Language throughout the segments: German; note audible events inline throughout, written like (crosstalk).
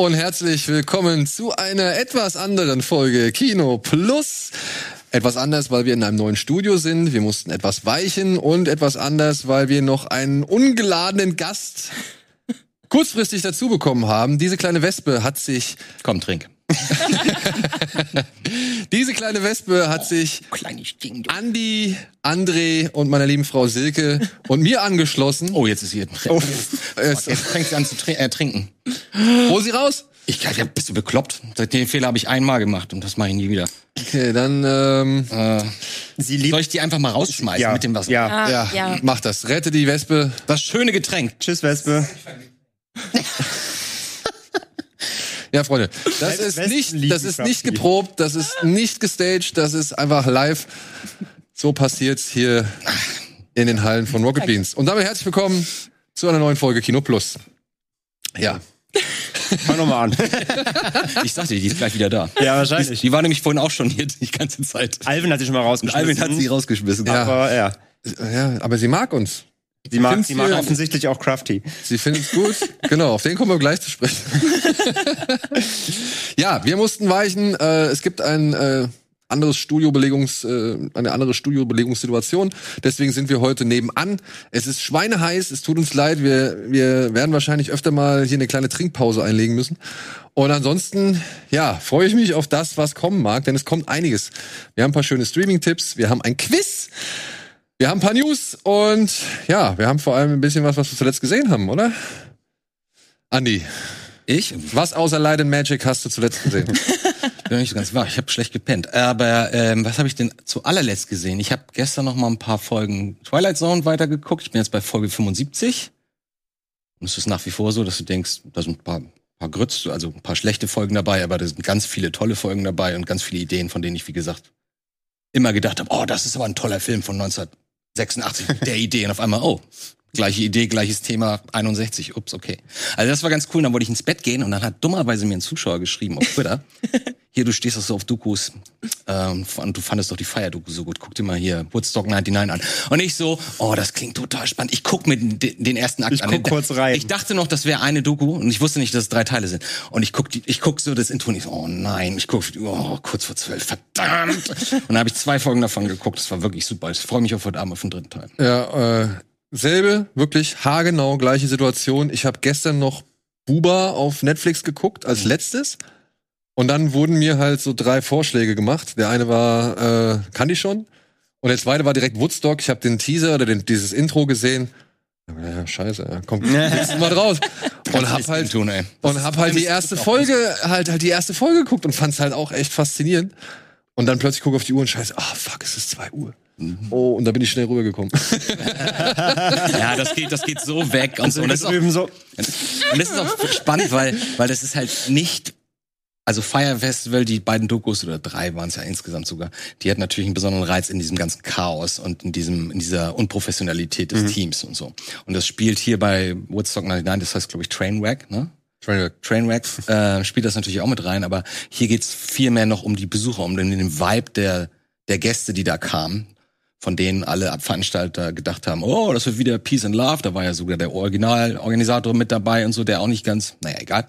Und herzlich willkommen zu einer etwas anderen Folge Kino Plus. Etwas anders, weil wir in einem neuen Studio sind. Wir mussten etwas weichen und etwas anders, weil wir noch einen ungeladenen Gast kurzfristig dazu bekommen haben. Diese kleine Wespe hat sich. Komm, trink. (laughs) Diese kleine Wespe hat sich Kleines Ding. Andi, André und meiner lieben Frau Silke (laughs) und mir angeschlossen. Oh, jetzt ist sie. Oh, (laughs) es- Jetzt fängt sie an zu trin äh, trinken. hol sie raus. Ich ja, bist du bekloppt? Den Fehler habe ich einmal gemacht und das mache ich nie wieder. Okay, dann ähm, Äh, Sie liebt. soll ich die einfach mal rausschmeißen Ja, mit dem Wasser? ja. Ah, ja, ja. mach das. Rette die Wespe. Das schöne Getränk. Tschüss, Wespe. (laughs) Ja, Freunde, das ist nicht, das ist nicht geprobt, das ist nicht gestaged, das ist einfach live. So passiert's hier in den Hallen von Rocket Beans. Und damit herzlich willkommen zu einer neuen Folge Kino Plus. Ja, Fang nochmal an. (laughs) Ich sagte, die ist gleich wieder da. ja, Die, wahrscheinlich. die war nämlich vorhin auch schon hier die ganze Zeit. Alvin hat sie schon mal rausgeschmissen. Alvin hat sie rausgeschmissen. Ja. Aber ja. ja, aber sie mag uns. Sie mag, find's sie mag offensichtlich auch Crafty. Sie finden's gut. genau, auf den kommen wir gleich zu sprechen. (laughs) ja, wir mussten weichen. Äh, es gibt ein äh, anderes Studiobelegungs, äh, eine andere Studiobelegungssituation. Deswegen sind wir heute nebenan. Es ist schweineheiß. Es tut uns leid. Wir, wir werden wahrscheinlich öfter mal hier eine kleine Trinkpause einlegen müssen. Und ansonsten, ja, freue ich mich auf das, was kommen mag, denn es kommt einiges. Wir haben ein paar schöne Streaming-Tipps. Wir haben ein Quiz. Wir haben ein paar News und ja, wir haben vor allem ein bisschen was, was wir zuletzt gesehen haben, oder? Andi, Ich? was außer Light and Magic hast du zuletzt gesehen? (laughs) Bin nicht so ganz wahr. Ich habe schlecht gepennt. Aber ähm, was habe ich denn zu allerletzt gesehen? Ich habe gestern noch mal ein paar Folgen Twilight Zone weitergeguckt. Ich bin jetzt bei Folge 75. Und es ist nach wie vor so, dass du denkst, da sind ein paar, paar Grütz, also ein paar schlechte Folgen dabei, aber da sind ganz viele tolle Folgen dabei und ganz viele Ideen, von denen ich, wie gesagt, immer gedacht habe, oh, das ist aber ein toller Film von 1986 mit der Idee. Und auf einmal, oh, gleiche Idee, gleiches Thema, 61, ups, okay. Also das war ganz cool. Dann wollte ich ins Bett gehen und dann hat dummerweise mir ein Zuschauer geschrieben auf Twitter, (laughs) hier, du stehst doch so auf Dokus ähm, und du fandest doch die Fire-Doku so gut. Guck dir mal hier Woodstock 99 an. Und ich so, oh, das klingt total spannend. Ich guck mir den, ersten Akt Ich an. guck kurz rein. Ich dachte noch, das wäre eine Doku und ich wusste nicht, dass es drei Teile sind. Und ich guck, die, ich guck so das Intro und ich so, oh nein, ich guck, oh, kurz vor zwölf, verdammt. (laughs) Und dann habe ich zwei Folgen davon geguckt. Das war wirklich super. Ich freue mich auf heute Abend auf den dritten Teil. ja, äh, selbe, wirklich haargenau gleiche Situation. Ich habe gestern noch Buba auf Netflix geguckt als letztes. Und dann wurden mir halt so drei Vorschläge gemacht. Der eine war, äh, kannte ich schon. Und der zweite war direkt Woodstock. Ich habe den Teaser oder den, dieses Intro gesehen. Ja, scheiße, ja, kommt (laughs) nächstes Mal raus. Und hab halt, tun, ey. und hab halt die erste Folge, halt, halt die erste Folge geguckt und fand's halt auch echt faszinierend. Und dann plötzlich gucke auf die Uhr und scheiße, ah fuck, es ist zwei Uhr. Oh, und da bin ich schnell rübergekommen. (laughs) Ja, das geht, das geht so weg und so. Und das ist auch, und das ist auch spannend, weil, weil das ist halt nicht, also Fire Festival, die beiden Dokus oder drei waren es ja insgesamt sogar, die hat natürlich einen besonderen Reiz in diesem ganzen Chaos und in diesem, in dieser Unprofessionalität des Teams und so. Und das spielt hier bei Woodstock 99, das heißt glaube ich Trainwreck, ne? Trainwreck. Trainwreck äh, spielt das natürlich auch mit rein, aber hier geht's viel mehr noch um die Besucher, um den, den Vibe der, der Gäste, die da kamen, von denen alle Veranstalter gedacht haben, oh, das wird wieder Peace and Love, da war ja sogar der Originalorganisator mit dabei und so, der auch nicht ganz, naja, egal.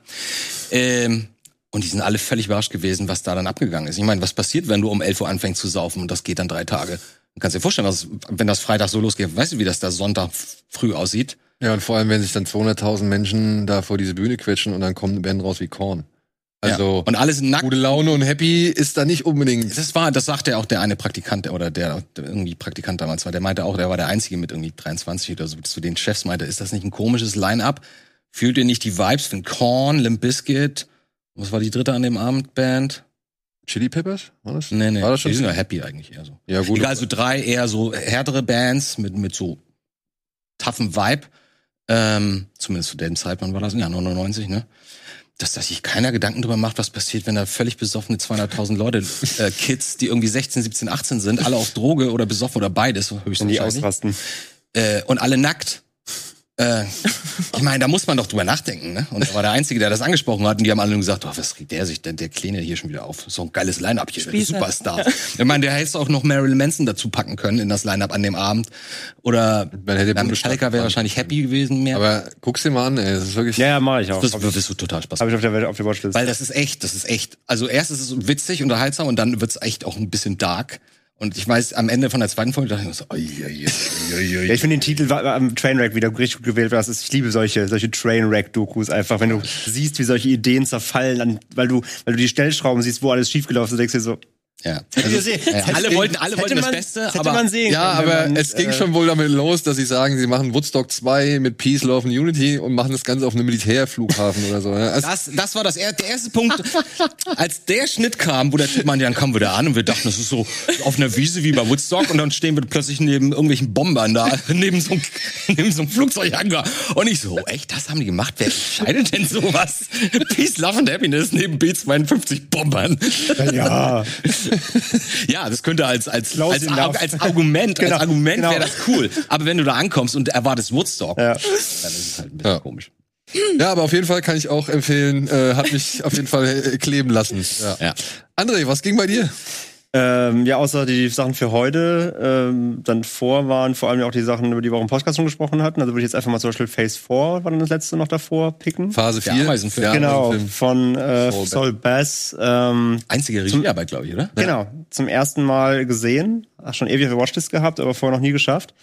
Ähm, und die sind alle völlig überrascht gewesen, was da dann abgegangen ist. Ich meine, was passiert, wenn du um 11 Uhr anfängst zu saufen und das geht dann drei Tage? Du kannst dir vorstellen, was, wenn das Freitag so losgeht, weißt du, wie das da Sonntag früh aussieht? Ja, und vor allem, wenn sich dann 200.000 Menschen da vor diese Bühne quetschen und dann kommen eine Band raus wie Korn. Also, ja. Und alle sind nackt. gute Laune und happy ist da nicht unbedingt. Das war, das sagte auch der eine Praktikant oder der, der irgendwie Praktikant damals war. Der meinte auch, der war der einzige mit irgendwie 23 oder so zu den Chefs meinte, ist das nicht ein komisches Line-up? Fühlt ihr nicht die Vibes von Korn, Limp Bizkit? Was war die dritte an dem Abend Band? Chili Peppers? War das? Nee, nee. War das schon? Die sind ja happy eigentlich eher so. Ja, gut. Egal, so drei eher so härtere Bands mit, mit so toughen Vibe. Ähm, zumindest zu dem Zeitpunkt war das, ja, 99, ne? Dass, dass sich keiner Gedanken drüber macht, was passiert, wenn da völlig besoffene 200.000 Leute, äh, (laughs) Kids, die irgendwie 16, 17, 18 sind, alle auf Droge oder besoffen oder beides, Wenn die höchstwahrscheinlich, ausrasten. äh, und alle nackt, äh, Ich meine, da muss man doch drüber nachdenken, ne? Und er war der Einzige, der das angesprochen hat. Und die haben alle nur gesagt, oh, was regt der sich denn? Der Kleine hier schon wieder auf. So ein geiles Line-Up hier, der. Superstar. Ich meine, der hätte auch noch Marilyn Manson dazu packen können in das Line-Up an dem Abend. Oder ja, Metallica wäre wahrscheinlich happy gewesen mehr. Aber guck's dir mal an, ey. Das ist wirklich. Ja, ja, mach ich auch. das Habe wirst du total Spaß hab ich auf der, auf der Watchlist. Weil das ist echt, das ist echt. Also erst ist es witzig, unterhaltsam und dann wird's echt auch ein bisschen dark. Und ich weiß, am Ende von der zweiten Folge dachte ich mir so, oi, oi, oi, oi, oi. Ja, ich finde den Titel am Trainwreck wieder richtig gut gewählt. Das ist, ich liebe solche, solche Trainwreck-Dokus einfach, wenn du siehst, wie solche Ideen zerfallen, weil du, weil du die Stellschrauben siehst, wo alles schiefgelaufen ist, denkst du dir so, ja. sehen. ja. Alle wollten, alle wollten das man- Beste, das hätte aber man sehen Ja, können, aber man, es ging äh, schon wohl damit los, dass sie sagen, sie machen Woodstock 2 mit Peace, Love and Unity und machen das Ganze auf einem Militärflughafen oder so. Ja, Also, Das, das war das er der erste Punkt, als der Schnitt kam, wo der Typ meinte, dann kommen wir da an und wir dachten, das ist so auf einer Wiese wie bei Woodstock und dann stehen wir plötzlich neben irgendwelchen Bombern da, (laughs) neben so einem, neben so einem Flugzeughangar. Und ich so, echt, das haben die gemacht? Wer entscheidet denn sowas? Peace, Love and Happiness neben B-52 Bombern. Ja, (laughs) Ja, das könnte als, als, als, als Argument, Genau, als Argument genau. wäre das cool. Aber wenn du da ankommst und erwartest Woodstock, Ja. dann ist es halt ein bisschen Ja. komisch. ja, aber auf jeden Fall kann ich auch empfehlen, äh, hat mich auf jeden Fall äh, kleben lassen. Ja. Ja. André, was ging bei dir? Ähm, ja, außer die Sachen für heute, ähm, dann vor waren vor allem ja auch die Sachen, über die wir auch im Podcast schon gesprochen hatten. Also würde ich jetzt einfach mal zum Beispiel Phase 4, war dann das letzte noch davor, picken. Phase Der 4? Ameisenfilm. genau, Ameisenfilm. von äh, Saul Bass. Ähm, Einzige Regiearbeit, glaube ich, oder? Genau, zum ersten Mal gesehen. Ach, schon ewig auf der Watchlist gehabt, aber vorher noch nie geschafft.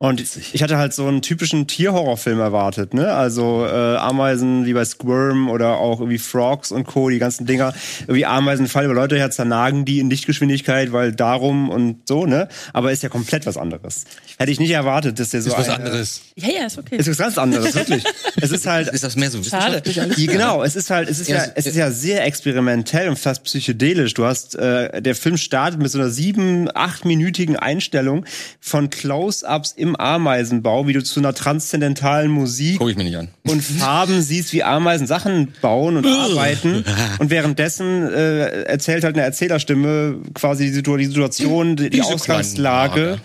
Und ich hatte halt so einen typischen Tierhorrorfilm erwartet, ne? Also äh, Ameisen wie bei Squirm oder auch irgendwie Frogs und Co., die ganzen Dinger. Irgendwie Ameisen fallen über Leute her, zernagen die in Lichtgeschwindigkeit, weil darum und so, ne? Aber ist ja komplett was anderes. Hätte ich nicht erwartet, dass der so Ist was eine- anderes. Ja, ja, ist okay. Ist was ganz anderes, wirklich. es ist halt (laughs) Ist das mehr so Schade. wissenschaftlich alles? ja, genau, es ist halt, es ist ja, Ja, es ist ja sehr experimentell und fast psychedelisch. Du hast, äh, der Film startet mit so einer sieben, achtminütigen Einstellung von Close-ups im Ameisenbau, wie du zu einer transzendentalen Musik Guck ich mir nicht an. und Farben siehst, wie Ameisen Sachen bauen und arbeiten. Und währenddessen äh, erzählt halt eine Erzählerstimme quasi die, Situ die Situation, die, die Ausgangslage.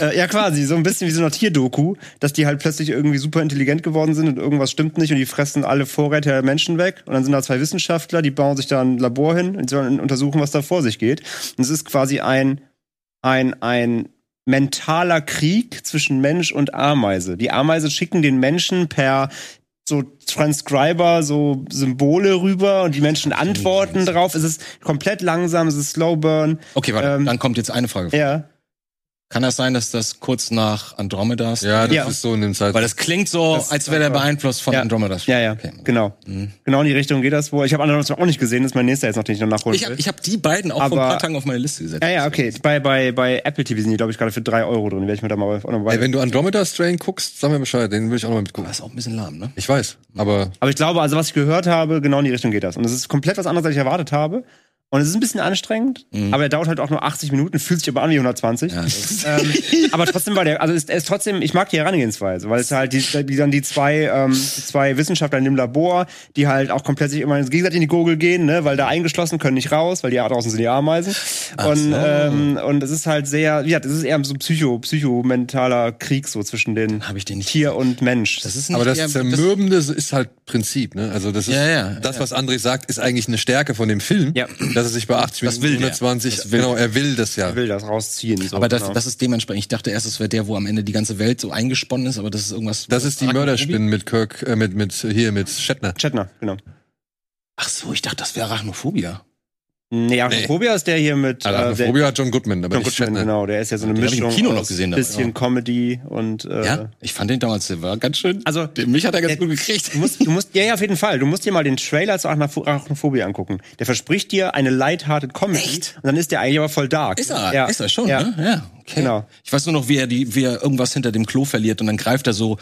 Äh, ja, quasi, so ein bisschen wie so eine Tierdoku, dass die halt plötzlich irgendwie super intelligent geworden sind und irgendwas stimmt nicht und die fressen alle Vorräte der Menschen weg. Und dann sind da zwei Wissenschaftler, die bauen sich da ein Labor hin und sollen untersuchen, was da vor sich geht. Und es ist quasi ein, ein, ein mentaler Krieg zwischen Mensch und Ameise. Die Ameise schicken den Menschen per so Transcriber so Symbole rüber und die Menschen antworten drauf. Es ist komplett langsam, es ist Slow Burn. Okay, warte, Ähm, dann kommt jetzt eine Frage. Ja. Kann das sein, dass das kurz nach Andromedas? Ja, das Ja. ist so in dem Zeit. Weil das klingt so, Das- als wäre der beeinflusst von Ja. Andromedas. Ja, ja, Okay. genau. Genau in die Richtung geht das wohl. Ich habe andere auch nicht gesehen, das ist mein nächster jetzt noch, den ich noch nachholen Ich habe hab die beiden auch vor ein Aber- paar Tagen auf meine Liste gesetzt. ja, ja, okay. Bei, bei, bei Apple TV sind die, glaube ich, gerade für drei Euro drin. Werde ich mir da mal auch noch Ey, wenn du Andromeda Strain guckst, sag mir Bescheid, den will ich auch noch mal mitgucken. Das ist auch ein bisschen lahm, ne? Ich weiß, aber Aber ich glaube, also was ich gehört habe, genau in die Richtung geht das. Und es ist komplett was anderes, als ich erwartet habe. Und es ist ein bisschen anstrengend, aber er dauert halt auch nur 80 Minuten, fühlt sich aber an wie 120. Ja, das ähm, aber trotzdem war der, also es, es ist trotzdem, ich mag die Herangehensweise, weil es halt die, die dann die zwei, ähm, die zwei Wissenschaftler in dem Labor, die halt auch komplett sich immer gegenseitig in die Gurgel gehen, ne, weil da eingeschlossen können nicht raus, weil die draußen sind die Ameisen. und so. ähm, und es ist halt sehr, ja, das ist eher so ein psycho, psychomentaler Krieg so zwischen den den nicht Tier und Mensch. Das ist nicht aber das eher- Zermürbende ist halt Prinzip, ne? Also das ist Ja, ja, das, was André sagt, ist eigentlich eine Stärke von dem Film, Ja. Dass er sich bei 80 Das Minuten will der. 120, Das will genau, er will das ja. will das rausziehen. So, aber das, genau. das ist dementsprechend, ich dachte erst, es wäre der, wo am Ende die ganze Welt so eingesponnen ist, aber das ist irgendwas. Das ist die Mörderspinnen mit Kirk, äh, mit mit hier mit Shatner. Chetner, genau. Ach so, ich dachte, das wäre Arachnophobia. Nee, Arachnophobia ist der hier mit äh, der, Arachnophobia hat John Goodman, aber John Goodman, Shatner. genau, der ist ja so eine Den hab ich im Mischung Kino noch aus gesehen, aber bisschen ja. Comedy und äh, Ja? Ich fand den damals, der war ganz schön. Also, Den- mich hat er ganz der- gut gekriegt. Du musst, du musst, ja, ja, auf jeden Fall. Du musst dir mal den Trailer zu Arachnopho- Arachnophobie angucken. Der verspricht dir eine lighthearted Comedy. Echt? Und dann ist der eigentlich aber voll dark. Ist er, ja. ist er schon, ja. ne? Ja, okay. Genau. Ich weiß nur noch, wie er die, wie er irgendwas hinter dem Klo verliert und dann greift er so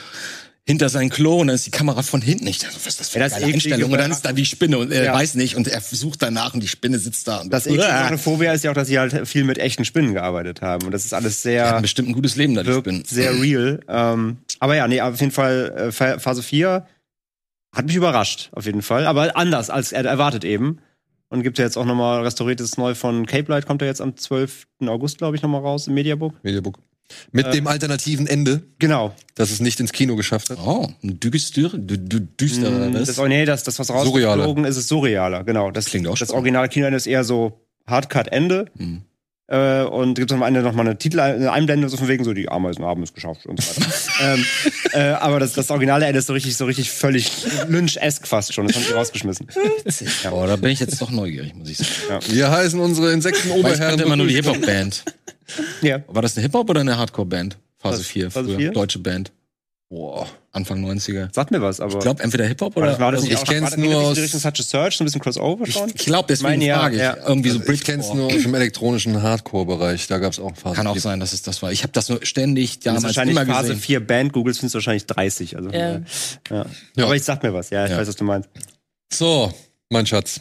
hinter sein Klo und dann ist die Kamera von hinten. Ich dachte, was ist das für Ja, eine das geile eklige Einstellung? Und dann ist da die Spinne und er Ja. weiß nicht und er sucht danach und die Spinne sitzt da. Und Das Arachnophobia ist ja auch, dass sie halt viel mit echten Spinnen gearbeitet haben. Und das ist alles sehr, ein bestimmt ein gutes Leben da, die Spinnen. sehr (clears throat) real. Ähm, aber ja, nee, auf jeden Fall, äh, Pha- Phase 4 hat mich überrascht, auf jeden Fall. Aber anders als er erwartet eben. Und gibt ja jetzt auch nochmal restauriertes Neu von Cape Light, kommt ja jetzt am 12. August, glaube ich, nochmal raus im Mediabook. Mediabook. Mit dem alternativen Ende, Genau. dass es nicht ins Kino geschafft hat. Oh, ein düster, dü- dü- düstereres. Das, oh, nee, das, das was rausgeflogen ist, ist surrealer. Genau. Das Klingt auch Das spannend. originale Kinoende ist eher so Hardcut-Ende. Mhm. Äh, und gibt es am Ende nochmal eine Titel, eine Einblende, so von wegen so, die Ameisen haben es geschafft und so weiter. (laughs) ähm, äh, aber das, das originale Ende ist so richtig, so richtig völlig Lynch-esk fast schon. Das haben sie rausgeschmissen. Boah, da bin ich jetzt doch neugierig, muss ich sagen. Wir heißen unsere Weil ich Insektenoberherren. kannte immer nur die Hip-Hop-Band. Ja. War das eine Hip-Hop oder eine Hardcore-Band? Phase Was? 4, Phase früher. 4? Deutsche Band. Boah. Anfang 90er. Sagt mir was, aber. Ich glaube, entweder Hip-Hop oder. war das nicht ich war das nur aus- Richtung Such a Search, so ein bisschen Crossover schon? ich glaube, deswegen meine, ja, frage ich. ja. Irgendwie so Also ich kenn's nur aus dem elektronischen Hardcore-Bereich. Da gab's auch Phasen. Kann auch sein, dass es das war. Ich habe das nur ständig damals wahrscheinlich immer Phase gesehen. 4 Band googelst, findest du wahrscheinlich 30. Also, Ja. ja. Ja. Aber ich sag mir was, ja, ich Ja. weiß, was du meinst. So, mein Schatz.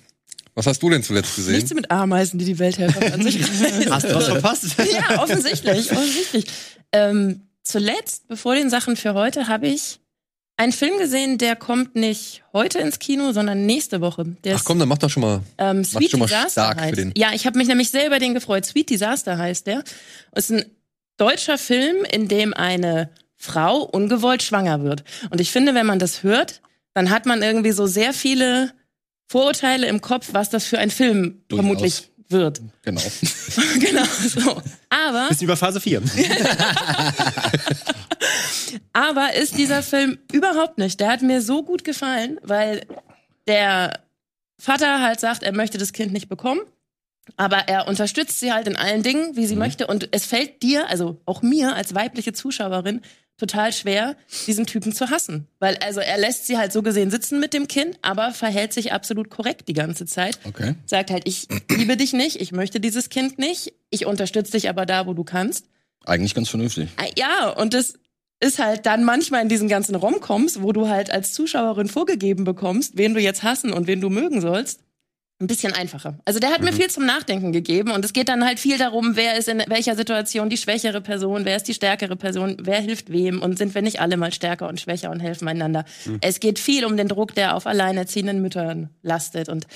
Was hast du denn zuletzt gesehen? Nichts mit Ameisen, die die Weltherrschaft an sich reißen. (laughs) Hast du was verpasst? ja, offensichtlich, offensichtlich. Ähm, zuletzt, bevor den Sachen für heute, habe ich einen Film gesehen, der kommt nicht heute ins Kino, sondern nächste Woche. Der Ach komm, dann mach doch schon mal. ähm, Sweet schon mal Disaster stark für heißt. den. Ja, ich habe mich nämlich sehr über den gefreut. Sweet Disaster heißt der. Es ist ein deutscher Film, in dem eine Frau ungewollt schwanger wird. Und ich finde, wenn man das hört, dann hat man irgendwie so sehr viele Vorurteile im Kopf, was das für ein Film Durchaus. vermutlich wird. Genau. (laughs) genau so. Aber Bisschen über Phase 4. (laughs) Aber ist dieser Film überhaupt nicht. Der hat mir so gut gefallen, weil der Vater halt sagt, er möchte das Kind nicht bekommen. Aber er unterstützt sie halt in allen Dingen, wie sie möchte. Und es fällt dir, also auch mir als weibliche Zuschauerin, total schwer, diesen Typen zu hassen. Weil also er lässt sie halt so gesehen sitzen mit dem Kind, aber verhält sich absolut korrekt die ganze Zeit. Okay. Sagt halt, ich liebe dich nicht, ich möchte dieses Kind nicht, ich unterstütze dich aber da, wo du kannst. Eigentlich ganz vernünftig. Ah, Ja, und das ist halt dann manchmal in diesen ganzen Romcoms, wo du halt als Zuschauerin vorgegeben bekommst, wen du jetzt hassen und wen du mögen sollst, ein bisschen einfacher. Also der hat mir viel zum Nachdenken gegeben und es geht dann halt viel darum, wer ist in welcher Situation die schwächere Person, wer ist die stärkere Person, wer hilft wem und sind wir nicht alle mal stärker und schwächer und helfen einander. Es geht viel um den Druck, der auf alleinerziehenden Müttern lastet und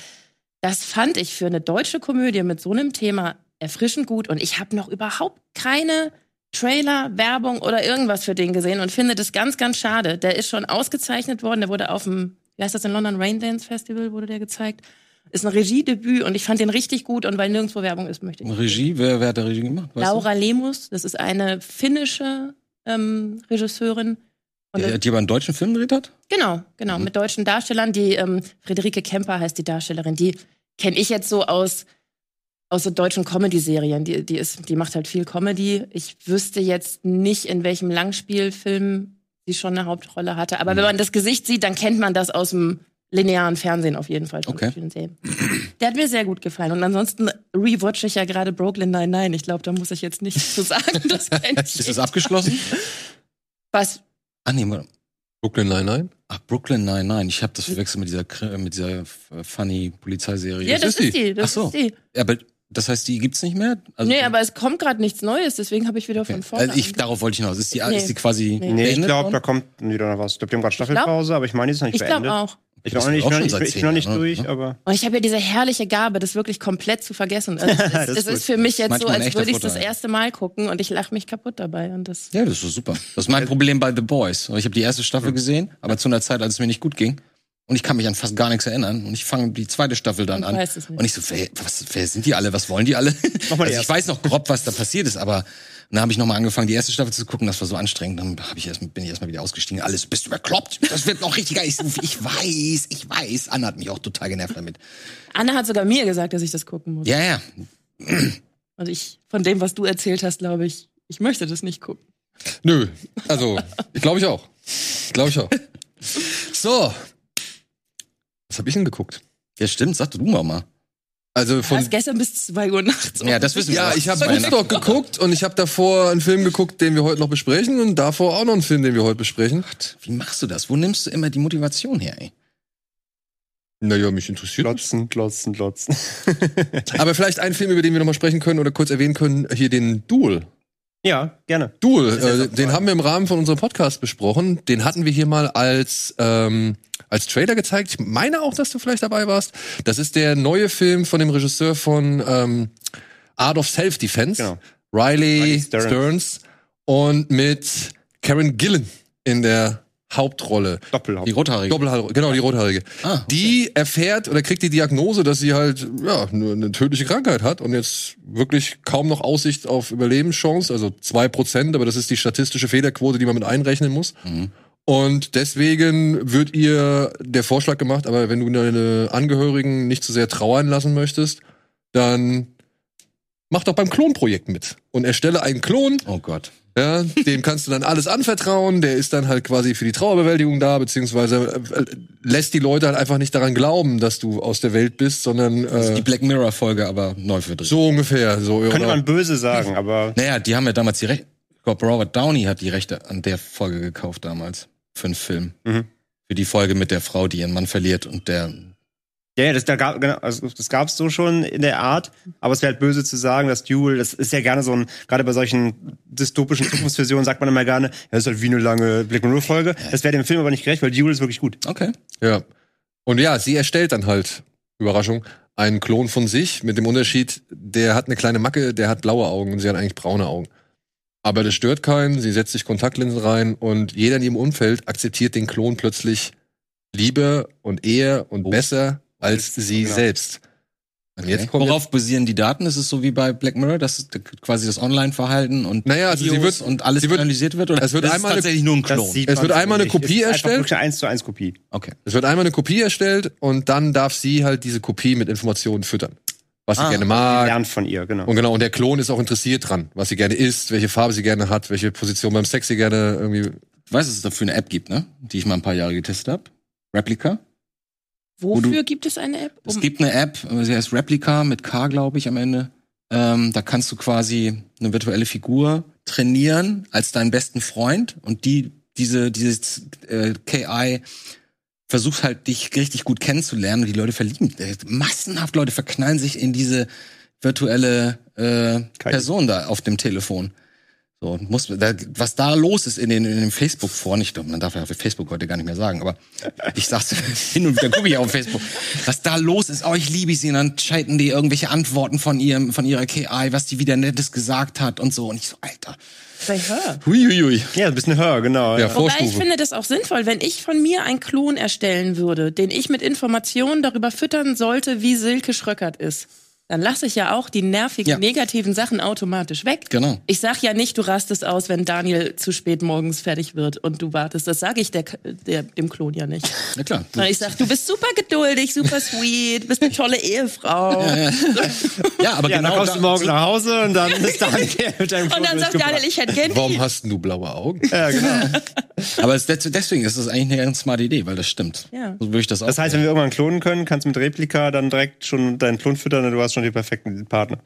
das fand ich für eine deutsche Komödie mit so einem Thema erfrischend gut und ich habe noch überhaupt keine Trailer, Werbung oder irgendwas für den gesehen und finde das ganz, ganz schade. Der ist schon ausgezeichnet worden, der wurde auf dem, wie heißt das in London, Raindance Festival wurde der gezeigt. Ist ein Regiedebüt und ich fand den richtig gut und weil nirgendwo Werbung ist, möchte ich. Regie, wer, wer hat da Regie gemacht? Weißt Laura Lemus, das ist eine finnische ähm, Regisseurin. du? Und Die, die aber einen deutschen Film gedreht hat? Genau, genau, mit deutschen Darstellern. Die ähm, Friederike Kemper heißt die Darstellerin. Die kenne ich jetzt so aus aus so deutschen Comedy-Serien. Die, die ist, die macht halt viel Comedy. Ich wüsste jetzt nicht, in welchem Langspielfilm sie schon eine Hauptrolle hatte. Aber wenn man das Gesicht sieht, dann kennt man das aus dem linearen Fernsehen auf jeden Fall. von Okay. Serien. Der hat mir sehr gut gefallen. Und ansonsten rewatche ich ja gerade Brooklyn Nine-Nine. Ich glaube, da muss ich jetzt nichts zu sagen. Das (laughs) Ist das abgeschlossen? Was? ah, nee, warte. Brooklyn Nine-Nine? Ach, Brooklyn nein, nein. Ich habe das verwechselt mit dieser, mit dieser funny Polizeiserie. Ja, das ist ist die. die. Das Ach so. ist die. Ja, aber das heißt, die gibt's nicht mehr? Also, Nee, aber es kommt gerade nichts Neues, deswegen habe ich wieder von vorne. also ich, darauf wollte ich hinaus. Ist die, Nee. ist die quasi Nee. Nee, ich glaube, da kommt wieder noch was. Ich glaube, die haben gerade Staffelpause, aber ich meine, die ist noch nicht ich glaube beendet. Ich Das ist auch ich bin noch nicht, ich bin noch nicht durch, ne? aber Und ich habe ja diese herrliche Gabe, das wirklich komplett zu vergessen. (laughs) Also es Das ist, ist es gut. ist für mich jetzt so, Manchmal ein als würde ich das erste Mal gucken und ich lache mich kaputt dabei. Und das Ja, das ist super. Das ist mein Problem bei The Boys. Ich habe die erste Staffel gesehen, aber zu einer Zeit, als es mir nicht gut ging. Und ich kann mich an fast gar nichts erinnern. Und ich fange die zweite Staffel dann an. Und ich so, wer, was, wer sind die alle? Was wollen die alle? Also ich weiß noch grob, was da passiert ist, aber dann habe ich nochmal angefangen, die erste Staffel zu gucken. Das war so anstrengend. Dann ich erst, bin ich erstmal wieder ausgestiegen. Alles, bist du bekloppt? Das wird noch richtig geil. Ich, ich weiß, ich weiß. Anna hat mich auch total genervt damit. Anna hat sogar mir gesagt, dass ich das gucken muss. Ja, ja. Und ich, von dem, was du erzählt hast, glaube ich, ich möchte das nicht gucken. Nö. Also, ich glaube ich auch. Glaube ich auch. So. Was habe ich denn geguckt? Ja, stimmt. Sag du mal mal. Also Du von hast gestern bis zwei Uhr nachts. Ja, das wissen wir. Ja, ich habe Woodstock geguckt und ich habe davor einen Film geguckt, den wir heute noch besprechen und davor auch noch einen Film, den wir heute besprechen. Wie machst du das? Wo nimmst du immer die Motivation her, ey? Naja, mich interessiert. das. klotzen, klotzen, klotzen. (laughs) Aber vielleicht ein Film, über den wir noch mal sprechen können oder kurz erwähnen können, hier den Duel. ja, gerne. Duel, äh, den haben wir im Rahmen von unserem Podcast besprochen. Den hatten wir hier mal als ähm, als Trailer gezeigt. Ich meine auch, dass du vielleicht dabei warst. Das ist der neue Film von dem Regisseur von ähm, Art of Self-Defense, Genau. Riley Riley Stearns. Stearns. und mit Karen Gillen in der Hauptrolle. Doppelhaupt. Die rothaarige. Doppelhaarige, genau, die rothaarige. Ah, okay. Die erfährt oder kriegt die Diagnose, dass sie halt ja eine tödliche Krankheit hat und jetzt wirklich kaum noch Aussicht auf Überlebenschance, also zwei Prozent, aber das ist die statistische Fehlerquote, die man mit einrechnen muss. Mhm. Und deswegen wird ihr der Vorschlag gemacht, aber wenn du deine Angehörigen nicht zu sehr trauern lassen möchtest, dann mach doch beim Klonprojekt mit und erstelle einen Klon, Oh Gott. ja, dem kannst du dann alles anvertrauen, der ist dann halt quasi für die Trauerbewältigung da, beziehungsweise äh, lässt die Leute halt einfach nicht daran glauben, dass du aus der Welt bist, sondern Das ist die äh, Black Mirror Folge, aber neu verdreht. so ungefähr. So, Könnte oder- man böse sagen, aber Naja, die haben ja damals die Rechte. Glaube, Robert Downey hat die Rechte an der Folge gekauft damals. Für einen Film. Mhm. Für die Folge mit der Frau, die ihren Mann verliert und der. ja, ja, das, da gab, genau, also das gab's so schon in der Art, aber es wäre halt böse zu sagen, dass Duel, das ist ja gerne so ein, gerade bei solchen dystopischen Zukunftsvisionen sagt man immer gerne, ja, das ist halt wie eine lange Black Mirror Folge. Das wäre dem Film aber nicht gerecht, weil Duel ist wirklich gut. Okay. Ja. Und ja, sie erstellt dann halt, Überraschung, einen Klon von sich mit dem Unterschied, der hat eine kleine Macke, der hat blaue Augen und sie hat eigentlich braune Augen. Aber das stört keinen, sie setzt sich Kontaktlinsen rein und jeder in ihrem Umfeld akzeptiert den Klon plötzlich lieber und eher und Oh. besser als sie Genau. selbst. Und okay. Worauf basieren die Daten? Ist es so wie bei Black Mirror, dass quasi das Online-Verhalten und Naja, also sie Videos wird- und alles sie wird- analysiert wird? Oder es wird einmal eine- tatsächlich nur ein Klon? Es wird einmal eine. Kopie es ist erstellt. Eine 1 zu 1 Kopie. okay. Es wird einmal eine Kopie erstellt und dann darf sie halt diese Kopie mit Informationen füttern. Was sie Ah, gerne mag. Lernt von ihr, genau. Und genau, und der Klon ist auch interessiert dran, was sie gerne isst, welche Farbe sie gerne hat, welche Position beim Sex sie gerne irgendwie. Ich weiß, dass es dafür eine App gibt, ne? Die ich mal ein paar Jahre getestet habe. Replica. Wofür gibt es eine App? Es Um- gibt eine App, äh, sie heißt Replica mit K, glaube ich, am Ende. Ähm, da kannst du quasi eine virtuelle Figur trainieren als deinen besten Freund und die diese dieses äh, KI versucht halt dich richtig gut kennenzulernen und die Leute verlieben. äh, Massenhaft Leute verknallen sich in diese virtuelle äh, Person da auf dem Telefon. So, muss, da, was da los ist in den, in den Facebook-Foren, ich glaube, man darf ja auf Facebook heute gar nicht mehr sagen, aber ich sag's (laughs) hin und wieder gucke ich auf Facebook, was da los ist, oh, ich liebe sie, und dann schalten die irgendwelche Antworten von ihrem, von ihrer KI, was die wieder Nettes gesagt hat und so, und ich so, Alter, Sei hör. huiuiui. Ja, ein bisschen höher, genau. Ja, Ja. Wobei ich finde das auch sinnvoll, wenn ich von mir einen Klon erstellen würde, den ich mit Informationen darüber füttern sollte, wie Silke Schröckert ist. Dann lasse ich ja auch die nervigen, Ja. negativen Sachen automatisch weg. Genau. Ich sag ja nicht, du rastest aus, wenn Daniel zu spät morgens fertig wird und du wartest. Das sage ich der, der, dem Klon ja nicht. (laughs) Ja klar. Sondern ich sag, du bist super geduldig, super sweet, bist eine tolle Ehefrau. Ja, (laughs) aber Ja, genau dann kommst du morgen nach Hause und dann ist (laughs) Daniel mit deinem Und Klon dann sagt. Daniel, ich hätte gern Warum hast du blaue Augen? Ja, genau. aber es, deswegen ist das eigentlich eine ganz smarte Idee, weil das stimmt. Ja. So würde ich das auch. Das heißt, wenn wir irgendwann klonen können, kannst du mit Replika dann direkt schon deinen Klon füttern und du hast schon den perfekten Partner.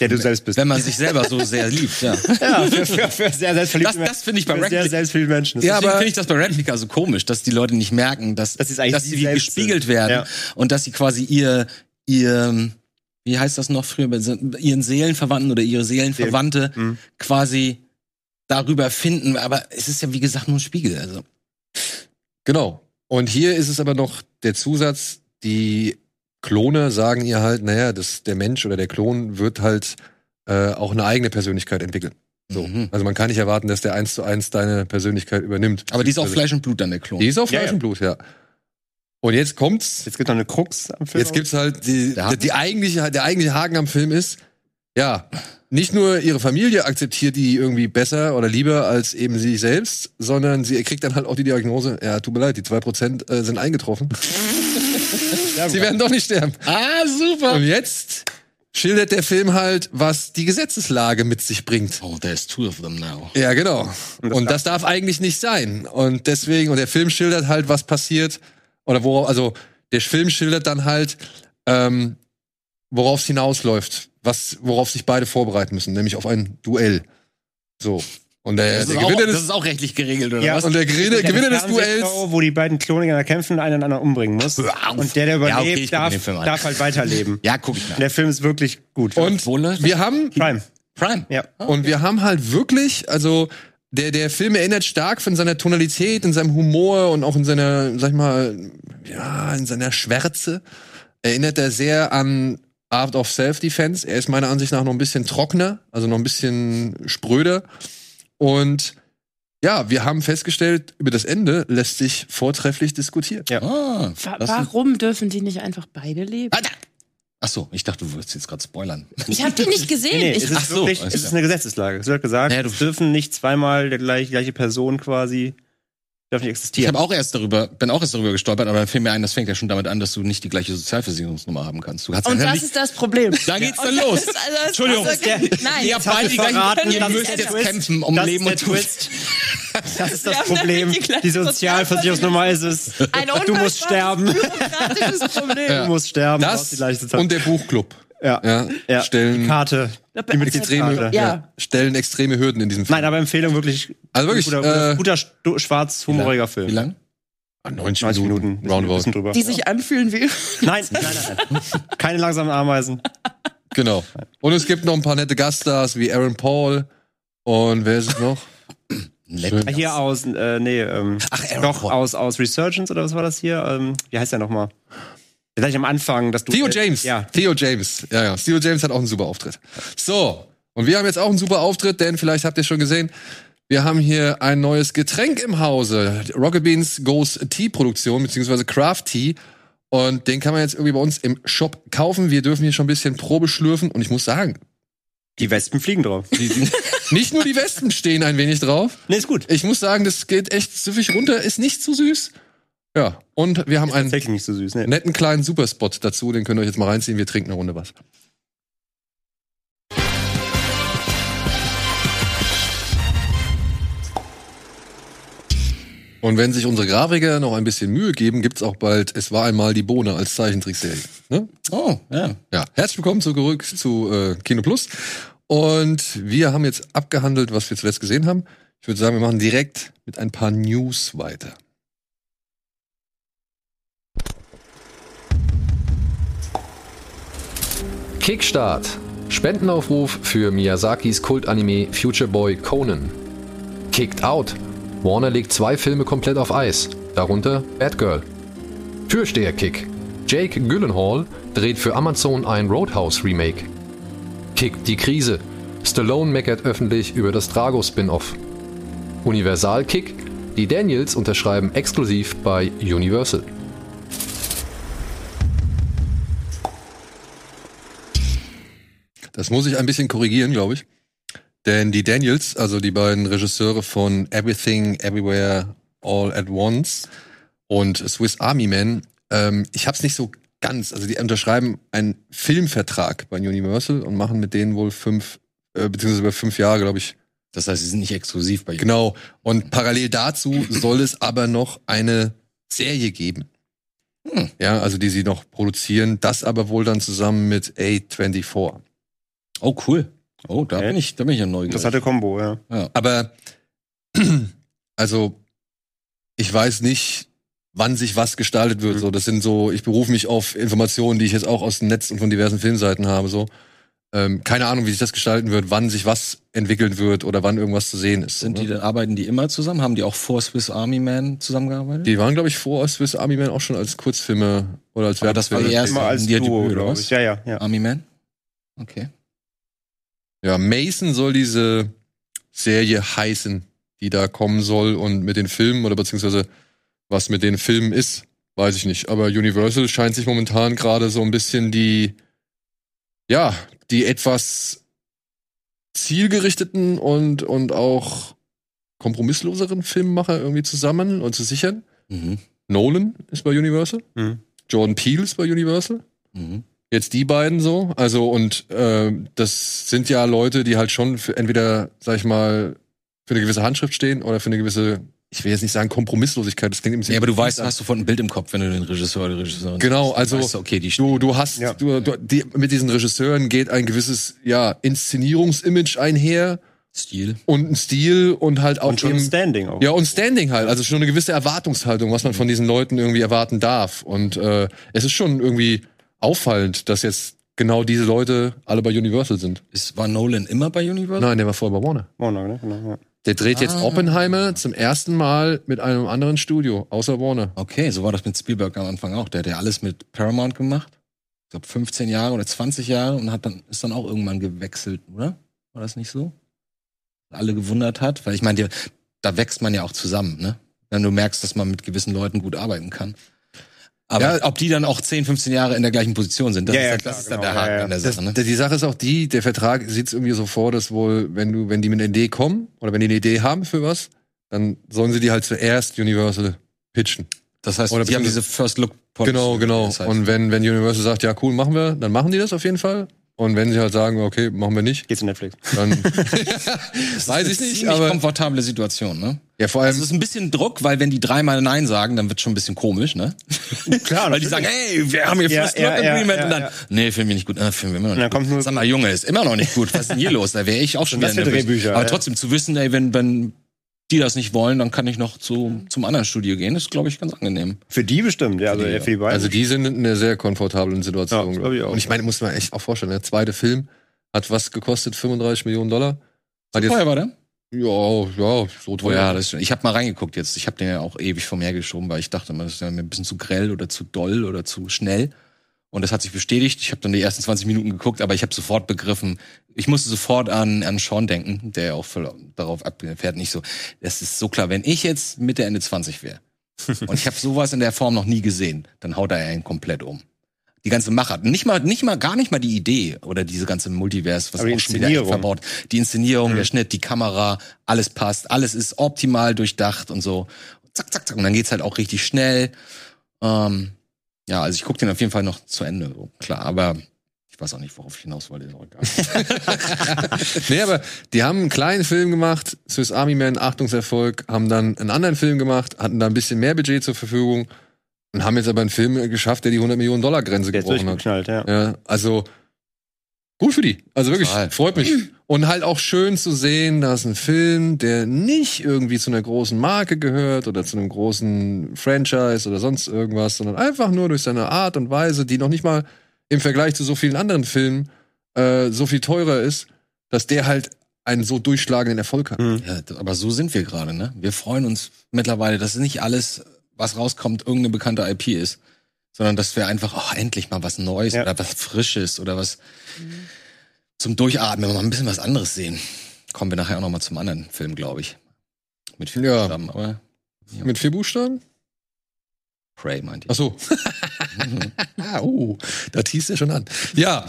Der du selbst bist. wenn man sich selber so sehr liebt, ja. (laughs) Ja, für, für, für sehr selbstverliebte Das- das finde ich bei für sehr Replika- selbstverliebte Menschen. Das Ja, aber- finde ich das bei Replika so komisch, dass die Leute nicht merken, dass, Dass sie es eigentlich dass sie sie wie gespiegelt sind. werden Ja. und dass sie quasi ihr, ihr, wie heißt das noch früher, ihren Seelenverwandten oder ihre Seelenverwandte Mhm. quasi darüber finden. Aber es ist ja, wie gesagt, nur ein Spiegel. Also. Genau. Und hier ist es aber noch der Zusatz, die Klone sagen ihr halt, naja, das, der Mensch oder der Klon wird halt äh, auch eine eigene Persönlichkeit entwickeln. So. Mhm. Also man kann nicht erwarten, dass der eins zu eins deine Persönlichkeit übernimmt. Aber die ist auch Also, Fleisch und Blut dann, der Klon. Die ist Ja, Fleisch ja. und Blut, ja. Und jetzt kommt's. Jetzt gibt noch eine Krux am Film. Jetzt gibt's halt die, Der Haken? die eigentliche, der eigentliche Haken am Film ist, ja, nicht nur ihre Familie akzeptiert die irgendwie besser oder lieber als eben sie selbst, sondern sie kriegt dann halt auch die Diagnose, ja, tut mir leid, die zwei Prozent äh, sind eingetroffen. (laughs) sie werden doch nicht sterben. Ah, super. Und jetzt schildert der Film halt, was die Gesetzeslage mit sich bringt. Oh, there's two of them now. Ja, genau. Und Und das das, darf eigentlich nicht sein. Und deswegen, und der Film schildert halt, was passiert, oder worauf, also der Film schildert dann halt, ähm, worauf es hinausläuft, was, worauf sich beide vorbereiten müssen, nämlich auf ein Duell. So. Und der, Das der ist, auch, Gewinner das des, ist auch rechtlich geregelt, oder Ja, was? und der Gewinner, Gewinner des Duells, wo die beiden gegeneinander kämpfen, einen den anderen umbringen muss. Und der, der überlebt, Ja, okay, darf, darf halt weiterleben. (laughs) Ja, guck ich Und mal. der Film ist wirklich gut. und Wo läuft wir haben, Prime. Prime. Ja. Und wir haben halt wirklich, also der, der Film erinnert stark von seiner Tonalität, in seinem Humor und auch in seiner, sag ich mal, ja, in seiner Schwärze. Erinnert er sehr an Art of Self-Defense. Er ist meiner Ansicht nach noch ein bisschen trockener, also noch ein bisschen spröder. Und ja, wir haben festgestellt, über das Ende lässt sich vortrefflich diskutieren. Ja. Ah, warum dürfen die nicht einfach beide leben? Alter! Ach so, ich dachte, du würdest jetzt gerade spoilern. Ich habe die nicht gesehen. Nee, nee, ich, es ist Ach so, wirklich, es ist eine Gesetzeslage. Es wird gesagt, Ja, du- es dürfen nicht zweimal der gleich, gleiche Person quasi, darf nicht Ich existieren. habe auch erst darüber, bin auch erst darüber gestolpert, aber dann fiel mir ein, das fängt ja schon damit an, dass du nicht die gleiche Sozialversicherungsnummer haben kannst. Du kannst und ja das nicht, ist das Problem. da geht's dann los. ist- (laughs) also das- Entschuldigung, also- der- nein, Ihr habt beide die gleichen, verraten, ihr das ist müsst der jetzt Twist. kämpfen um das Leben ist der und Tod. Twist. Das ist Wir das haben Problem. die Die Sozialversicherungsnummer ist es. ein Du musst sterben. Problem. Du musst sterben. hast Das und der Buchclub ja. ja, Ja. Die stellen, Karte. Die extreme, Mitgliedskarte. Ja. stellen extreme Hürden in diesem Film. Nein, aber Empfehlung wirklich. Also wirklich, Guter, guter, äh, guter stu- schwarz-humoriger Film. Wie lang? 90 90 Minuten, Minuten. roundabout. Drüber. Die sich anfühlen wie. (laughs) Nein, nein, nein, nein. Keine langsamen Ameisen. Genau. Und es gibt noch ein paar nette Gaststars wie Aaron Paul und wer ist es noch? (clears throat) Nett. Ah, Hier aus, äh, nee, ähm, Ach, Aaron doch, Paul. aus, aus Resurgence oder was war das hier? Ähm, wie heißt der nochmal? Gleich am Anfang, dass du. Theo äh, James. Ja. Theo James. Ja, ja. Theo James hat auch einen super Auftritt. So. Und wir haben jetzt auch einen super Auftritt, denn vielleicht habt ihr schon gesehen, wir haben hier ein neues Getränk im Hause. Rocket Beans Goes Tea Produktion, beziehungsweise Craft Tea. Und den kann man jetzt irgendwie bei uns im Shop kaufen. Wir dürfen hier schon ein bisschen Probe schlürfen. Und ich muss sagen, Die Wespen fliegen drauf. die, die, (laughs) nicht nur die Westen stehen ein wenig drauf. Nee, ist gut. Ich muss sagen, das geht echt süffig runter, ist nicht zu süß. Ja, und wir haben Ist einen tatsächlich nicht so süß. Nee. netten kleinen Superspot dazu, den könnt ihr euch jetzt mal reinziehen. Wir trinken eine Runde was. Und wenn sich unsere Grafiker noch ein bisschen Mühe geben, gibt's auch bald Es war einmal die Bohne als Zeichentrickserie. Ne? Oh, ja. Ja, herzlich willkommen zurück zu äh, Kino Plus. Und wir haben jetzt abgehandelt, was wir zuletzt gesehen haben. Ich würde sagen, wir machen direkt mit ein paar News weiter. Kickstart. Spendenaufruf für Miyazakis Kultanime Future Boy Conan. Kicked Out. Warner legt zwei Filme komplett auf Eis, darunter Batgirl. Türsteher-Kick. Jake Gyllenhaal dreht für Amazon ein Roadhouse-Remake. Kickt die Krise. Stallone meckert öffentlich über das Drago-Spin-Off. Universal-Kick. Die Daniels unterschreiben exklusiv bei Universal. Das muss ich ein bisschen korrigieren, glaube ich. Denn die Daniels, also die beiden Regisseure von Everything, Everywhere, All at Once und Swiss Army Man, ähm, ich hab's nicht so ganz. Also die unterschreiben einen Filmvertrag bei Universal und machen mit denen wohl fünf, äh, beziehungsweise über fünf Jahre, glaube ich, Das heißt, sie sind nicht exklusiv bei Genau. Und parallel dazu soll es aber noch eine Serie geben. Hm. Ja, also die sie noch produzieren. Das aber wohl dann zusammen mit A24. Oh, cool. Oh, da Okay. bin ich, da bin ich ja neugierig. Das hatte Combo, ja. Aber, (clears throat) also, ich weiß nicht, wann sich was gestaltet wird. Mhm. So, das sind so, ich berufe mich auf Informationen, die ich jetzt auch aus dem Netz und von diversen Filmseiten habe. So, ähm, keine Ahnung, wie sich das gestalten wird, wann sich was entwickeln wird oder wann irgendwas zu sehen ist. Sind so, die, ne? arbeiten die immer zusammen? Haben die auch vor Swiss Army Man zusammengearbeitet? Die waren, glaube ich, vor Swiss Army Man auch schon als Kurzfilme oder als Aber das war die erste. Immer als die Duo, Debüt, oder glaube was? ich. Ja, ja, ja. Army Man? Okay. Ja, Mason soll diese Serie heißen, die da kommen soll und mit den Filmen oder beziehungsweise was mit den Filmen ist, weiß ich nicht. Aber Universal scheint sich momentan gerade so ein bisschen die, ja, die etwas zielgerichteten und, und auch kompromissloseren Filmemacher irgendwie zusammen und zu sichern. Mhm. Nolan ist bei Universal, Mhm. Jordan Peele ist bei Universal. Mhm. Jetzt die beiden so, also und äh, das sind ja Leute, die halt schon für entweder, sag ich mal, für eine gewisse Handschrift stehen oder für eine gewisse, ich will jetzt nicht sagen Kompromisslosigkeit, das klingt ein bisschen. Ja, aber du weißt, hast du von ein Bild im Kopf, wenn du den Regisseur oder Regisseurin Genau, siehst. also- Weißt du, okay, die Du, du hast, Ja. du, du, die, mit diesen Regisseuren geht ein gewisses, ja, Inszenierungsimage einher Stil. und ein Stil und halt auch Und schon eben, Standing auch. ja und Standing halt, also schon eine gewisse Erwartungshaltung, was man von diesen Leuten irgendwie erwarten darf. Und äh, es ist schon irgendwie auffallend, dass jetzt genau diese Leute alle bei Universal sind. Ist, war Nolan immer bei Universal? Nein, der war vorher bei Warner. Warner, ne? Genau, ja. Der dreht jetzt Ah. Oppenheimer zum ersten Mal mit einem anderen Studio, außer Warner. Okay, so war das mit Spielberg am Anfang auch. Der hat ja alles mit Paramount gemacht. Ich glaube 15 Jahre oder 20 Jahre und hat dann, ist dann auch irgendwann gewechselt, oder? War das nicht so? alle gewundert hat, weil ich meine, da wächst man ja auch zusammen, ne? Wenn du merkst, dass man mit gewissen Leuten gut arbeiten kann. Aber Ja. ob die dann auch 10, 15 Jahre in der gleichen Position sind, das Ja, ist, ja, halt- klar, das ist dann genau, der Haken an der Das, Sache, ne? die Sache ist auch die, der Vertrag sieht es irgendwie so vor, dass wohl, wenn du, wenn die mit einer Idee kommen oder wenn die eine Idee haben für was, dann sollen sie die halt zuerst Universal pitchen. Das heißt, Oder die haben diese First Look Policy, Genau, genau. das heißt. Und wenn, wenn Universal sagt, ja cool, machen wir, dann machen die das auf jeden Fall. Und wenn sie halt sagen, okay, machen wir nicht, Geht zu Netflix. dann (laughs) Das weiß ist ich eine nicht, ziemlich aber komfortable Situation, ne? ja, vor Also allem, es ist ein bisschen Druck, weil wenn die dreimal Nein sagen, dann wird schon ein bisschen komisch, ne? (laughs) Klar, weil die sagen, hey, wir haben hier Ja, First ja, Look ja, Agreement ja, und dann, ja. nee, finden wir nicht gut, äh, finden wir immer noch dann nicht kommt gut. nur- Sag mal, Junge, ist immer noch nicht gut. Was ist denn hier los? Da wäre ich auch (laughs) schon wieder für nervös. Drehbücher, Aber ja. trotzdem zu wissen, ey, wenn, wenn die das nicht wollen, dann kann ich noch zu, zum anderen Studio gehen. ist, glaube ich, ganz angenehm. Für die bestimmt, ja, also Für die, ja, für die beiden. also die sind in einer sehr komfortablen Situation. Ja, das ich auch. Und ich meine, muss man echt auch vorstellen, der zweite Film hat was gekostet? 35 Millionen Dollar? Hat jetzt, Teuer war der? ja, ja, so Oh teuer. ja, das, ich habe mal reingeguckt jetzt. Ich habe den ja auch ewig vor mir hergeschoben, weil ich dachte, das ist ja mir ein bisschen zu grell oder zu doll oder zu schnell. Und das hat sich bestätigt. Ich habe dann die ersten 20 Minuten geguckt, aber ich habe sofort begriffen, ich musste sofort an, an Sean denken, der ja auch voll darauf abfährt. Nicht so, das ist so klar, wenn ich jetzt Mitte, Ende 20 wäre (laughs) und ich habe sowas in der Form noch nie gesehen, dann haut er einen komplett um. Die ganze Machart. Nicht mal, nicht mal, gar nicht mal die Idee oder diese ganze Multiverse, was Aber auch schon wieder verbaut. Die Inszenierung, der Schnitt, die Kamera, alles passt, alles ist optimal durchdacht und so. Zack, zack, zack. Und dann geht's halt auch richtig schnell. Ähm, ja, also ich gucke den auf jeden Fall noch zu Ende, so, klar. Aber ich weiß auch nicht, worauf ich hinaus wollte. (laughs) Nee, aber die haben einen kleinen Film gemacht, Swiss Army Man, Achtungserfolg, haben dann einen anderen Film gemacht, hatten da ein bisschen mehr Budget zur Verfügung und haben jetzt aber einen Film geschafft, der die 100 Millionen Dollar Grenze der gebrochen hat. ja. Ja, also gut für die. Also wirklich, Total. freut mich. Und halt auch schön zu sehen, dass ein Film, der nicht irgendwie zu einer großen Marke gehört oder zu einem großen Franchise oder sonst irgendwas, sondern einfach nur durch seine Art und Weise, die noch nicht mal im Vergleich zu so vielen anderen Filmen äh, so viel teurer ist, dass der halt einen so durchschlagenden Erfolg hat. Mhm. ja, aber so sind wir gerade, ne? Wir freuen uns mittlerweile, dass nicht alles, was rauskommt, irgendeine bekannte IP ist. Sondern dass wir einfach, oh, endlich mal was Neues Ja. oder was Frisches oder was zum Durchatmen, mal ein bisschen was anderes sehen. Kommen wir nachher auch noch mal zum anderen Film, glaube ich. Mit viel Ja. Buchstaben, aber Mit vier Buchstaben? Prey meinte Ach ich. so. (laughs) ah, uh, da teast er schon an. Ja,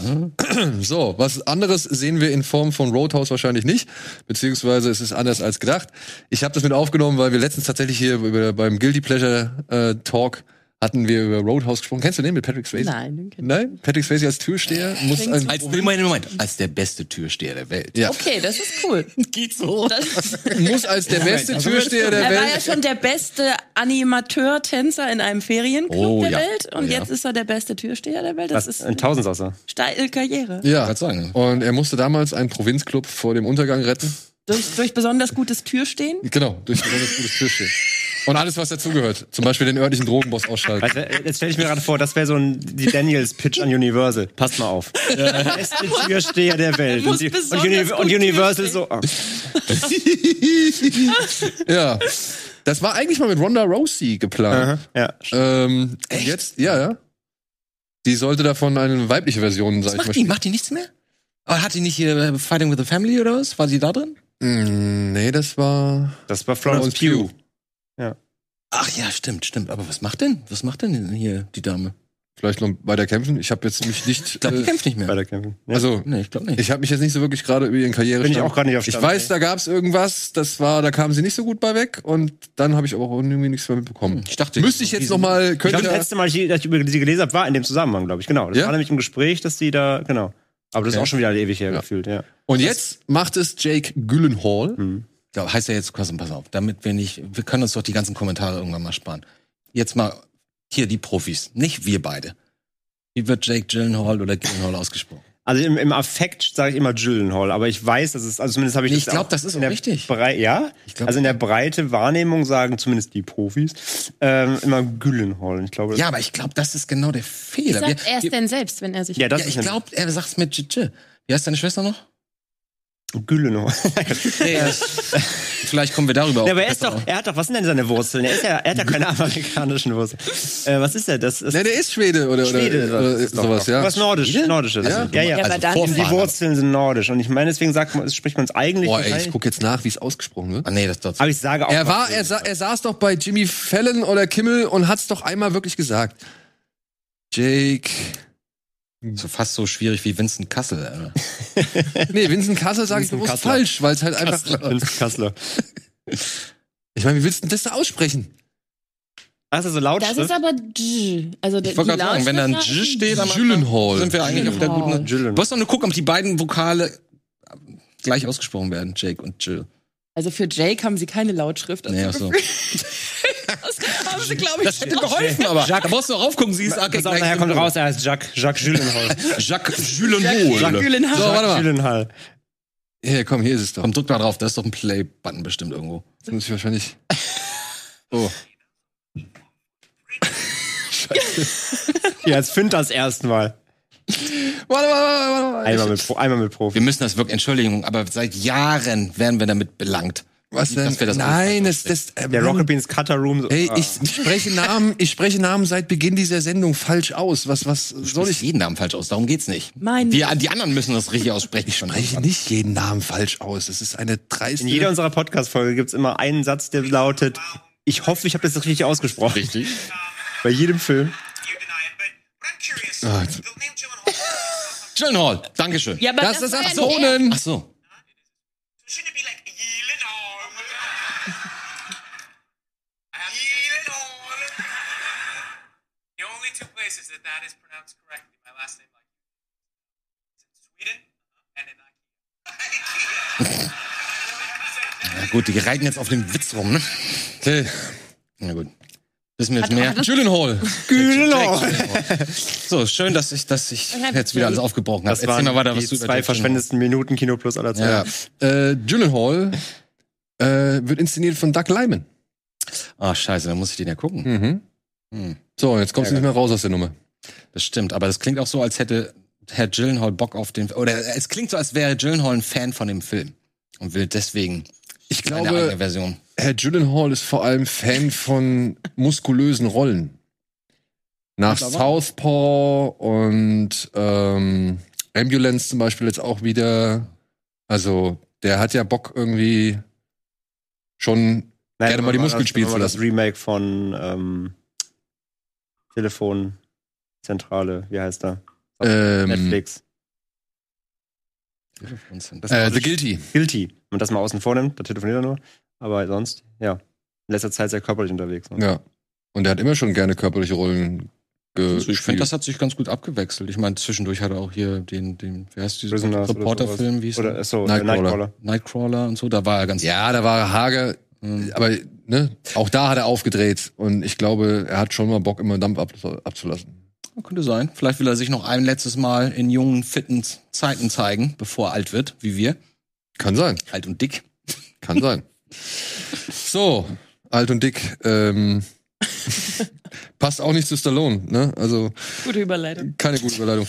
so, was anderes sehen wir in Form von Roadhouse wahrscheinlich nicht, beziehungsweise es ist anders als gedacht. Ich habe das mit aufgenommen, weil wir letztens tatsächlich hier beim Guilty Pleasure äh, Talk hatten wir über Roadhouse gesprochen. Kennst du den mit Patrick Swayze? Nein, den kenn ich Nein? Patrick Swayze als Türsteher muss Klingt ein, Als, Moment, Moment, als der beste Türsteher der Welt. ja, Okay, das ist cool. (laughs) Geht so. Das, (laughs) (laughs) muss als der beste Türsteher der er war ja Welt. schon der beste Animateur-Tänzer in einem Ferienclub Oh, der ja. Welt und ja. jetzt ist er der beste Türsteher der Welt. Das Das ist ein eine Tausendsasser. steile Karriere. Ja, Wollte sagen. und er musste damals einen Provinzclub vor dem Untergang retten. Durch, durch besonders gutes Türstehen. Genau, durch besonders gutes Türstehen. Und alles, was dazugehört. Zum Beispiel den örtlichen Drogenboss ausschalten. Weißt du, jetzt stelle ich mir gerade vor, das wäre so ein die Daniels-Pitch an Universal. Passt mal auf. Der beste Türsteher der Welt. Und, die, und, Uni und Universal so. Oh. Ja. Das war eigentlich mal mit Ronda Rousey geplant. Ja. Ähm, jetzt, ja, ja. Die sollte davon eine weibliche Version, ich macht mal. die? Macht die nichts mehr? Aber hat die nicht hier äh, Fighting with the Family oder was? War sie da drin? Mm, nee, das war Das war Florence Pugh. Ach ja, stimmt, stimmt. Aber was macht denn? Was macht denn hier die Dame? vielleicht noch weiter kämpfen. Ich habe jetzt mich nicht. Ich glaube, die Äh, kämpft nicht mehr. Bei der Camping. Ja. also, nee, ich glaube nicht. ich habe mich jetzt nicht so wirklich gerade über ihren Karriere. Bin ich auch gerade nicht auf Ich Stand, weiß, ey. da gab's irgendwas, das war, da kam sie nicht so gut bei weg und dann habe ich aber auch irgendwie nichts mehr mitbekommen. Ich dachte, Müsste ich jetzt noch mal, ich könnte glaube, das letzte Mal, dass ich dass ich über sie gelesen habe, war in dem Zusammenhang, glaube ich. Genau. Das Ja? war nämlich im Gespräch, dass die da, genau. Aber das ist Okay. auch schon wieder ewig her Ja. gefühlt, ja. und jetzt macht es Jake Gyllenhaal. Ich glaube, heißt ja jetzt, pass pass auf, damit wir nicht, wir können uns doch die ganzen Kommentare irgendwann mal sparen. Jetzt mal hier die Profis, nicht wir beide. Wie wird Jake Gyllenhaal oder Gyllenhaal ausgesprochen? Also im, im Affekt sage ich immer Gyllenhaal, aber ich weiß, dass es, also zumindest habe ich Nee, das ich glaub, auch das ist in auch der richtig. Brei ja, Ich glaub- also in der breite Wahrnehmung sagen zumindest die Profis ähm, immer Gyllenhaal. Ich glaube, Ja, aber ich glaube, das ist genau der Wie Fehler. sagt Wir- er es denn selbst, wenn er sich. ja, das ja, ich glaube, er sagt's mit J. Wie heißt deine Schwester noch? Güllenhorn. Nee, vielleicht kommen wir darüber auch Ja, aber er ist doch, er hat doch, was sind denn seine Wurzeln? Er ist ja, er hat ja keine (laughs) amerikanischen Wurzeln. Äh, was ist er? Das ist Ne, der ist Schwede oder, Schwede, oder, oder das ist doch sowas, ja. Was Nordisch, Nordisches. Ja? ja, ja. Ja, aber Also dann Vorfahren. Die Wurzeln sind nordisch. Und ich meine, deswegen sagt man, spricht man es eigentlich Boah, ey, ich wahrscheinlich- guck jetzt nach, wie es ausgesprochen wird. Ah, nee, das dort. Aber ich sage auch. Er war, er, sa er saß doch bei Jimmy Fallon oder Kimmel und hat's doch einmal wirklich gesagt. Jake. So fast so schwierig wie Vincent Kassel. Alter. (laughs) Nee, Vincent Kassel sage ich bewusst Kassler. falsch, weil es halt einfach. Vincent Kassler. (laughs) Ich meine, wie willst du denn das da aussprechen? Das ist so Das Lautschrift. ist aber Dj. Also Ich wollte gerade sagen, wenn da ein J steht, Gyllenhaal. sind wir eigentlich auf der guten. Du musst doch nur gucken, ob die beiden Vokale gleich ausgesprochen werden, Jake und Jill. Also für Jake haben sie keine Lautschrift. Nee, ach so. (laughs) Das haben sie, glaube ich, Das hätte geholfen, aber. Da musst du raufgucken, siehst, okay, Pass auf, nachher kommt raus, er heißt Jacques, Jacques Gyllenhaal. (laughs) Jacques Gyllenhaal. Jacques Gyllenhaal. So, warte mal. Gyllenhaal. Hier, komm, hier ist es doch. Komm, drück mal drauf, da ist doch ein Play-Button bestimmt irgendwo. Das muss ich wahrscheinlich. Oh. (laughs) Ja, jetzt find das erstmal. (laughs) Warte warte warte mal. Einmal mit, einmal mit Profi. Wir müssen das wirklich, Entschuldigung, aber seit Jahren werden wir damit belangt. Was denn? Dass wir das Nein, das, das, äh, Der. Rocket Beans Cutter Room. so- Ey, Ah. ich spreche Namen, ich spreche Namen seit Beginn dieser Sendung falsch aus. Was, was soll Soll ich? jeden Namen falsch aus? Darum geht's nicht. Mein- Wir, die anderen müssen das richtig aussprechen. Ich spreche nicht jeden Namen falsch aus. Das ist eine dreiste. In jeder unserer Podcast-Folge gibt's immer einen Satz, der lautet, ich hoffe, ich habe das richtig ausgesprochen. Richtig. Bei jedem Film. Ah, Gyllenhaal, Dankeschön. Ja, aber das ist war ja Aktionen. Ach so. (laughs) Na gut, die reiten jetzt auf dem Witz rum, ne? Okay. Na gut. Wissen wir jetzt mehr? Gyllenhaal. So, schön, dass ich, dass ich Ja, jetzt wieder alles aufgebrochen habe. Das waren mal weiter, die was du über zwei Jake verschwendesten Minuten Kino Plus aller Ja. Zeiten. Äh, Gyllenhaal äh, wird inszeniert von Doug Lyman. Gyllenhaal- Ah, scheiße, dann muss ich den ja gucken. Mhm. Hm. So, jetzt kommst du nicht mehr raus aus der Nummer. Das stimmt, aber das klingt auch so, als hätte Herr Gyllenhaal Bock auf den, oder es klingt so, als wäre Gyllenhaal ein Fan von dem Film und will deswegen Ich eine eigene glaube, Version. Herr Gyllenhaal ist vor allem Fan von muskulösen Rollen. Nach. Southpaw und ähm, Ambulance zum Beispiel jetzt auch wieder. Also, der hat ja Bock irgendwie schon Nein, Gerne mal die Muskeln das- spielen aber zu Das lassen. Remake von ähm, Telefonzentrale, wie heißt er? ähm, Netflix. Das äh, The Guilty. Guilty. Wenn man das mal außen vornimmt, da telefoniert er nur. Aber sonst, ja. In letzter Zeit sehr körperlich unterwegs. Ne? Ja. Und er hat immer schon gerne körperliche Rollen Also gespielt. ich finde, das hat sich ganz gut abgewechselt. Ich meine, zwischendurch hat er auch hier den, den, wie heißt dieser Reporterfilm, wie hieß Oder, der? achso, Nightcrawler. Nightcrawler. Nightcrawler und so, da war er ganz ja, da war er hager, Mhm. aber ne, auch da hat er aufgedreht. Und ich glaube, er hat schon mal Bock, immer Dampf ab, abzulassen. Könnte sein. Vielleicht will er sich noch ein letztes Mal in jungen, fitten Zeiten zeigen, bevor er alt wird, wie wir. Kann sein. Alt und dick. Kann sein. (laughs) So, alt und dick. Ähm, (laughs) passt auch nicht zu Stallone, ne? Also Gute Überleitung. keine gute Überleitung.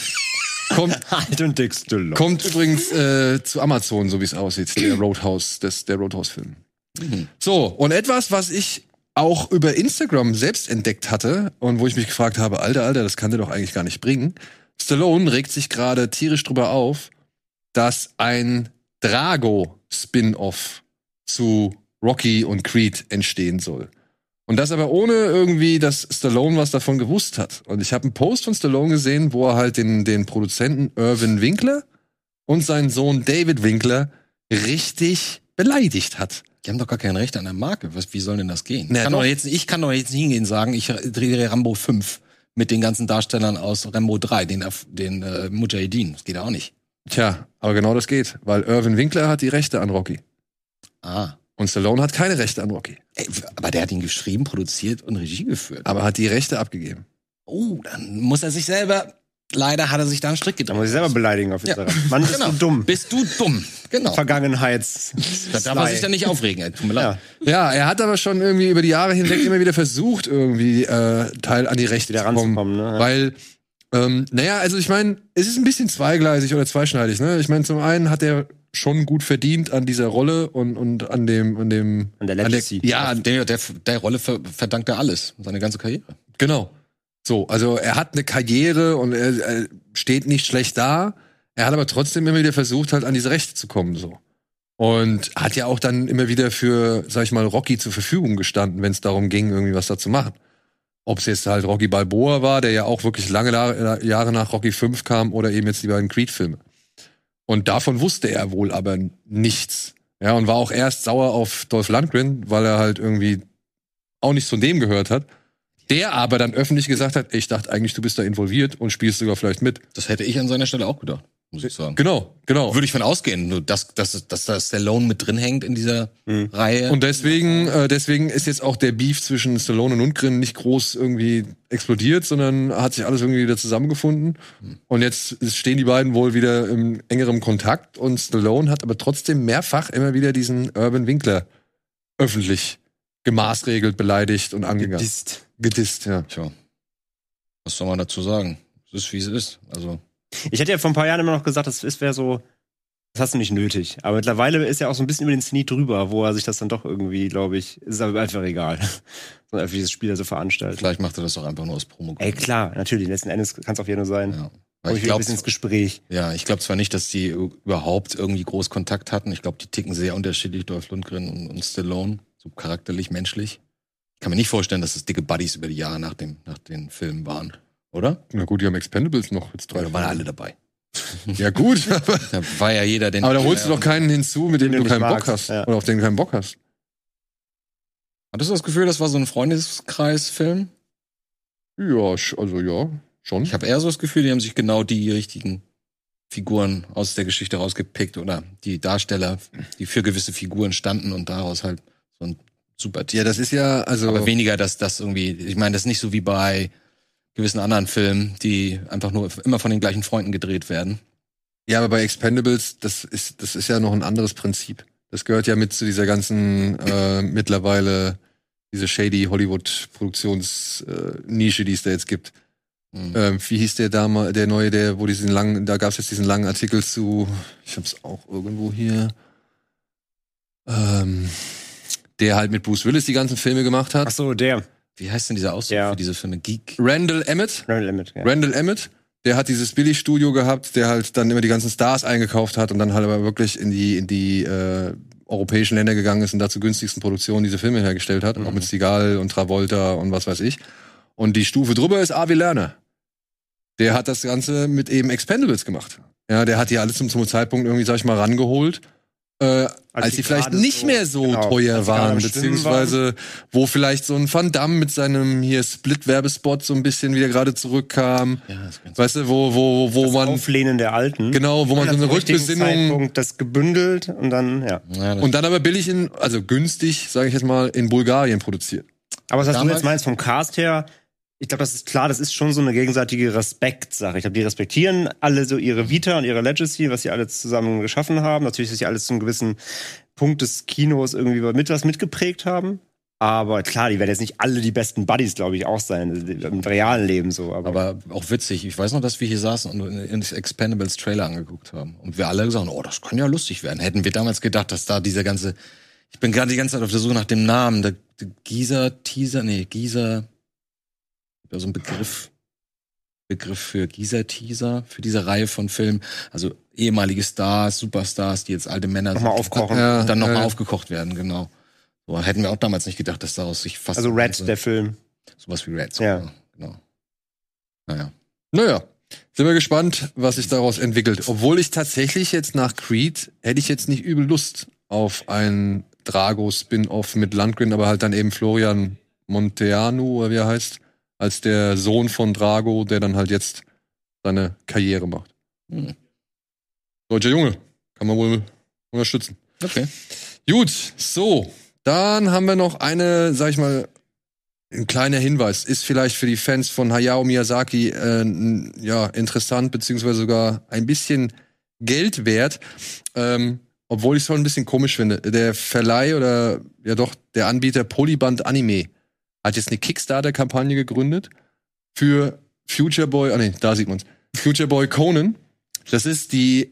Kommt, (laughs) Alt und dick Stille. kommt übrigens äh, zu Amazon, so wie es aussieht, der Roadhouse, das, der Roadhouse-Film. So, und etwas, was ich auch über Instagram selbst entdeckt hatte und wo ich mich gefragt habe, Alter, Alter, das kann der doch eigentlich gar nicht bringen. Stallone regt sich gerade tierisch drüber auf, dass ein Drago-Spin-Off zu Rocky und Creed entstehen soll. Und das aber ohne irgendwie, dass Stallone was davon gewusst hat. Und ich habe einen Post von Stallone gesehen, wo er halt den, den Produzenten Irvin Winkler und seinen Sohn David Winkler richtig beleidigt hat. Die haben doch gar kein Recht an der Marke. Was, wie soll denn das gehen? Na, ich, kann doch. doch jetzt, ich kann doch jetzt nicht hingehen und sagen, ich drehe Rambo 5 mit den ganzen Darstellern aus Rambo 3, den, den äh, Mujahideen. Das geht ja auch nicht. Tja, aber genau das geht, weil Irvin Winkler hat die Rechte an Rocky. Ah. Und Stallone hat keine Rechte an Rocky, Ey, aber der hat ihn geschrieben, produziert und Regie geführt. aber hat die Rechte abgegeben. Oh, dann muss er sich selber. Leider hat er sich da einen Strick Da gedreht. muss ich selber beleidigen auf Ja. Instagram. Mann, bist Genau. du dumm. Bist du dumm? Genau. Vergangenheits. Da darf er sich dann nicht aufregen. Ey. Tut mir leid. Ja. Ja, er hat aber schon irgendwie über die Jahre hinweg immer wieder versucht, irgendwie äh, Teil an die Rechte Wieder zu kommen. ranzukommen, ne? Ja. Weil Ähm, naja, also ich meine, es ist ein bisschen zweigleisig oder zweischneidig. Ne? Ich meine, zum einen hat er schon gut verdient an dieser Rolle und, und an dem, an dem, An der Legacy. ja, Ja, der, der, der Rolle ver verdankt er alles, seine ganze Karriere. Genau. So, also er hat eine Karriere und er, er steht nicht schlecht da. Er hat aber trotzdem immer wieder versucht, halt an diese Rechte zu kommen, so. Und hat ja auch dann immer wieder für, sag ich mal, Rocky zur Verfügung gestanden, wenn es darum ging, irgendwie was da zu machen. Ob es jetzt halt Rocky Balboa war, der ja auch wirklich lange La- Jahre nach Rocky 5 kam, oder eben jetzt die beiden Creed-Filme. Und davon wusste er wohl aber nichts. Ja, und war auch erst sauer auf Dolph Lundgren, weil er halt irgendwie auch nicht zu dem gehört hat. Der aber dann öffentlich gesagt hat, ich dachte eigentlich, du bist da involviert und spielst sogar vielleicht mit. Das hätte ich an seiner Stelle auch gedacht, muss ich sagen. Genau, genau. Würde ich von ausgehen, nur dass, dass, dass da Stallone mit drin hängt in dieser Reihe. Und deswegen, äh, deswegen ist jetzt auch der Beef zwischen Stallone und Lundgren nicht groß irgendwie explodiert, sondern hat sich alles irgendwie wieder zusammengefunden. Und jetzt stehen die beiden wohl wieder im engeren Kontakt und Stallone hat aber trotzdem mehrfach immer wieder diesen Urban Winkler öffentlich gemaßregelt, beleidigt und angegangen. Gedisst. Gedisst, ja. Tja, was soll man dazu sagen? Es ist, wie es ist. Also, Ich hätte ja vor ein paar Jahren immer noch gesagt, das wäre so, das hast du nicht nötig. Aber mittlerweile ist er auch so ein bisschen über den Zenit drüber, wo er sich das dann doch irgendwie, glaube ich, ist aber einfach egal. (laughs) so einfach dieses Spiel so veranstaltet. vielleicht macht er das auch einfach nur aus promo Ey, klar, natürlich, letzten Endes kann es auch wieder nur sein. Ja. Ja. Weil Ich ich glaube, ins Gespräch. ja, ich glaube zwar nicht, dass die überhaupt irgendwie groß Kontakt hatten. Ich glaube, die ticken sehr unterschiedlich, Dolph Lundgren und, und Stallone, so charakterlich, menschlich. Ich kann mir nicht vorstellen, dass es dicke Buddies über die Jahre nach, dem, nach den Filmen waren. Oder? Na gut, die haben Expendables noch jetzt drei. Da waren alle dabei. (laughs) Ja gut, (laughs) Da war ja jeder, den aber da holst du doch keinen hinzu, mit dem du du keinen nicht Bock magst, hast. ja. Oder auf den du keinen Bock hast. Hattest du das Gefühl, das war so ein Freundeskreis-Film? Ja, also ja, schon. Ich habe eher so das Gefühl, die haben sich genau die richtigen Figuren aus der Geschichte rausgepickt oder die Darsteller, die für gewisse Figuren standen und daraus halt so ein super ja, das ist ja, also. Aber weniger, dass das irgendwie, ich meine, das ist nicht so wie bei gewissen anderen Filmen, die einfach nur immer von den gleichen Freunden gedreht werden. Ja, aber bei Expendables, das ist, das ist ja noch ein anderes Prinzip. Das gehört ja mit zu dieser ganzen äh, mittlerweile diese shady Hollywood-Produktionsnische, die es da jetzt gibt. Mhm. Ähm, wie hieß der damals, der neue, der, wo diesen langen, da gab es jetzt diesen langen Artikel zu, ich hab's auch irgendwo hier, ähm, der halt mit Bruce Willis die ganzen Filme gemacht hat. Ach so, der. Wie heißt denn dieser Ausdruck Ja. für diese Filme? Geek? Randall Emmett, Randall Emmett, ja. Randall Emmett, der hat dieses Billigstudio gehabt, der halt dann immer die ganzen Stars eingekauft hat und dann halt aber wirklich in die, in die äh, europäischen Länder gegangen ist und da zu günstigsten Produktionen diese Filme hergestellt hat, auch mit Seagal und Travolta und was weiß ich. Und die Stufe drüber ist Avi Lerner. Der hat das Ganze mit eben Expendables gemacht. Ja, der hat die alle zum, zum Zeitpunkt irgendwie, sag ich mal, rangeholt. Äh, als, die die vielleicht nicht so- mehr so genau, teuer als sie waren, beziehungsweise wo vielleicht so ein Van Damme mit seinem hier Split-Werbespot so ein bisschen wieder gerade zurückkam. Ja, Weißt du, wo, wo, wo das man, Auflehnen der Alten. genau, wo man so eine Rückbesinnung Zeitpunkt das gebündelt und dann, ja. ja, und dann aber billig in, also günstig, sage ich jetzt mal, in Bulgarien produziert. Aber was du Damals- jetzt meinst vom Cast her, ich glaube, das ist klar, das ist schon so eine gegenseitige Respektsache. Ich glaube, die respektieren alle so ihre Vita und ihre Legacy, was sie alle zusammen geschaffen haben. Natürlich, dass sie alles zum gewissen Punkt des Kinos irgendwie mit was mitgeprägt haben. Aber klar, die werden jetzt nicht alle die besten Buddies, glaube ich, auch sein. Im realen Leben so. Aber, Aber auch witzig. Ich weiß noch, dass wir hier saßen und das Expendables Trailer angeguckt haben. Und wir alle gesagt haben, oh, das kann ja lustig werden. Hätten wir damals gedacht, dass da dieser ganze, ich bin gerade die ganze Zeit auf der Suche nach dem Namen, der Gieser Teaser, nee, Gieser, so ein Begriff, Begriff für Gieser Teaser, für diese Reihe von Filmen. Also ehemalige Stars, Superstars, die jetzt alte Männer Nochmal sind. aufkochen. Ja, Und dann nochmal ja. aufgekocht werden, genau. So, hätten wir auch damals nicht gedacht, dass daraus sich fast also Red, der Film. sowas wie Red, so, Ja. genau. Naja. Naja, sind wir gespannt, was sich daraus entwickelt. Obwohl ich tatsächlich jetzt nach Creed hätte ich jetzt nicht übel Lust auf ein Drago-Spin-Off mit Landgren, aber halt dann eben Florian Monteanu, oder wie er heißt, als der Sohn von Drago, der dann halt jetzt seine Karriere macht. Hm. Deutscher Junge, kann man wohl unterstützen. Okay. Gut, so, dann haben wir noch eine, sag ich mal, ein kleiner Hinweis. Ist vielleicht für die Fans von Hayao Miyazaki äh, ja interessant beziehungsweise sogar ein bisschen Geld wert. Ähm, obwohl ich es schon ein bisschen komisch finde. Der Verleih oder ja doch der Anbieter Polyband Anime hat jetzt eine Kickstarter-Kampagne gegründet für Future Boy, ah nee, da sieht man's. Future Boy Conan. Das ist die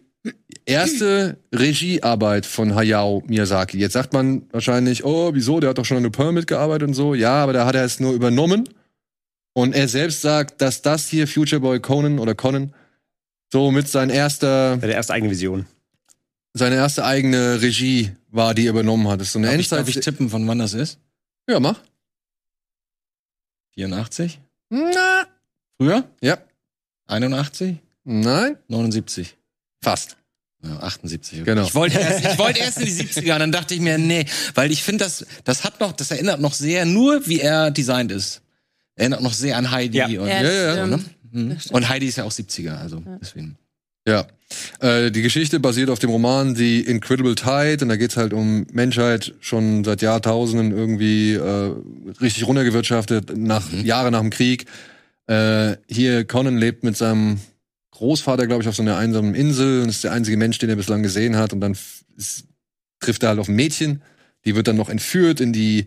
erste Regiearbeit von Hayao Miyazaki. Jetzt sagt man wahrscheinlich, oh, wieso, der hat doch schon an The Pearl mitgearbeitet und so. Ja, aber da hat er es nur übernommen. Und er selbst sagt, dass das hier Future Boy Conan oder Conan so mit sein erster, Der erste eigene Vision. seine erste eigene Regie war, die er übernommen hat. Das ist so eine Darf ich, darf ich tippen, von wann das ist? ja, mach. 84? Na, Früher? ja. 81? Nein, 79? fast. Ja, 78. Okay. Genau. Ich wollte erst, ich wollte erst in die 70er und dann dachte ich mir, nee, weil ich finde, das, das hat noch, das erinnert noch sehr nur, wie er designt ist. Erinnert noch sehr an Heidi Ja. und, Ja, ja, ja, stimmt. ne? Mhm. Und Heidi ist ja auch 70er, also deswegen. Ja. Äh, die Geschichte basiert auf dem Roman The Incredible Tide und da geht's halt um Menschheit schon seit Jahrtausenden irgendwie äh, richtig runtergewirtschaftet, nach Jahre nach dem Krieg. Äh, hier Conan lebt mit seinem Großvater, glaube ich, auf so einer einsamen Insel und ist der einzige Mensch, den er bislang gesehen hat. Und dann ist, trifft er halt auf ein Mädchen, die wird dann noch entführt in die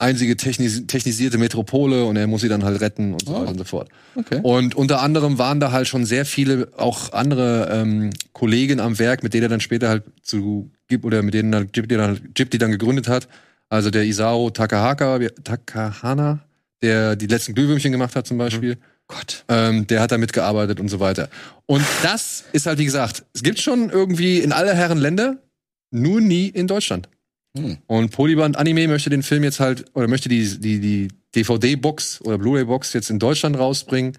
einzige technis technisierte Metropole und er muss sie dann halt retten und so Oh. weiter und so fort. Okay. Und unter anderem waren da halt schon sehr viele auch andere ähm, Kollegen am Werk, mit denen er dann später halt zu Gib oder mit denen dann Ghibli dann, Ghibli dann gegründet hat. Also der Isao Takahaka, Takahana, der die letzten Glühwürmchen gemacht hat zum Beispiel. Gott. Ähm, der hat da mitgearbeitet und so weiter. Und das ist halt, wie gesagt, es gibt schon irgendwie in aller Herren Länder, nur nie in Deutschland. Hm. Und Polyband Anime möchte den Film jetzt halt, oder möchte die, die, die DVD-Box oder Blu-ray-Box jetzt in Deutschland rausbringen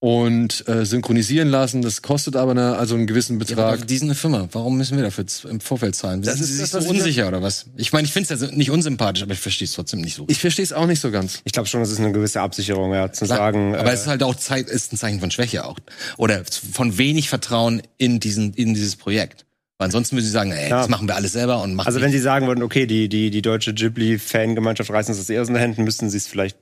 und äh, synchronisieren lassen. Das kostet aber eine, also einen gewissen Ja, Betrag. aber die sind eine Firma. Warum müssen wir dafür im Vorfeld zahlen? Das sind ist Sie das, sich so ich- unsicher oder was? Ich meine, ich finde es also nicht unsympathisch, aber ich verstehe es trotzdem nicht so. ich verstehe es auch nicht so ganz. Ich glaube schon, das ist eine gewisse Absicherung, ja, zu Klar, sagen. aber äh, es ist halt auch Zeit, ist ein Zeichen von Schwäche auch. Oder von wenig Vertrauen in diesen, in dieses Projekt. Weil ansonsten müssen sie sagen, ey, Ja. das machen wir alles selber und machen also wenn sie sagen würden, okay, die, die, die deutsche Ghibli-Fangemeinschaft reißen uns das eher aus den Händen, müssten sie es vielleicht,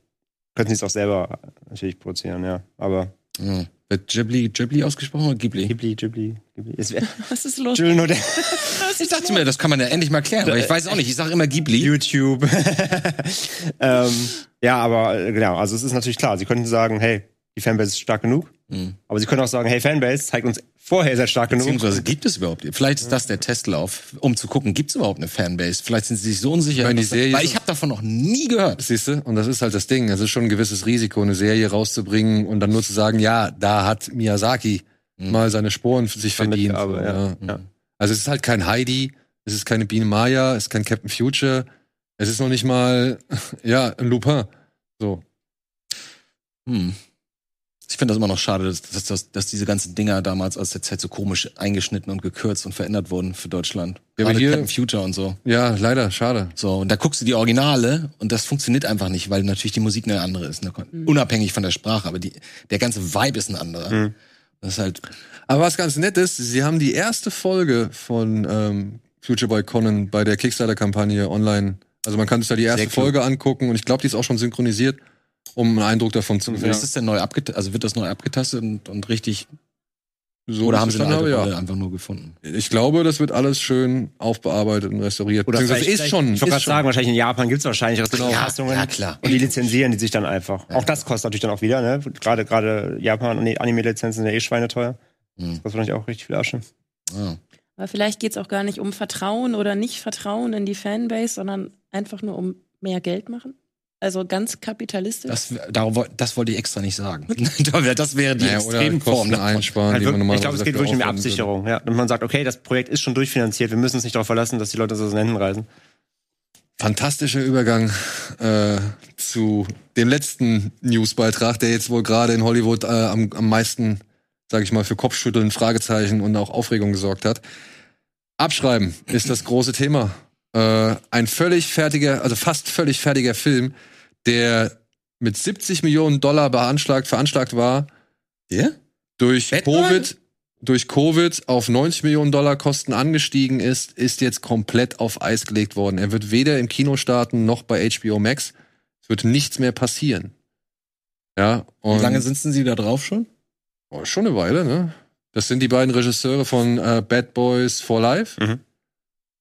könnten sie es auch selber natürlich produzieren, ja. Aber Hm. Wird Ghibli, Ghibli ausgesprochen oder Ghibli? Ghibli, Ghibli, Ghibli. Es wär, (laughs) Was ist los? Nur der (laughs) Ich dachte mir, das kann man ja endlich mal klären. Aber ich weiß auch nicht. Ich sage immer Ghibli. YouTube. (laughs) ähm, ja, aber äh, genau, also es ist natürlich klar, sie könnten sagen, hey, die Fanbase ist stark genug. Mhm. Aber sie können auch sagen, hey, Fanbase, zeigt uns vorher, seid stark genug. Beziehungsweise gibt es überhaupt? Vielleicht ist das der Testlauf, um zu gucken, gibt es überhaupt eine Fanbase? Vielleicht sind sie sich so unsicher. Ich meine, die Serie- weil ich habe davon noch nie gehört. Siehst du? Und das ist halt das Ding. Es ist schon ein gewisses Risiko, eine Serie rauszubringen und dann nur zu sagen, ja, da hat Miyazaki mal seine Sporen für sich Damit verdient. ja. ja. Ja. Also es ist halt kein Heidi, es ist keine Biene Maya, es ist kein Captain Future, es ist noch nicht mal, (laughs) ja, ein Lupin. So. Hm. Ich finde das immer noch schade, dass, dass, dass, dass diese ganzen Dinger damals aus der Zeit so komisch eingeschnitten und gekürzt und verändert wurden für Deutschland. Ja, aber hier- Future und so. Ja, leider, schade. So, und da guckst du die Originale und das funktioniert einfach nicht, weil natürlich die Musik eine andere ist. Ne? Unabhängig von der Sprache, aber die, der ganze Vibe ist ein anderer. Mhm. Das ist halt, Aber was ganz nett ist, sie haben die erste Folge von ähm, Future Boy Conan bei der Kickstarter-Kampagne online. Also man kann sich da die erste. Folge angucken und ich glaube, die ist auch schon synchronisiert, um einen Eindruck davon zu gewinnen. ist das denn neu abgetastet, also wird das neu abgetastet und, und richtig, So oder haben sie habe, Rolle einfach nur gefunden? Ich glaube, das wird alles schön aufbearbeitet und restauriert. Oder Beziehungsweise vielleicht- ist schon. Ich wollte gerade sagen, wahrscheinlich in Japan gibt es wahrscheinlich Ja, Restaurierungsfassungen. ja, klar. Und die lizenzieren die sich dann einfach. Auch das kostet natürlich dann auch wieder, ne? Gerade gerade Japan und die Anime-Lizenzen sind ja eh schweineteuer. Mhm. Das kostet wahrscheinlich auch richtig viel Asche. Ah. Aber vielleicht geht es auch gar nicht um Vertrauen oder nicht Vertrauen in die Fanbase, sondern einfach nur um mehr Geld machen. Also ganz kapitalistisch. Das, woll- das wollte ich extra nicht sagen. (laughs) das wäre die Naja, Extremform. Einsparen, Halt die man ich glaube, es geht wirklich um die Absicherung. Ja. Und man sagt, okay, das Projekt ist schon durchfinanziert, wir müssen uns nicht darauf verlassen, dass die Leute das aus den Händen reißen. würde. Fantastischer Übergang äh, zu dem letzten Newsbeitrag, der jetzt wohl gerade in Hollywood äh, am, am meisten, sage ich mal, für Kopfschütteln, Fragezeichen und auch Aufregung gesorgt hat. Abschreiben ist das große Thema. Äh, ein völlig fertiger, also fast völlig fertiger Film, der mit 70 Millionen Dollar beanschlagt, veranschlagt war, Ja? durch Batman? Covid, durch Covid auf 90 Millionen Dollar Kosten angestiegen ist, ist jetzt komplett auf Eis gelegt worden. Er wird weder im Kino starten noch bei HBO Max. Es wird nichts mehr passieren. Ja, und Wie lange sitzen Sie da drauf schon? oh, schon eine Weile, ne? Das sind die beiden Regisseure von äh, Bad Boys for Life. Mhm.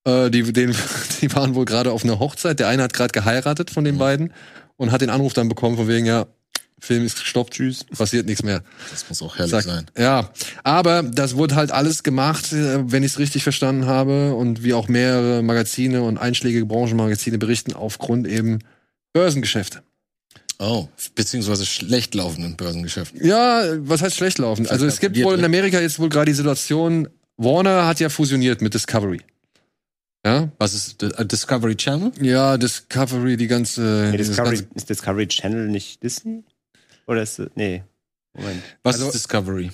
Äh, die, den, (laughs) die waren wohl gerade auf einer Hochzeit. Der eine hat gerade geheiratet von den Mhm. beiden und hat den Anruf dann bekommen von wegen, ja, Film ist gestoppt. Tschüss. Passiert nichts mehr. Das muss auch herrlich Sag- sein. Ja, aber das wurde halt alles gemacht, äh, wenn ich es richtig verstanden habe und wie auch mehrere Magazine und einschlägige Branchenmagazine berichten, aufgrund eben Börsengeschäfte. Oh, beziehungsweise schlecht laufenden Börsengeschäften. Ja, was heißt schlecht laufen? Also es gibt wohl in ne? Amerika jetzt wohl gerade die Situation, Warner hat ja fusioniert mit Discovery. Ja, Was ist Discovery Channel? ja, Discovery, die ganze, Nee, Discovery, ganze ist Discovery Channel nicht Disney? Oder ist nee. Moment. Was Also- ist Discovery?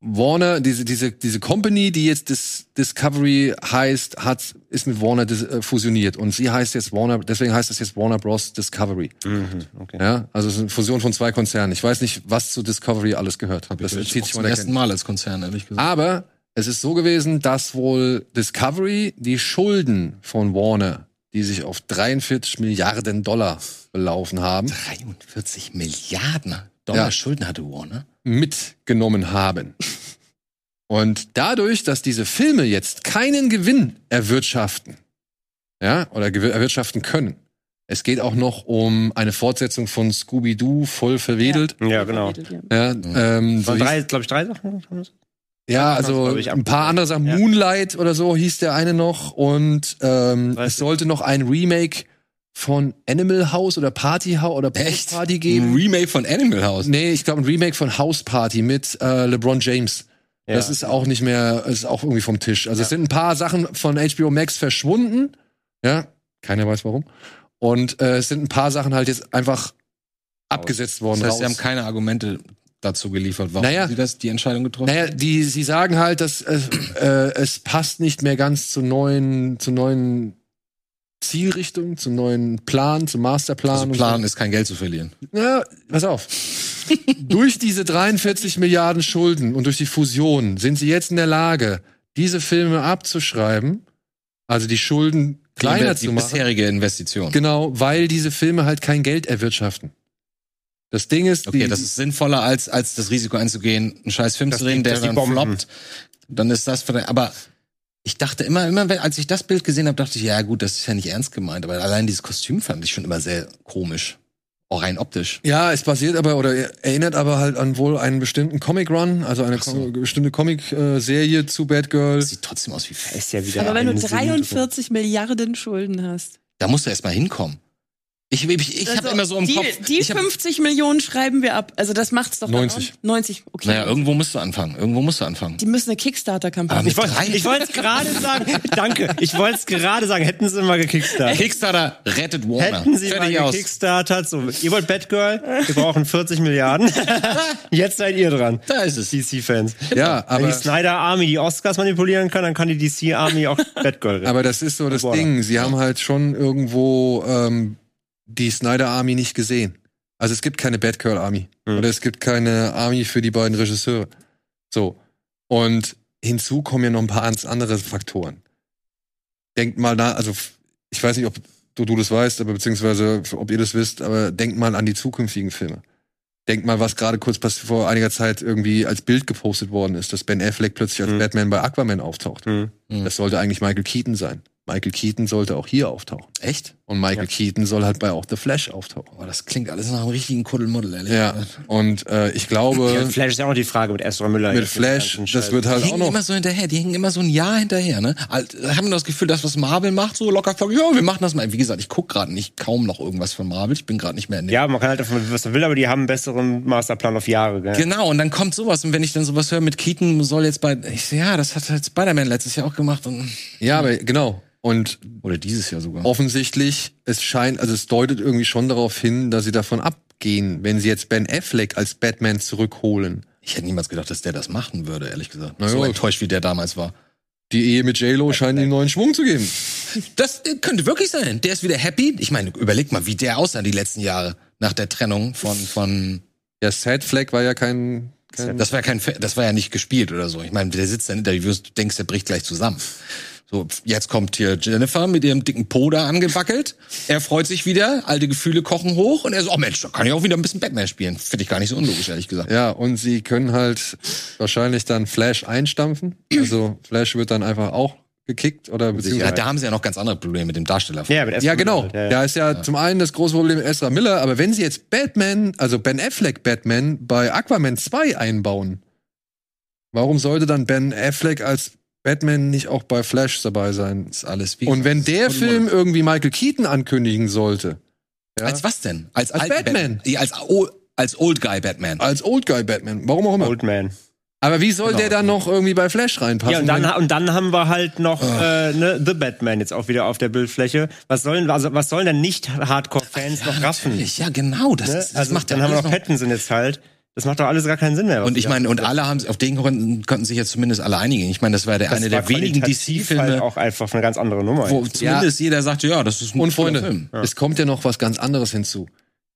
Warner, diese, diese, diese Company, die jetzt Dis Discovery heißt, hat, ist mit Warner dis äh, fusioniert. Und sie heißt jetzt Warner, deswegen heißt es jetzt Warner Bros. Discovery. Mhm, okay. Ja, also es ist eine Fusion von zwei Konzernen. Ich weiß nicht, was zu Discovery alles gehört. Das Das zieht ist sich zum ersten Mal als Konzern, ehrlich gesagt. Aber es ist so gewesen, dass wohl Discovery die Schulden von Warner, die sich auf 43 Milliarden Dollar belaufen haben, 43 Milliarden Dollar Ja. Schulden hatte Warner. mitgenommen haben. Und dadurch, dass diese Filme jetzt keinen Gewinn erwirtschaften, ja, oder erwirtschaften können, es geht auch noch um eine Fortsetzung von Scooby-Doo, voll verwedelt. Ja, genau. Ja, ähm, so Waren hieß- drei, glaube ich, drei Sachen? Ja, also ich, ein paar andere Sachen. Ja. Moonlight oder so hieß der eine noch. Und ähm, es sollte noch ein Remake von Animal House oder Party House oder Echt? Party Ein geben. Remake von Animal House. Nee, ich glaube ein Remake von House Party mit äh, LeBron James. Das Ja. ist auch nicht mehr, ist auch irgendwie vom Tisch. Also es sind ein paar Sachen von HBO Max verschwunden. Ja, keiner weiß warum. Und äh, es sind ein paar Sachen halt jetzt einfach abgesetzt worden. Das heißt, sie raus. haben keine Argumente dazu geliefert, warum Naja. sie das, die Entscheidung getroffen Naja, die, sie sagen halt, dass äh, äh, es passt nicht mehr ganz zu neuen, zu neuen Zielrichtungen, zu neuen Plan, zum Masterplan. Also Plan ist kein Geld zu verlieren. So. Ja, pass auf. (laughs) durch diese 43 Milliarden Schulden und durch die Fusion sind sie jetzt in der Lage, diese Filme abzuschreiben, also die Schulden kleiner die zu machen. bisherige Investition. Genau, weil diese Filme halt kein Geld erwirtschaften. Das Ding ist, Okay, die, das ist sinnvoller, als, als das Risiko einzugehen, einen scheiß Film zu drehen, der dann Bomben- floppt. Dann ist das vielleicht, aber ich dachte immer, immer, wenn- als ich das Bild gesehen habe, dachte ich, ja gut, das ist ja nicht ernst gemeint, aber allein dieses Kostüm fand ich schon immer sehr komisch. Auch rein optisch. Ja, es basiert aber oder erinnert aber halt an wohl einen bestimmten Comic Run, also eine so. bestimmte Comic-Serie zu Batgirl. Das sieht trotzdem aus wie fest. ja wieder Aber wenn du ein Sünd- 43 Milliarden Schulden hast. Da musst du erst mal hinkommen. Ich, ich, ich habe Also, immer so im die, Kopf. Die ich hab, 50 Millionen schreiben wir ab. Also das macht's doch dann 90. auch. 90, okay. naja, irgendwo musst du anfangen. Irgendwo musst du anfangen. die müssen eine Kickstarter-Kampagne. Ich wollte Drei? ich wollte es (laughs) gerade sagen. Danke. Ich wollte es gerade sagen. Hätten sie mal gekickstartet. Kickstarter rettet Warner. Hätten sie Fertig mal gekickstartet. So, ihr wollt Batgirl? Wir brauchen 40 Milliarden. (laughs) Jetzt seid ihr dran. Da ist es. DC-Fans. Ja, Wenn aber, die Snyder Army die Oscars manipulieren kann, dann kann die DC Army auch (laughs) Batgirl retten. aber das ist so das Warner. Ding. Sie haben halt schon irgendwo ähm, die Snyder Army nicht gesehen. Also es gibt keine Batgirl Army. Mhm. Oder es gibt keine Army für die beiden Regisseure. So. Und hinzu kommen ja noch ein paar andere Faktoren. Denkt mal da, also ich weiß nicht, ob du, du das weißt, aber beziehungsweise ob ihr das wisst, aber denkt mal an die zukünftigen Filme. Denkt mal, was gerade kurz vor einiger Zeit irgendwie als Bild gepostet worden ist, dass Ben Affleck plötzlich als Mhm. Batman bei Aquaman auftaucht. Mhm. Das sollte eigentlich Michael Keaton sein. Michael Keaton sollte auch hier auftauchen. Echt? Und Michael Keaton soll halt bei auch The Flash auftauchen. Oh, das klingt alles nach einem richtigen Kuddelmuddel, ehrlich Ja. Und äh, ich Ja, glaube, Flash ist ja auch noch die Frage mit Ezra Miller. mit Flash, das Scheiß. wird Die halt auch hängen noch. immer so hinterher, die hängen immer so ein Jahr hinterher, ne? Alt- Haben das Gefühl, dass was Marvel macht, so locker ja, wir machen das mal. Wie gesagt, ich guck gerade nicht kaum noch irgendwas von Marvel, ich bin gerade nicht mehr in dem. Ja, man kann halt davon, was man will, aber die haben einen besseren Masterplan auf Jahre. Gell? Genau, und dann kommt sowas. Und wenn ich dann sowas höre mit Keaton, soll jetzt bei, ich ja, das hat halt Spider-Man letztes Jahr auch gemacht und, Ja, aber genau. Und oder dieses Jahr sogar. offensichtlich, es scheint, also es deutet irgendwie schon darauf hin, dass sie davon abgehen, wenn sie jetzt Ben Affleck als Batman zurückholen. Ich hätte niemals gedacht, dass der das machen würde, ehrlich gesagt. Na so enttäuscht, wie der damals war. Die Ehe mit J-Lo scheint ihm neuen Schwung zu geben. Das äh, könnte wirklich sein. Der ist wieder happy. Ich meine, überleg mal, wie der aussah die letzten Jahre nach der Trennung von, von, Ja, Sad Fleck war ja kein, kein das war ja kein, das war ja nicht gespielt oder so. Ich meine, der sitzt dann in Interviews, du denkst, der bricht gleich zusammen. So, jetzt kommt hier Jennifer mit ihrem dicken Po da angewackelt. Er freut sich wieder, alte Gefühle kochen hoch und er so, oh Mensch, da kann ich auch wieder ein bisschen Batman spielen. Finde ich gar nicht so unlogisch, ehrlich gesagt. Ja, und sie können halt wahrscheinlich dann Flash einstampfen. Also Flash wird dann einfach auch gekickt oder Ja, beziehungsweise. da haben sie ja noch ganz andere Probleme mit dem Darsteller. Ja, mit Ja, genau. Miller, ja, Da ja. ist ja, zum einen das große Problem Ezra Miller, aber wenn sie jetzt Batman, also Ben Affleck Batman bei Aquaman 2 einbauen, warum sollte dann Ben Affleck als Batman nicht auch bei Flash dabei sein? ist alles wie Und wenn der Film irgendwie Michael Keaton ankündigen sollte, ja, Als was denn? Als, Als Batman. Ja, als, o- als Old Guy Batman. als Old Guy Batman, warum auch immer. Old Man. Aber wie soll Genau. der dann noch irgendwie bei Flash reinpassen? Ja, und dann, und dann haben wir halt noch Ah. äh, ne, The Batman jetzt auch wieder auf der Bildfläche. Was sollen, also, was sollen denn nicht Hardcore-Fans noch raffen? Natürlich, ja, genau. Das, Ne? ist, das Also, macht ja dann haben wir noch Pattinson jetzt halt. Das macht doch alles gar keinen Sinn mehr. Und ich meine, und alle haben auf den konnten, konnten sich jetzt zumindest alle einigen. Ich meine, das war der Das eine war der wenigen DC-Filme, Halt auch einfach eine ganz andere Nummer. wo zumindest jeder sagte, ja, das ist ein Und Freunde, Film. es kommt ja noch was ganz anderes hinzu.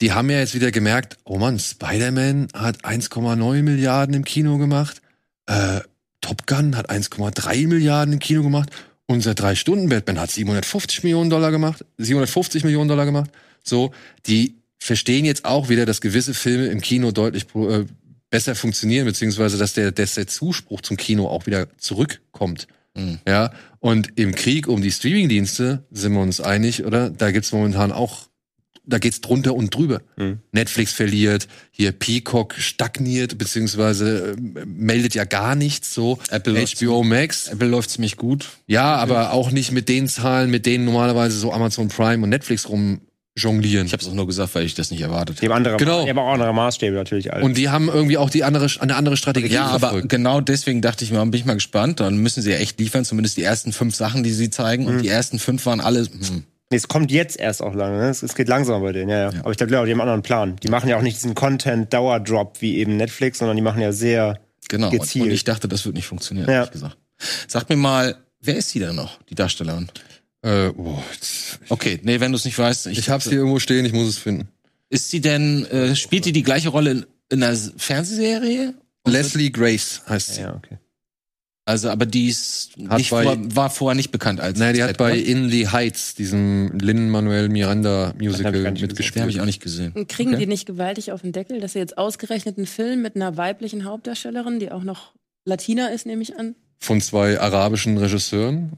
Die haben ja jetzt wieder gemerkt, oh Mann, Spider-Man hat 1,9 Milliarden im Kino gemacht, äh, Top Gun hat 1,3 Milliarden im Kino gemacht, unser Drei-Stunden-Batman hat 750 Millionen Dollar gemacht, 750 Millionen Dollar gemacht. So, die verstehen jetzt auch wieder, dass gewisse Filme im Kino deutlich äh, besser funktionieren, beziehungsweise dass der, dass der Zuspruch zum Kino auch wieder zurückkommt. Mhm. Ja, und im Krieg um die Streamingdienste sind wir uns einig, oder? Da gibt's momentan auch, da geht's drunter und drüber. Mhm. Netflix verliert, hier Peacock stagniert, beziehungsweise äh, meldet ja gar nichts so. Apple HBO Max, Apple läuft ziemlich gut. ja, aber auch nicht mit den Zahlen, mit denen normalerweise so Amazon Prime und Netflix rum jonglieren. Ich habe es auch nur gesagt, weil ich das nicht erwartet Die haben andere, Genau. die haben auch andere Maßstäbe natürlich. Alle. und die haben irgendwie auch die andere, eine andere Strategie Ja, aber verfolgt. genau deswegen dachte ich mir, bin ich mal gespannt. Dann müssen sie ja echt liefern, zumindest die ersten fünf Sachen, die sie zeigen. Und die ersten fünf waren alle. Hm. Nee, es kommt jetzt erst auch lange. Ne? Es, es geht langsam bei denen, ja, ja. Aber ich glaube, die haben einen anderen Plan. Die machen ja auch nicht diesen Content-Dauerdrop wie eben Netflix, sondern die machen ja sehr. Genau. Und, Gezielt. und ich dachte, das wird nicht funktionieren, Ja. ehrlich gesagt. Sag mir mal, wer ist sie denn noch, die Darstellerin? Äh, oh, jetzt- Okay, nee, wenn du es nicht weißt. ich hab's hier irgendwo stehen, ich muss es finden. Ist sie denn, äh, spielt die die gleiche Rolle in, in einer Fernsehserie? Leslie Grace heißt sie. Ja, okay. Also, aber die ist nicht bei- vor, war vorher nicht bekannt als. Nein, die hat bei. In the Heights, diesem Lin-Manuel Miranda ich Musical nicht Die habe mitgespielt. ich auch nicht gesehen. Und kriegen Okay. die nicht gewaltig auf den Deckel, dass sie jetzt ausgerechnet einen Film mit einer weiblichen Hauptdarstellerin, die auch noch Latina ist, nehme ich an. Von zwei arabischen Regisseuren.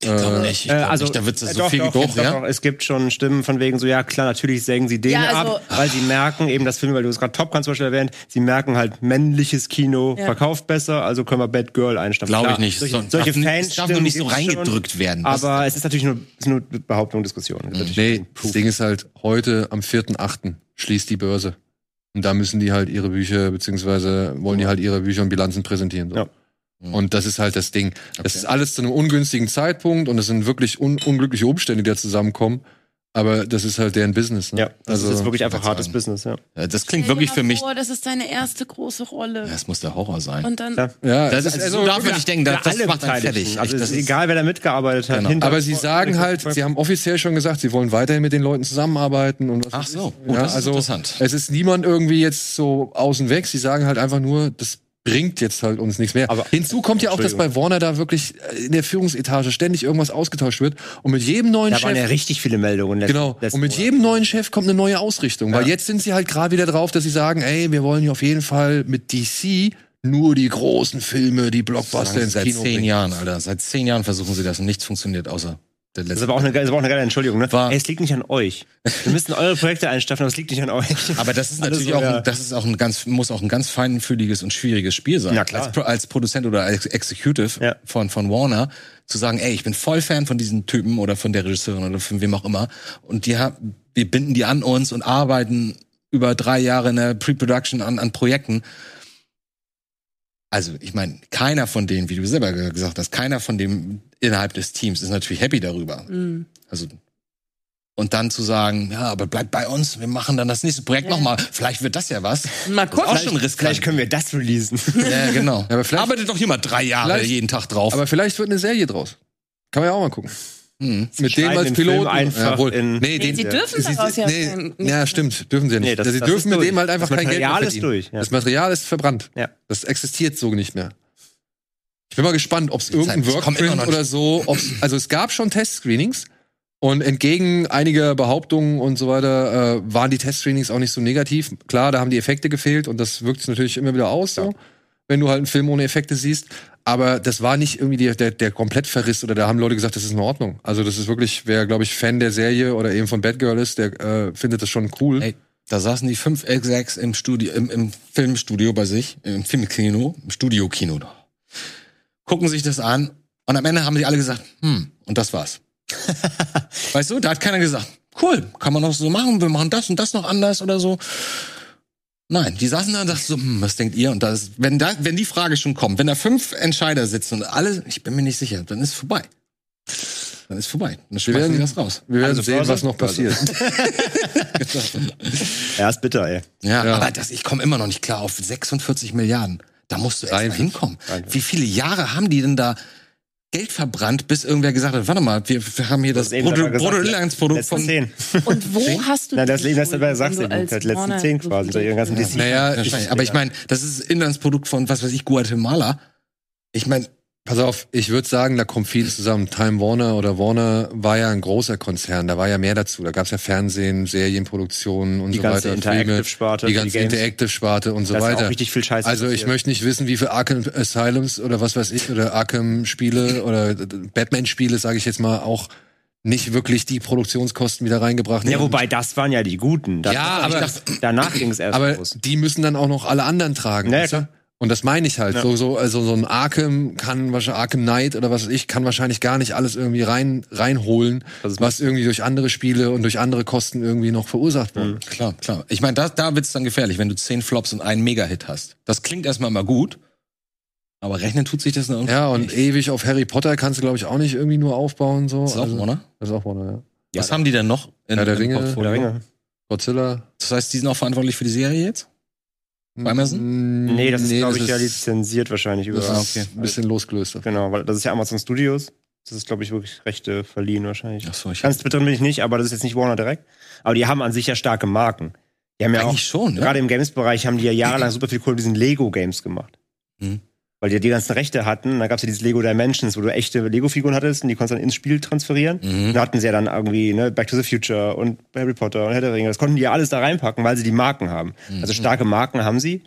Ich glaube Äh, nicht. Ich glaub nicht. Da wird äh, so doch, viel doch, gekocht, doch, ja? doch. Es gibt schon Stimmen von wegen so, ja klar, natürlich sägen sie den Ja, also- ab, weil sie merken, eben das Film, weil du es gerade Top Gun zum Beispiel erwähnt, sie merken halt, männliches Kino Ja. verkauft besser, also können wir Bad Girl einstampfen. Glaube ich nicht. Solche, So- solche darf nicht- Fans es darf nur nicht so reingedrückt werden. Das- Aber es ist natürlich nur, ist nur Behauptung, Diskussion. Das natürlich Nee, das. Ding ist halt, heute am 4.8. schließt die Börse. Und da müssen die halt ihre Bücher, beziehungsweise wollen die halt ihre Bücher und Bilanzen präsentieren. So. Ja. Und das ist halt das Ding. Das Okay. ist alles zu einem ungünstigen Zeitpunkt und es sind wirklich un unglückliche Umstände, die da zusammenkommen. Aber das ist halt deren Business. Ne? Ja, das also, ist wirklich einfach hartes sagen. Business, ja. Ja, das klingt Stell dir wirklich mal für mich. Vor, das ist seine erste große Rolle. Das muss der Horror sein. Und dann. Ja. ja, Das ist, also so darf man nicht denken, das, das macht einen fertig. Also das ist egal, wer da mitgearbeitet hat. Genau. Aber sie sagen halt, sie haben offiziell schon gesagt, sie wollen weiterhin mit den Leuten zusammenarbeiten und was Ach so, oh, ja, das ist also interessant. es ist niemand irgendwie jetzt so außen weg. Sie sagen halt einfach nur, das bringt jetzt halt uns nichts mehr. Aber- Hinzu kommt ja auch, dass bei Warner da wirklich äh, in der Führungsetage ständig irgendwas ausgetauscht wird und mit jedem neuen da Chef waren ja richtig viele Meldungen. letzten- Genau. letzten Und mit Monat. jedem neuen Chef kommt eine neue Ausrichtung. Weil jetzt sind sie halt gerade wieder drauf, dass sie sagen, ey, wir wollen hier auf jeden Fall mit DC nur die großen Filme, die Blockbuster ins seit Kino zehn bringen. Jahren, Alter. Seit zehn Jahren versuchen sie das und nichts funktioniert außer der Das ist letzte. aber auch eine, ist aber auch eine geile Entschuldigung, ne? War- Ey, es liegt nicht an euch. Wir müssen eure Projekte einstaffen, aber es liegt nicht an euch. (laughs) Aber das ist natürlich auch, ein, das ist auch ein ganz, muss auch ein ganz feinfühliges und schwieriges Spiel sein. Ja, klar. Als, als Produzent oder als Executive Ja. von, von Warner zu sagen, ey, ich bin voll Fan von diesen Typen oder von der Regisseurin oder von wem auch immer. Und die haben, wir binden die an uns und arbeiten über drei Jahre in der Pre-Production an, an Projekten. Also, ich meine, keiner von denen, wie du selber gesagt hast, keiner von dem innerhalb des Teams ist natürlich happy darüber. Mhm. Also und dann zu sagen, ja, aber bleibt bei uns, wir machen dann das nächste Projekt Ja. nochmal. Vielleicht wird das ja was. Mal gucken. Auch schon riskant. Vielleicht können wir das releasen. Ja, genau. (laughs) aber vielleicht- Arbeitet doch hier mal drei Jahre jeden Tag drauf. Aber vielleicht wird eine Serie draus. Kann man ja auch mal gucken. Hm. Mit dem als Piloten. einfach Jawohl. in- nee, Nee, den, sie dürfen sie- daraus ja nee, ja, stimmt, dürfen sie ja nicht. Nee, das- sie das dürfen mit durch. dem halt einfach kein Geld mehr Material ist verdienen. durch, ja. Das Material ist verbrannt. Ja. Das existiert so nicht mehr. Ich bin mal gespannt, ob es irgendein Workprint oder so, ob's, (laughs) also es gab schon Testscreenings und entgegen einiger Behauptungen und so weiter äh, waren die Testscreenings auch nicht so negativ. Klar, da haben die Effekte gefehlt und das wirkt sich natürlich immer wieder aus, so, wenn du halt einen Film ohne Effekte siehst. Aber das war nicht irgendwie der, der, der Komplettverriss oder da haben Leute gesagt, das ist in Ordnung. Also das ist wirklich, wer, glaube ich, Fan der Serie oder eben von Batgirl ist, der äh, findet das schon cool. Ey, da saßen die fünf Execs im Studio, im, im Filmstudio bei sich, im Filmkino, im Studiokino. Gucken sich das an und am Ende haben die alle gesagt, hm, und das war's. (laughs) weißt du, da hat keiner gesagt, cool, kann man auch so machen, wir machen das und das noch anders oder so. Nein, die saßen da und dachten so, hm, was denkt ihr? Und das, wenn da, wenn die Frage schon kommt, wenn da fünf Entscheider sitzen und alle, ich bin mir nicht sicher, dann ist vorbei. Dann ist vorbei. Dann schmeißen werden- die das raus. Wir werden Also sehen, Börse? was noch passiert. Ja, (laughs) ist bitter, ey. Ja, Ja. aber das, ich komme immer noch nicht klar auf 46 Milliarden. Da musst du erst mal 43. hinkommen. 43. Wie viele Jahre haben die denn da Geld verbrannt, bis irgendwer gesagt hat, warte mal, wir, wir haben hier das gesagt, Bruttoinlandsprodukt von... zehn. (laughs) Und wo hast du Nein, das die Leben, das dabei sagst du du, seit letzten zehn quasi, ihren ganzen DC. naja, Ja, ich, aber ich meine, das ist Inlandsprodukt von, was weiß ich, Guatemala. Ich meine, pass auf, ich würde sagen, da kommt viel zusammen. Time Warner oder Warner war ja ein großer Konzern, da war ja mehr dazu. Da gab's ja Fernsehen, Serienproduktionen und Die so ganze weiter. Interactive-Sparte die ganze. Interactive-Sparte und so Da ist weiter. auch richtig viel Scheiße Also ich möchte nicht wissen, wie viele Arkham Asylums oder was weiß ich, oder Arkham-Spiele oder Batman-Spiele, sage ich jetzt mal, auch nicht wirklich die Produktionskosten wieder reingebracht Ja, haben. wobei, das waren ja die Guten. Das, Ja, aber- dachte, danach ging es erst Aber los. die müssen dann auch noch alle anderen tragen. Ja, klar. Und das meine ich halt. Ja. So, so, also so ein Arkham kann wahrscheinlich Arkham Knight oder was weiß ich, kann wahrscheinlich gar nicht alles irgendwie rein, reinholen, was irgendwie durch andere Spiele und durch andere Kosten irgendwie noch verursacht Mhm. wurde. klar, klar. Ich meine, da, da wird's dann gefährlich, wenn du zehn Flops und einen Mega-Hit hast. Das klingt erstmal mal gut, aber rechnen tut sich das irgendwie Ja, und nicht. ewig auf Harry Potter kannst du, glaube ich, auch nicht irgendwie nur aufbauen. So. Das ist auch, Also? Das ist auch Warner, ja. Was haben die denn noch in, Herr der Ringe. Portfolio? Godzilla. Das heißt, die sind auch verantwortlich für die Serie jetzt? Bei Amazon? Nee, das ist, glaube ich, das ja ist- lizenziert wahrscheinlich über. Das Ah, ist okay. ein bisschen losgelöst. Genau, weil das ist ja Amazon Studios. Das ist, glaube ich, wirklich Rechte verliehen wahrscheinlich. Ach so, ich Ganz drin bin ich nicht, aber das ist jetzt nicht Warner direkt. Aber die haben an sich ja starke Marken. Die haben ja auch, Eigentlich schon, ne? gerade im Games-Bereich haben die ja jahrelang (clears throat) super viel mit diesen Lego-Games gemacht. Mhm. Weil die ja die ganzen Rechte hatten. Da gab es ja dieses Lego Dimensions, wo du echte Lego-Figuren hattest und die konntest du dann ins Spiel transferieren. Mhm. Und da hatten sie ja dann irgendwie ne, Back to the Future und Harry Potter und Herr der Ringe. Das konnten die ja alles da reinpacken, weil sie die Marken haben. Mhm. Also starke Marken haben sie.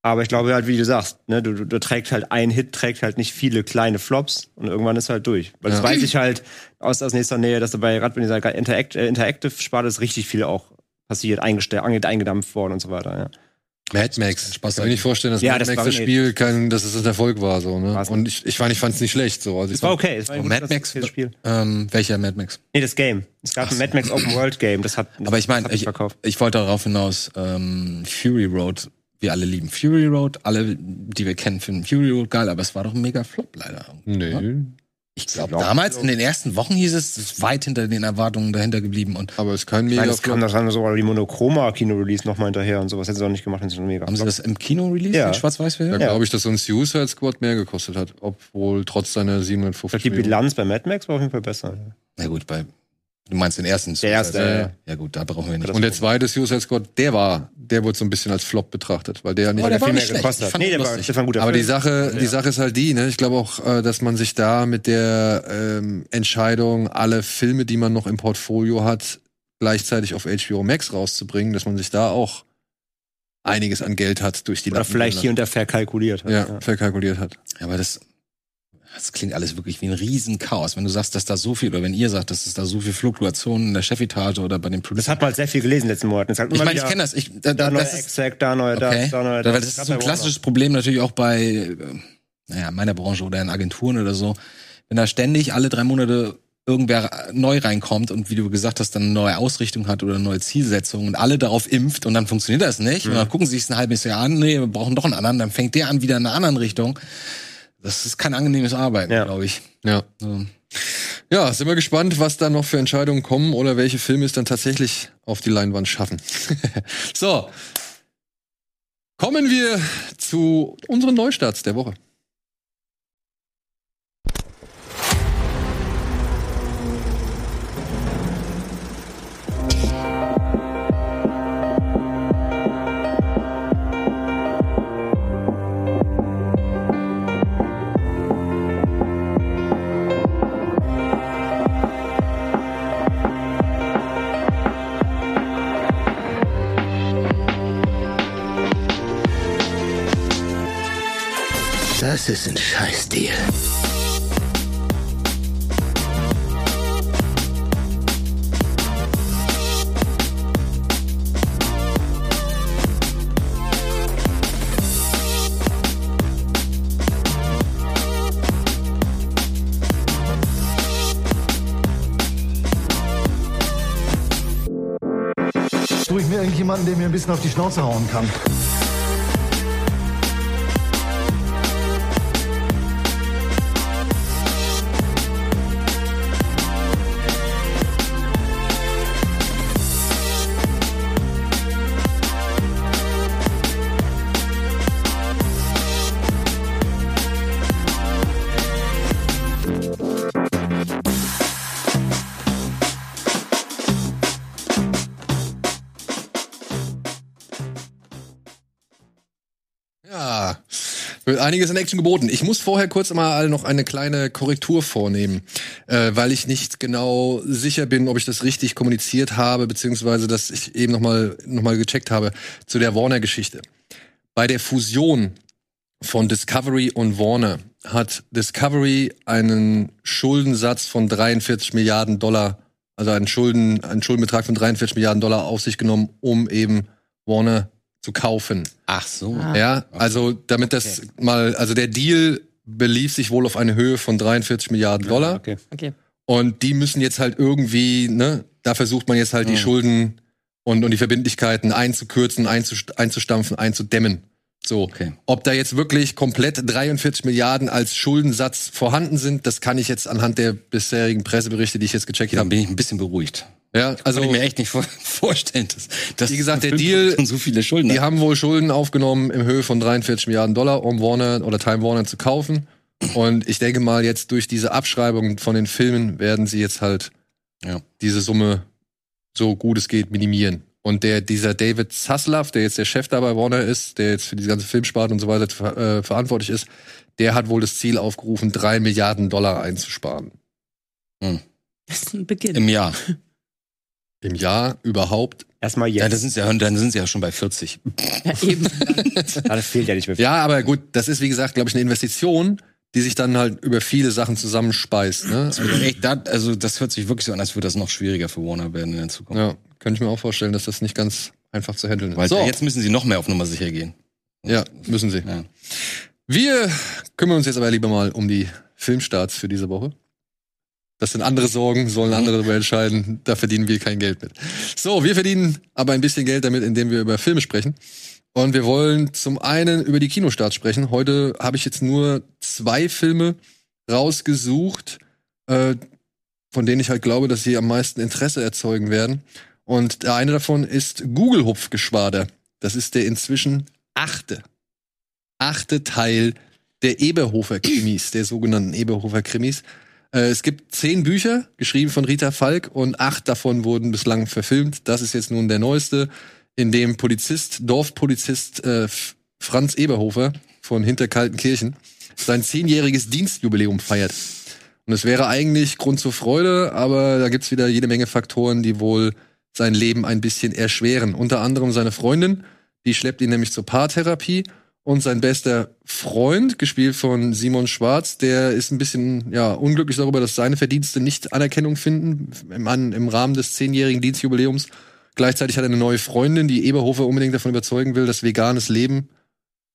Aber ich glaube halt, wie du sagst, ne, du, du, du trägt halt ein Hit, trägt halt nicht viele kleine Flops und irgendwann ist halt durch. Weil das Ja. weiß ich halt aus, aus nächster Nähe, dass dabei gerade bei dieser Interact, äh, Interactive-Sparte ist richtig viel auch passiert, eingestellt, eingedampft worden und so weiter. Ja. Mad Max. Spaß Ich kann mir nicht vorstellen, dass Ja, Mad das Max das nee. Spiel kein, dass es ein Erfolg war. So, ne? War's Und ich, ich fand, ich fand es nicht schlecht. So. Also ich Es war okay. Es war ein Mad Max, Spiel. ähm, welcher Mad Max? Nee, das Game. Es gab ein Mad Max Open World Game. Das hat, Aber ich das meine, ich, ich wollte darauf hinaus, ähm, Fury Road, wir alle lieben Fury Road, alle, die wir kennen, finden Fury Road geil, aber es war doch ein mega Flop leider. oder? Ich glaube, glaub, damals in den ersten Wochen hieß es, es ist weit hinter den Erwartungen dahinter geblieben und Aber es ist kein Ich mega meine, es kam Flop. dann so die Monochroma-Kino-Release nochmal hinterher und sowas. Hätten sie auch nicht gemacht, wenn sie schon mega haben sie das im Kino released, Ja. in schwarz-weiß Da version glaube ich, dass ein Suicide Squad mehr gekostet hat, obwohl trotz seiner 750 Die. Bilanz bei Mad Max war auf jeden Fall besser. Na gut, bei, du meinst den ersten. Der erste, ja. Ja gut, da brauchen wir nicht. Und der zweite Suicide Squad, der war, der wurde so ein bisschen als Flop betrachtet, weil der nicht. Aber der war viel nicht mehr schlecht. gekostet hat. Nee, der war, das war ein guter aber die Film. Sache, die Sache ist halt die, ne? Ich glaube auch, äh, dass man sich da mit der ähm, Entscheidung, alle Filme, die man noch im Portfolio hat, gleichzeitig auf HBO Max rauszubringen, dass man sich da auch einiges an Geld hat durch die Oder Lappen vielleicht hier und da verkalkuliert hat. lassen. ja, verkalkuliert hat. Aber das, das klingt alles wirklich wie ein Riesenchaos. Wenn du sagst, dass da so viel, oder wenn ihr sagt, dass es da so viel Fluktuationen in der Chefetage oder bei den Das Producern. hat man halt sehr viel gelesen in den letzten Monaten. Hat Ich meine, ich kenne das. Ich, da, Da da, das ist, Exec, da neuer okay. das, da neuer Da, das. das ist so ein klassisches Problem natürlich auch bei, äh, naja, meiner Branche oder in Agenturen oder so. Wenn da ständig alle drei Monate irgendwer neu reinkommt und wie du gesagt hast, dann eine neue Ausrichtung hat oder eine neue Zielsetzung und alle darauf impft und dann funktioniert das nicht. Und dann gucken sie sich ein halbes Warner an, nee, wir brauchen doch einen anderen, dann fängt der an wieder in einer anderen Richtung. Das ist kein angenehmes Arbeiten, Ja. glaube ich. Ja. So. Ja, sind wir gespannt, was da noch für Entscheidungen kommen oder welche Filme es dann tatsächlich auf die Leinwand schaffen. (laughs) so. Kommen wir zu unseren Neustarts der Woche. Das ist ein Scheißdeal. Suche ich mir irgendjemanden, der mir ein bisschen auf die Schnauze hauen kann. Einiges in Action geboten. Ich muss vorher kurz mal noch eine kleine Korrektur vornehmen, äh, weil ich nicht genau sicher bin, ob ich das richtig kommuniziert habe, beziehungsweise dass ich eben noch mal, noch mal gecheckt habe zu der Warner-Geschichte. Bei der Fusion von Discovery und Warner hat Discovery einen Schuldensatz von 43 Milliarden Dollar, also einen Schulden, einen Schuldenbetrag von 43 Milliarden Dollar auf sich genommen, um eben Warner zu kaufen. Ach so. Ja, also damit das mal, also der Deal belief sich wohl auf eine Höhe von 43 Milliarden Dollar. Okay. Okay. Und die müssen jetzt halt irgendwie, ne, da versucht man jetzt halt die Schulden und, und die Verbindlichkeiten einzukürzen, einzust- einzustampfen, einzudämmen. So. Okay. Ob da jetzt wirklich komplett 43 Milliarden als Schuldensatz vorhanden sind, das kann ich jetzt anhand der bisherigen Presseberichte, die ich jetzt gecheckt Dann habe. bin ich ein bisschen beruhigt. Ja, Also kann ich mir echt nicht vor (laughs) vorstellen, dass, dass Wie gesagt, der Deal- (laughs) so viele Schulden Die hat. haben wohl Schulden aufgenommen im Höhe von 43 Milliarden Dollar, um Warner oder Time Warner zu kaufen. Und ich denke mal, jetzt durch diese Abschreibung von den Filmen werden sie jetzt halt Ja. diese Summe so gut es geht minimieren. Und der, dieser David Zaslav, der jetzt der Chef da bei Warner ist, der jetzt für diese ganze Filmsparte und so weiter äh, verantwortlich ist, der hat wohl das Ziel aufgerufen, drei Milliarden Dollar einzusparen. Das ist ein Beginn. Im Jahr. (laughs) Im Jahr überhaupt. Erstmal Ja, jetzt. das sind ja, dann sind sie ja schon bei 40. Ja, eben. (laughs) Das fehlt ja nicht mehr. viel. Ja, aber gut, das ist wie gesagt, glaube ich, eine Investition, die sich dann halt über viele Sachen zusammenspeist. Ne? Das wird echt, da- also das hört sich wirklich so an, als würde das noch schwieriger für Warner werden in der Zukunft. Ja, könnte ich mir auch vorstellen, dass das nicht ganz einfach zu handeln ist. Weil so, jetzt müssen sie noch mehr auf Nummer sicher gehen. ja, müssen sie. Ja. Wir kümmern uns jetzt aber lieber mal um die Filmstarts für diese Woche. Das sind andere Sorgen, sollen andere darüber entscheiden. Da verdienen wir kein Geld mit. So, wir verdienen aber ein bisschen Geld damit, indem wir über Filme sprechen. Und wir wollen zum einen über die Kinostarts sprechen. Heute habe ich jetzt nur zwei Filme rausgesucht, äh, von denen ich halt glaube, dass sie am meisten Interesse erzeugen werden. Und der eine davon ist Google Hupfgeschwader. Das ist der inzwischen achte, achte Teil der Eberhofer Krimis, der sogenannten Eberhofer Krimis. Äh, es gibt zehn Bücher, geschrieben von Rita Falk, und acht davon wurden bislang verfilmt. Das ist jetzt nun der neueste, in dem Polizist, Dorfpolizist äh, Franz Eberhofer von Hinterkaltenkirchen sein zehnjähriges Dienstjubiläum feiert. Und es wäre eigentlich Grund zur Freude, aber da gibt's wieder jede Menge Faktoren, die wohl sein Leben ein bisschen erschweren. Unter anderem seine Freundin, die schleppt ihn nämlich zur Paartherapie. Und sein bester Freund, gespielt von Simon Schwarz, der ist ein bisschen ja, unglücklich darüber, dass seine Verdienste nicht Anerkennung finden im, im Rahmen des zehnjährigen Dienstjubiläums. Gleichzeitig hat er eine neue Freundin, die Eberhofer unbedingt davon überzeugen will, dass veganes Leben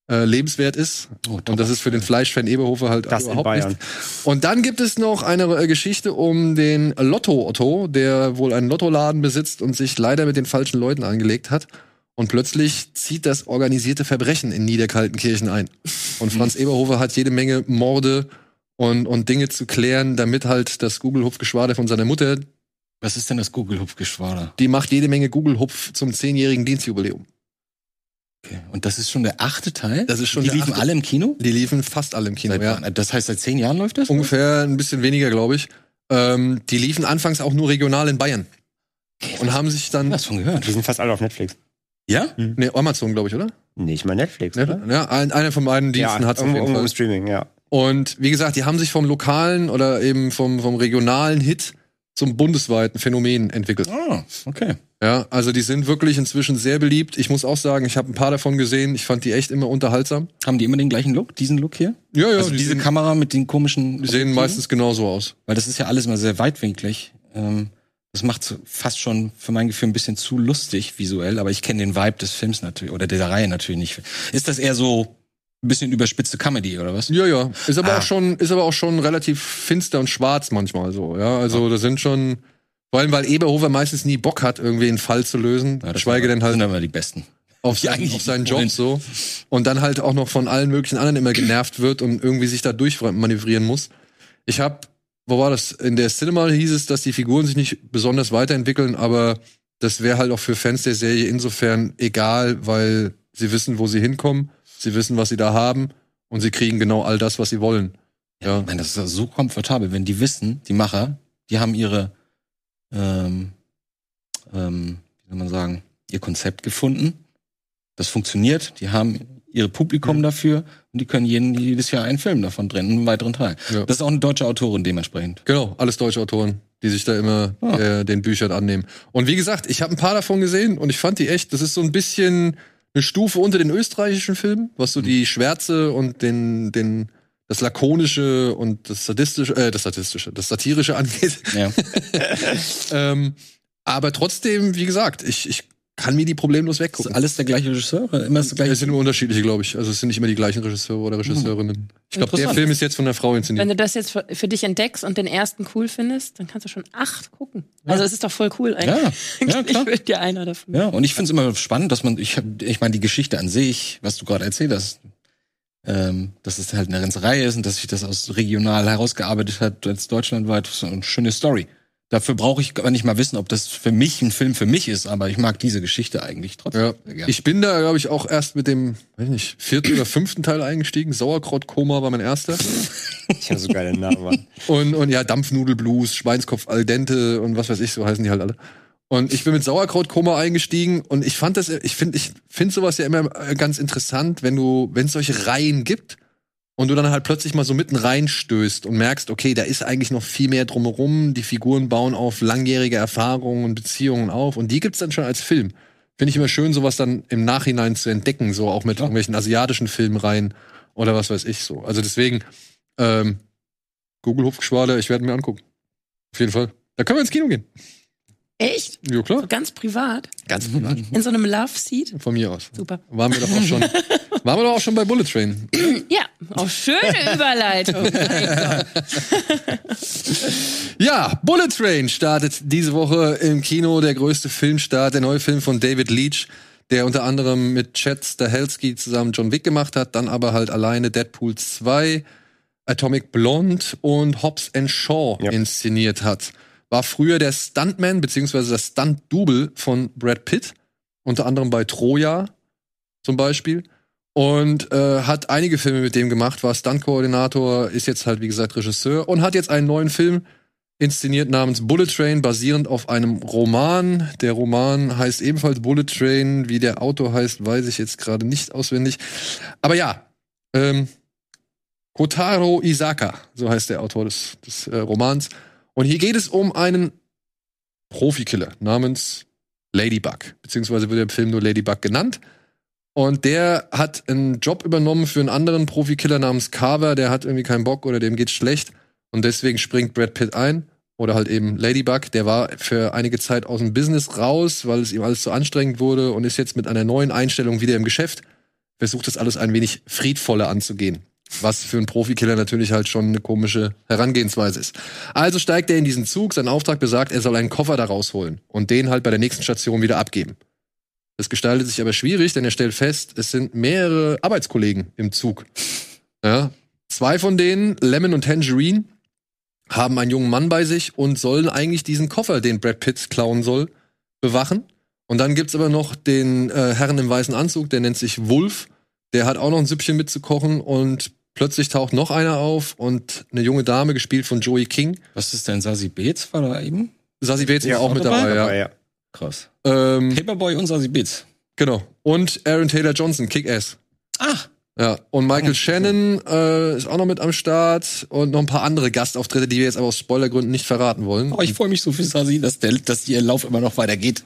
äh, lebenswert ist. Oh, Und das ist für den Fleischfan Eberhofer halt Das überhaupt nicht. Und dann gibt es noch eine äh, Geschichte um den Lotto-Otto, der wohl einen Lottoladen besitzt und sich leider mit den falschen Leuten angelegt hat. Und plötzlich zieht das organisierte Verbrechen in Niederkaltenkirchen ein. Und Franz Eberhofer hat jede Menge Morde und, und Dinge zu klären, damit halt das Google-Hupfgeschwader von seiner Mutter, Was ist denn das Google-Hupfgeschwader? die macht jede Menge Google-Hupf zum zehnjährigen Dienstjubiläum. Okay. Und das ist schon der achte Teil? Das ist schon Die der liefen achte. alle im Kino? Die liefen fast alle im Kino, Seit ja. Das heißt, seit zehn Jahren läuft das? Ungefähr ein bisschen weniger, glaube ich. Ähm, die liefen anfangs auch nur regional in Bayern. Und haben sich dann. was von gehört. Die sind fast alle auf Netflix. Ja? Ne, Amazon, glaube ich, oder? Nee, ich meine Netflix, oder? Ja, ein, einer von beiden Diensten hat's auf irgendwo, jeden irgendwo im Fall. Streaming, ja. Und wie gesagt, die haben sich vom lokalen oder eben vom, vom regionalen Hit zum bundesweiten Phänomen entwickelt. Ah, okay. Ja, also die sind wirklich inzwischen sehr beliebt. Ich muss auch sagen, ich habe ein paar davon gesehen. Ich fand die echt immer unterhaltsam. Haben die immer den gleichen Look, diesen Look hier? Ja, ja, also die, diese sehen, Kamera mit den komischen. die sehen meistens genauso aus. Weil das ist ja alles mal sehr weitwinklig. Ähm, das macht fast schon für mein Gefühl ein bisschen zu lustig visuell, aber ich kenne den Vibe des Films natürlich oder der Reihe natürlich nicht. Ist das eher so ein bisschen überspitzte Comedy oder was? Ja, ja. Ist aber Ah. auch schon, ist aber auch schon relativ finster und schwarz manchmal so. Ja, also das sind schon, vor allem weil Eberhofer meistens nie Bock hat, irgendwie einen Fall zu lösen, Ja, schweige denn halt sind aber die besten. auf, (laughs) die seinen, auf seinen. Job so und dann halt auch noch von allen möglichen anderen immer genervt wird und irgendwie sich da durchmanövrieren muss. Ich habe, wo war das? In der Cinema hieß es, dass die Figuren sich nicht besonders weiterentwickeln, aber das wäre halt auch für Fans der Serie insofern egal, weil sie wissen, wo sie hinkommen, sie wissen, was sie da haben und sie kriegen genau all das, was sie wollen. Ja. Ich meine, das ist ja so komfortabel, wenn die wissen, die Macher, die haben ihre, ähm, ähm, wie soll man sagen, ihr Konzept gefunden. Das funktioniert. Die haben ihre Publikum Mhm. dafür und die können jeden, jedes Jahr einen Film davon drehen, einen weiteren Teil. Ja. Das ist auch eine deutsche Autorin dementsprechend. Genau, alles deutsche Autoren, die sich da immer Ah. äh, den Büchern annehmen. Und wie gesagt, ich habe ein paar davon gesehen und ich fand die echt, das ist so ein bisschen eine Stufe unter den österreichischen Filmen, was so die Schwärze und den, den, das Lakonische und das Sadistische, äh, das Sadistische, das Satirische (laughs) angeht. Ja. (laughs) ähm, aber trotzdem, wie gesagt, ich, ich kann mir die problemlos Ist weggucken. alles der gleiche Regisseur? Immer das gleiche? Es sind immer unterschiedliche, glaube ich. Also es sind nicht immer die gleichen Regisseure oder Regisseurinnen. Ich glaube, der. Film ist jetzt von der Frau inszeniert. Wenn du das jetzt für, dich entdeckst und den ersten cool findest, dann kannst du schon acht gucken. Also es ist doch voll cool Ja, eigentlich. ja, (laughs) ich klar. würde dir einer davon. Ja, und ich finde es immer spannend, dass man, ich, hab, ich meine, die Geschichte an sich, was du gerade erzählt hast, ähm, dass es halt eine ganze Reihe ist und dass sich das aus regional herausgearbeitet hat, als deutschlandweit, so eine schöne Story. Dafür brauche ich gar nicht mal wissen, ob das für mich ein Film für mich ist, aber ich mag diese Geschichte eigentlich trotzdem. Ja. sehr gerne. Ich bin da, glaube ich, auch erst mit dem, weiß ich nicht, vierten oder fünften Teil eingestiegen. Sauerkrautkoma war mein erster. Ich habe so geile Namen. Mann. Und, und ja, Dampfnudelblues, Schweinskopf al dente und was weiß ich, so heißen die halt alle. Und ich bin mit Sauerkrautkoma eingestiegen und ich fand das, ich finde, ich finde sowas ja immer ganz interessant, wenn du, wenn es solche Reihen gibt und du dann halt plötzlich mal so mitten reinstößt und merkst, okay, da ist eigentlich noch viel mehr drumherum. Die Figuren bauen auf langjährige Erfahrungen und Beziehungen auf und die gibt's dann schon als Film. Finde ich immer schön, sowas dann im Nachhinein zu entdecken, so auch mit irgendwelchen asiatischen Filmreihen oder was weiß ich so. Also deswegen, ähm, Google Hofgeschwader, ich werde mir angucken. Auf jeden Fall. Da können wir ins Kino gehen. Echt? Ja, klar. So ganz privat? Ganz privat. In so einem Love Seat? Von mir aus. Super. Waren wir doch auch schon, (laughs) waren wir doch auch schon bei Bullet Train. Ja, auch schöne (laughs) Überleitung. (laughs) Ja, Bullet Train startet diese Woche im Kino, der größte Filmstart, der neue Film von David Leach, der unter anderem mit Chad Stahelski zusammen John Wick gemacht hat, dann aber halt alleine Deadpool 2, Atomic Blonde und Hobbs and Shaw Ja. inszeniert hat. War früher der Stuntman beziehungsweise das Stunt-Double von Brad Pitt, unter anderem bei Troja zum Beispiel. Und äh, hat einige Filme mit dem gemacht, war Stunt-Koordinator, ist jetzt halt, wie gesagt, Regisseur und hat jetzt einen neuen Film inszeniert namens Bullet Train, basierend auf einem Roman. Der Roman heißt ebenfalls Bullet Train. Wie der Autor heißt, weiß ich jetzt gerade nicht auswendig. Aber ja, ähm, Kotaro Isaka, so heißt der Autor des, des äh, Romans. Und hier geht es um einen Profikiller namens Ladybug, beziehungsweise wird der Film nur Ladybug genannt. Und der hat einen Job übernommen für einen anderen Profikiller namens Carver, der hat irgendwie keinen Bock oder dem geht's schlecht. Und deswegen springt Brad Pitt ein. Oder halt eben Ladybug, der war für einige Zeit aus dem Business raus, weil es ihm alles zu anstrengend wurde und ist jetzt mit einer neuen Einstellung wieder im Geschäft. Versucht das alles ein wenig friedvoller anzugehen. Was für einen Profikiller natürlich halt schon eine komische Herangehensweise ist. Also steigt er in diesen Zug, sein Auftrag besagt, er soll einen Koffer da rausholen und den halt bei der nächsten Station wieder abgeben. Das gestaltet sich aber schwierig, denn er stellt fest, es sind mehrere Arbeitskollegen im Zug. Ja. Zwei von denen, Lemon und Tangerine, haben einen jungen Mann bei sich und sollen eigentlich diesen Koffer, den Brad Pitt klauen soll, bewachen. Und dann gibt's aber noch den äh, Herrn im weißen Anzug, der nennt sich Wolf. Der hat auch noch ein Süppchen mitzukochen und plötzlich taucht noch einer auf und eine junge Dame, gespielt von Joey King. Was ist denn Sasi Beetz? War da eben? Sassy Bates war auch mit dabei? dabei, ja. Aber ja. Krass. Ähm, Paperboy und Sasi Beetz. genau. Und Aaron Taylor Johnson, Kick-Ass. Ach, Ja, und Michael Shannon äh, ist auch noch mit am Start und noch ein paar andere Gastauftritte, die wir jetzt aber aus Spoilergründen nicht verraten wollen. Oh, ich freue mich so für Sasi, dass, der, dass ihr Lauf immer noch weitergeht.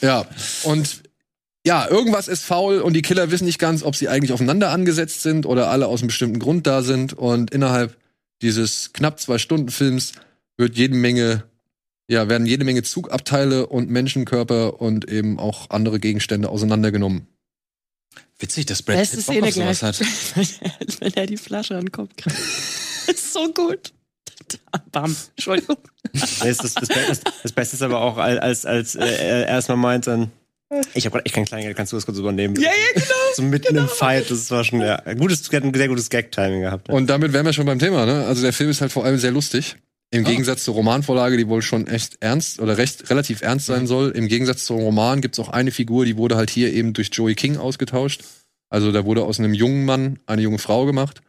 Ja, und ja, irgendwas ist faul und die Killer wissen nicht ganz, ob sie eigentlich aufeinander angesetzt sind oder alle aus einem bestimmten Grund da sind. Und innerhalb dieses knapp zwei Stunden Films wird jede Menge, ja, werden jede Menge Zugabteile und Menschenkörper und eben auch andere Gegenstände auseinandergenommen. Witzig, dass Brad Beste Pitt Bock auf sowas gleich, hat. (laughs) wenn er die Flasche an den Kopf kriegt. (laughs) ist so gut. (laughs) Bam. Entschuldigung. Das, das, Beste, das Beste ist aber auch, als, als, als äh, er erstmal meint dann, ich habe gerade echt kein Kleingeld, kannst du das kurz übernehmen? Ja, ja, genau. (laughs) So mitten im Fight, das war schon, ja, gutes, ein sehr gutes Gag-Timing gehabt. Ja. Und damit wären wir schon beim Thema, ne? Also der Film ist halt vor allem sehr lustig. Im Gegensatz zur Romanvorlage, die wohl schon echt ernst oder recht relativ ernst sein soll. Im Gegensatz zum Roman gibt's auch eine Figur, die wurde halt hier eben durch Joey King ausgetauscht. Also da wurde aus einem jungen Mann eine junge Frau gemacht.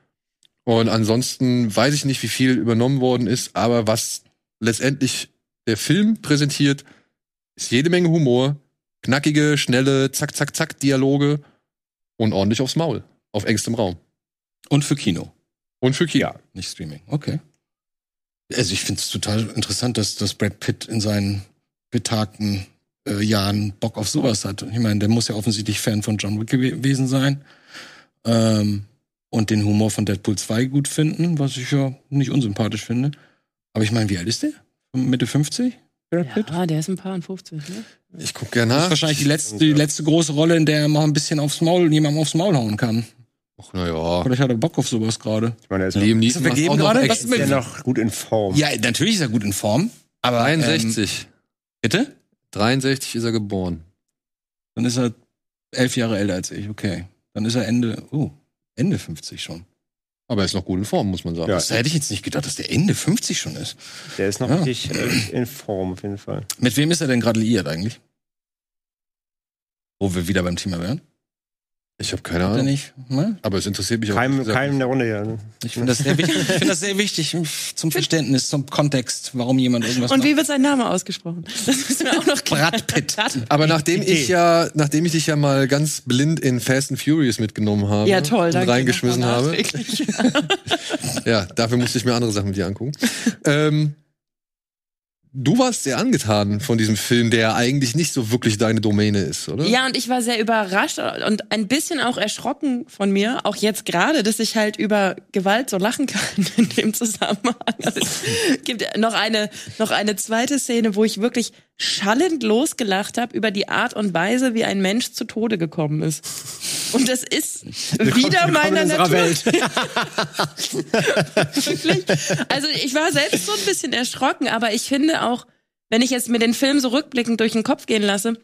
Und ansonsten weiß ich nicht, wie viel übernommen worden ist, aber was letztendlich der Film präsentiert, ist jede Menge Humor, knackige, schnelle, zack, zack, zack Dialoge und ordentlich aufs Maul, auf engstem Raum. Und für Kino, Und für Kino. nicht Streaming. Okay. Also ich finde es total interessant, dass, dass Brad Pitt in seinen betagten äh, Jahren Bock auf sowas hat. Ich meine, der muss ja offensichtlich Fan von John Wick gew- gewesen sein. Ähm, und den Humor von Deadpool 2 gut finden, was ich ja nicht unsympathisch finde. Aber ich meine, wie alt ist der? Mitte 50? Brad Pitt? Ja, der ist ein paar und 50, ne? Ich guck gerne Das ist nach. wahrscheinlich die letzte, die letzte große Rolle, in der er mal ein bisschen aufs Maul, jemandem aufs Maul hauen kann. Ach, naja. Vielleicht hat er Bock auf sowas gerade. Ich meine, er ist, noch, Liam Neeson gerade? echt- Was ist ja noch gut in Form. Ja, natürlich ist er gut in Form. Aber 63. Ähm, bitte? 63 ist er geboren. Dann ist er elf Jahre älter als ich, okay. Dann ist er Ende, oh, Ende 50 schon. Aber er ist noch gut in Form, muss man sagen. Ja. Das hätte ich jetzt nicht gedacht, dass der Ende 50 schon ist. Der ist noch Ja. richtig äh, in Form, auf jeden Fall. Mit wem ist er denn gerade liiert eigentlich? Wo wir wieder beim Thema wären. Ich habe keine Ahnung. nicht? Ne? Aber es interessiert mich auch. Keinem, gesagt keinem in der Runde hier. ne? Ich finde das, sehr wichtig- ich find das sehr wichtig zum Verständnis, zum Kontext, warum jemand irgendwas Und macht. wie wird sein Name ausgesprochen? Das müssen wir auch noch klären. Brad Pitt. Aber nachdem Idee. ich ja, nachdem ich dich ja mal ganz blind in Fast and Furious mitgenommen habe Ja, toll. und danke. reingeschmissen habe, (laughs) ja, dafür musste ich mir andere Sachen mit dir angucken. ähm, du warst sehr angetan von diesem Film, der eigentlich nicht so wirklich deine Domäne ist, oder? Ja, und ich war sehr überrascht und ein bisschen auch erschrocken von mir, auch jetzt gerade, dass ich halt über Gewalt so lachen kann in dem Zusammenhang. Also, es gibt noch eine, noch eine zweite Szene, wo ich wirklich schallend losgelacht habe über die Art und Weise, wie ein Mensch zu Tode gekommen ist. Und das ist wieder willkommen meiner Natur. Welt. (laughs) Wirklich. Also ich war selbst so ein bisschen erschrocken, aber ich finde auch, wenn ich jetzt mir den Film so rückblickend durch den Kopf gehen lasse,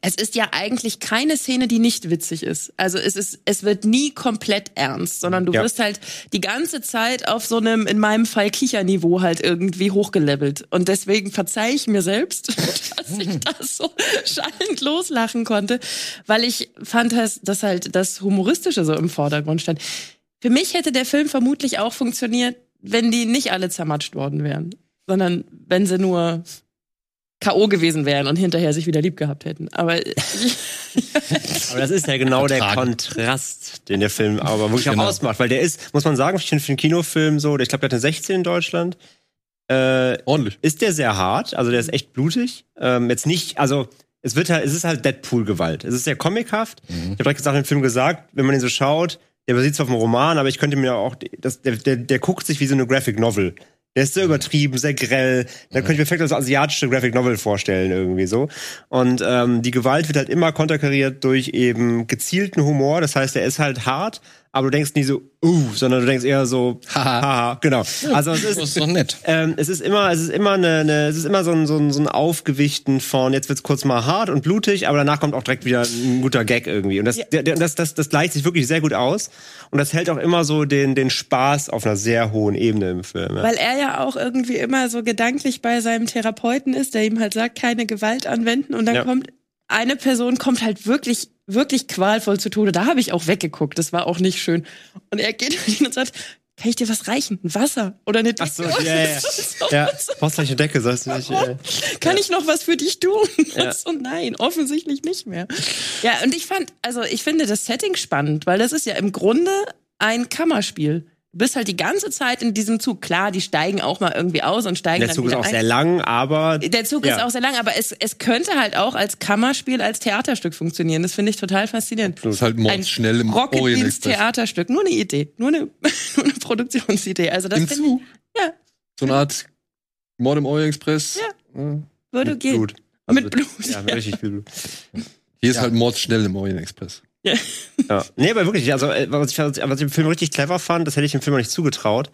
es ist ja eigentlich keine Szene, die nicht witzig ist. Also es ist, es wird nie komplett ernst, sondern du Ja. wirst halt die ganze Zeit auf so einem, in meinem Fall Kicherniveau halt irgendwie hochgelevelt. Und deswegen verzeih ich mir selbst, (laughs) dass ich das so schallend loslachen konnte, weil ich fand, dass halt das Humoristische so im Vordergrund stand. Für mich hätte der Film vermutlich auch funktioniert, wenn die nicht alle zermatscht worden wären, sondern wenn sie nur K.O. gewesen wären und hinterher sich wieder lieb gehabt hätten. Aber Aber das ist ja genau der. Kontrast, den der Film aber wirklich Genau. auch ausmacht. Weil der ist, muss man sagen, ich finde für einen Kinofilm so, ich glaube, der hat eine 16 in Deutschland. Äh, Ordentlich. ist der sehr hart, also der ist echt blutig. Ähm, jetzt nicht, also es wird halt, es ist halt Deadpool-Gewalt. Es ist sehr comichaft. Ich habe direkt gesagt im Film gesagt, wenn man den so schaut, der basiert zwar auf einem Roman, aber ich könnte mir auch, das, der, der, der guckt sich wie so eine Graphic Novel. Der ist sehr übertrieben, sehr grell. Da könnte ich mir vielleicht als asiatische Graphic Novel vorstellen, irgendwie so. Und ähm, die Gewalt wird halt immer konterkariert durch eben gezielten Humor. Das heißt, der ist halt hart, aber du denkst nie so, uh, sondern du denkst eher so, haha, genau. Also es ist, Das ist doch nett. ähm, es ist immer, es ist immer eine, eine es ist immer so ein, so ein, so ein Aufgewichten von, jetzt wird's kurz mal hart und blutig, aber danach kommt auch direkt wieder ein guter Gag irgendwie. Und das, der, der, das, das, das gleicht sich wirklich sehr gut aus. Und das hält auch immer so den, den Spaß auf einer sehr hohen Ebene im Film. Ja. weil er ja auch irgendwie immer so gedanklich bei seinem Therapeuten ist, der ihm halt sagt, keine Gewalt anwenden. Und dann Ja. kommt eine Person kommt halt wirklich, wirklich qualvoll zu Tode. Da habe ich auch weggeguckt. Das war auch nicht schön. Und er geht (laughs) hin und sagt, kann ich dir was reichen? Ein Wasser oder eine Decke? Ach so, ja, ja. (laughs) So, Ja, so. brauchst gleich eine Decke, sagst du nicht. Äh. Kann ich noch was für dich tun? (laughs) Ja. So, nein, offensichtlich nicht mehr. Ja, und ich fand, also ich finde das Setting spannend, weil das ist ja im Grunde ein Kammerspiel. Du bist halt die ganze Zeit in diesem Zug. Klar, die steigen auch mal irgendwie aus und steigen Der dann Zug ist auch ein. sehr lang, aber Der Zug Ja. ist auch sehr lang, aber es, es könnte halt auch als Kammerspiel, als Theaterstück funktionieren. Das finde ich total faszinierend. Das ist halt mordsschnell im Orient Rocket Beans Express. Theaterstück. Nur eine Idee. Nur eine, (laughs) nur eine Produktionsidee. Also das Im Zug. Ja. So eine Art Mord im Orient Express. Ja. würde mit gehen. Blut. Mit Blut. Ja, mit richtig viel Blut. Hier ist halt mordsschnell im Orient Express. Ja. Nee, aber wirklich, also äh, was ich, was ich im Film richtig clever fand, das hätte ich dem Film noch nicht zugetraut,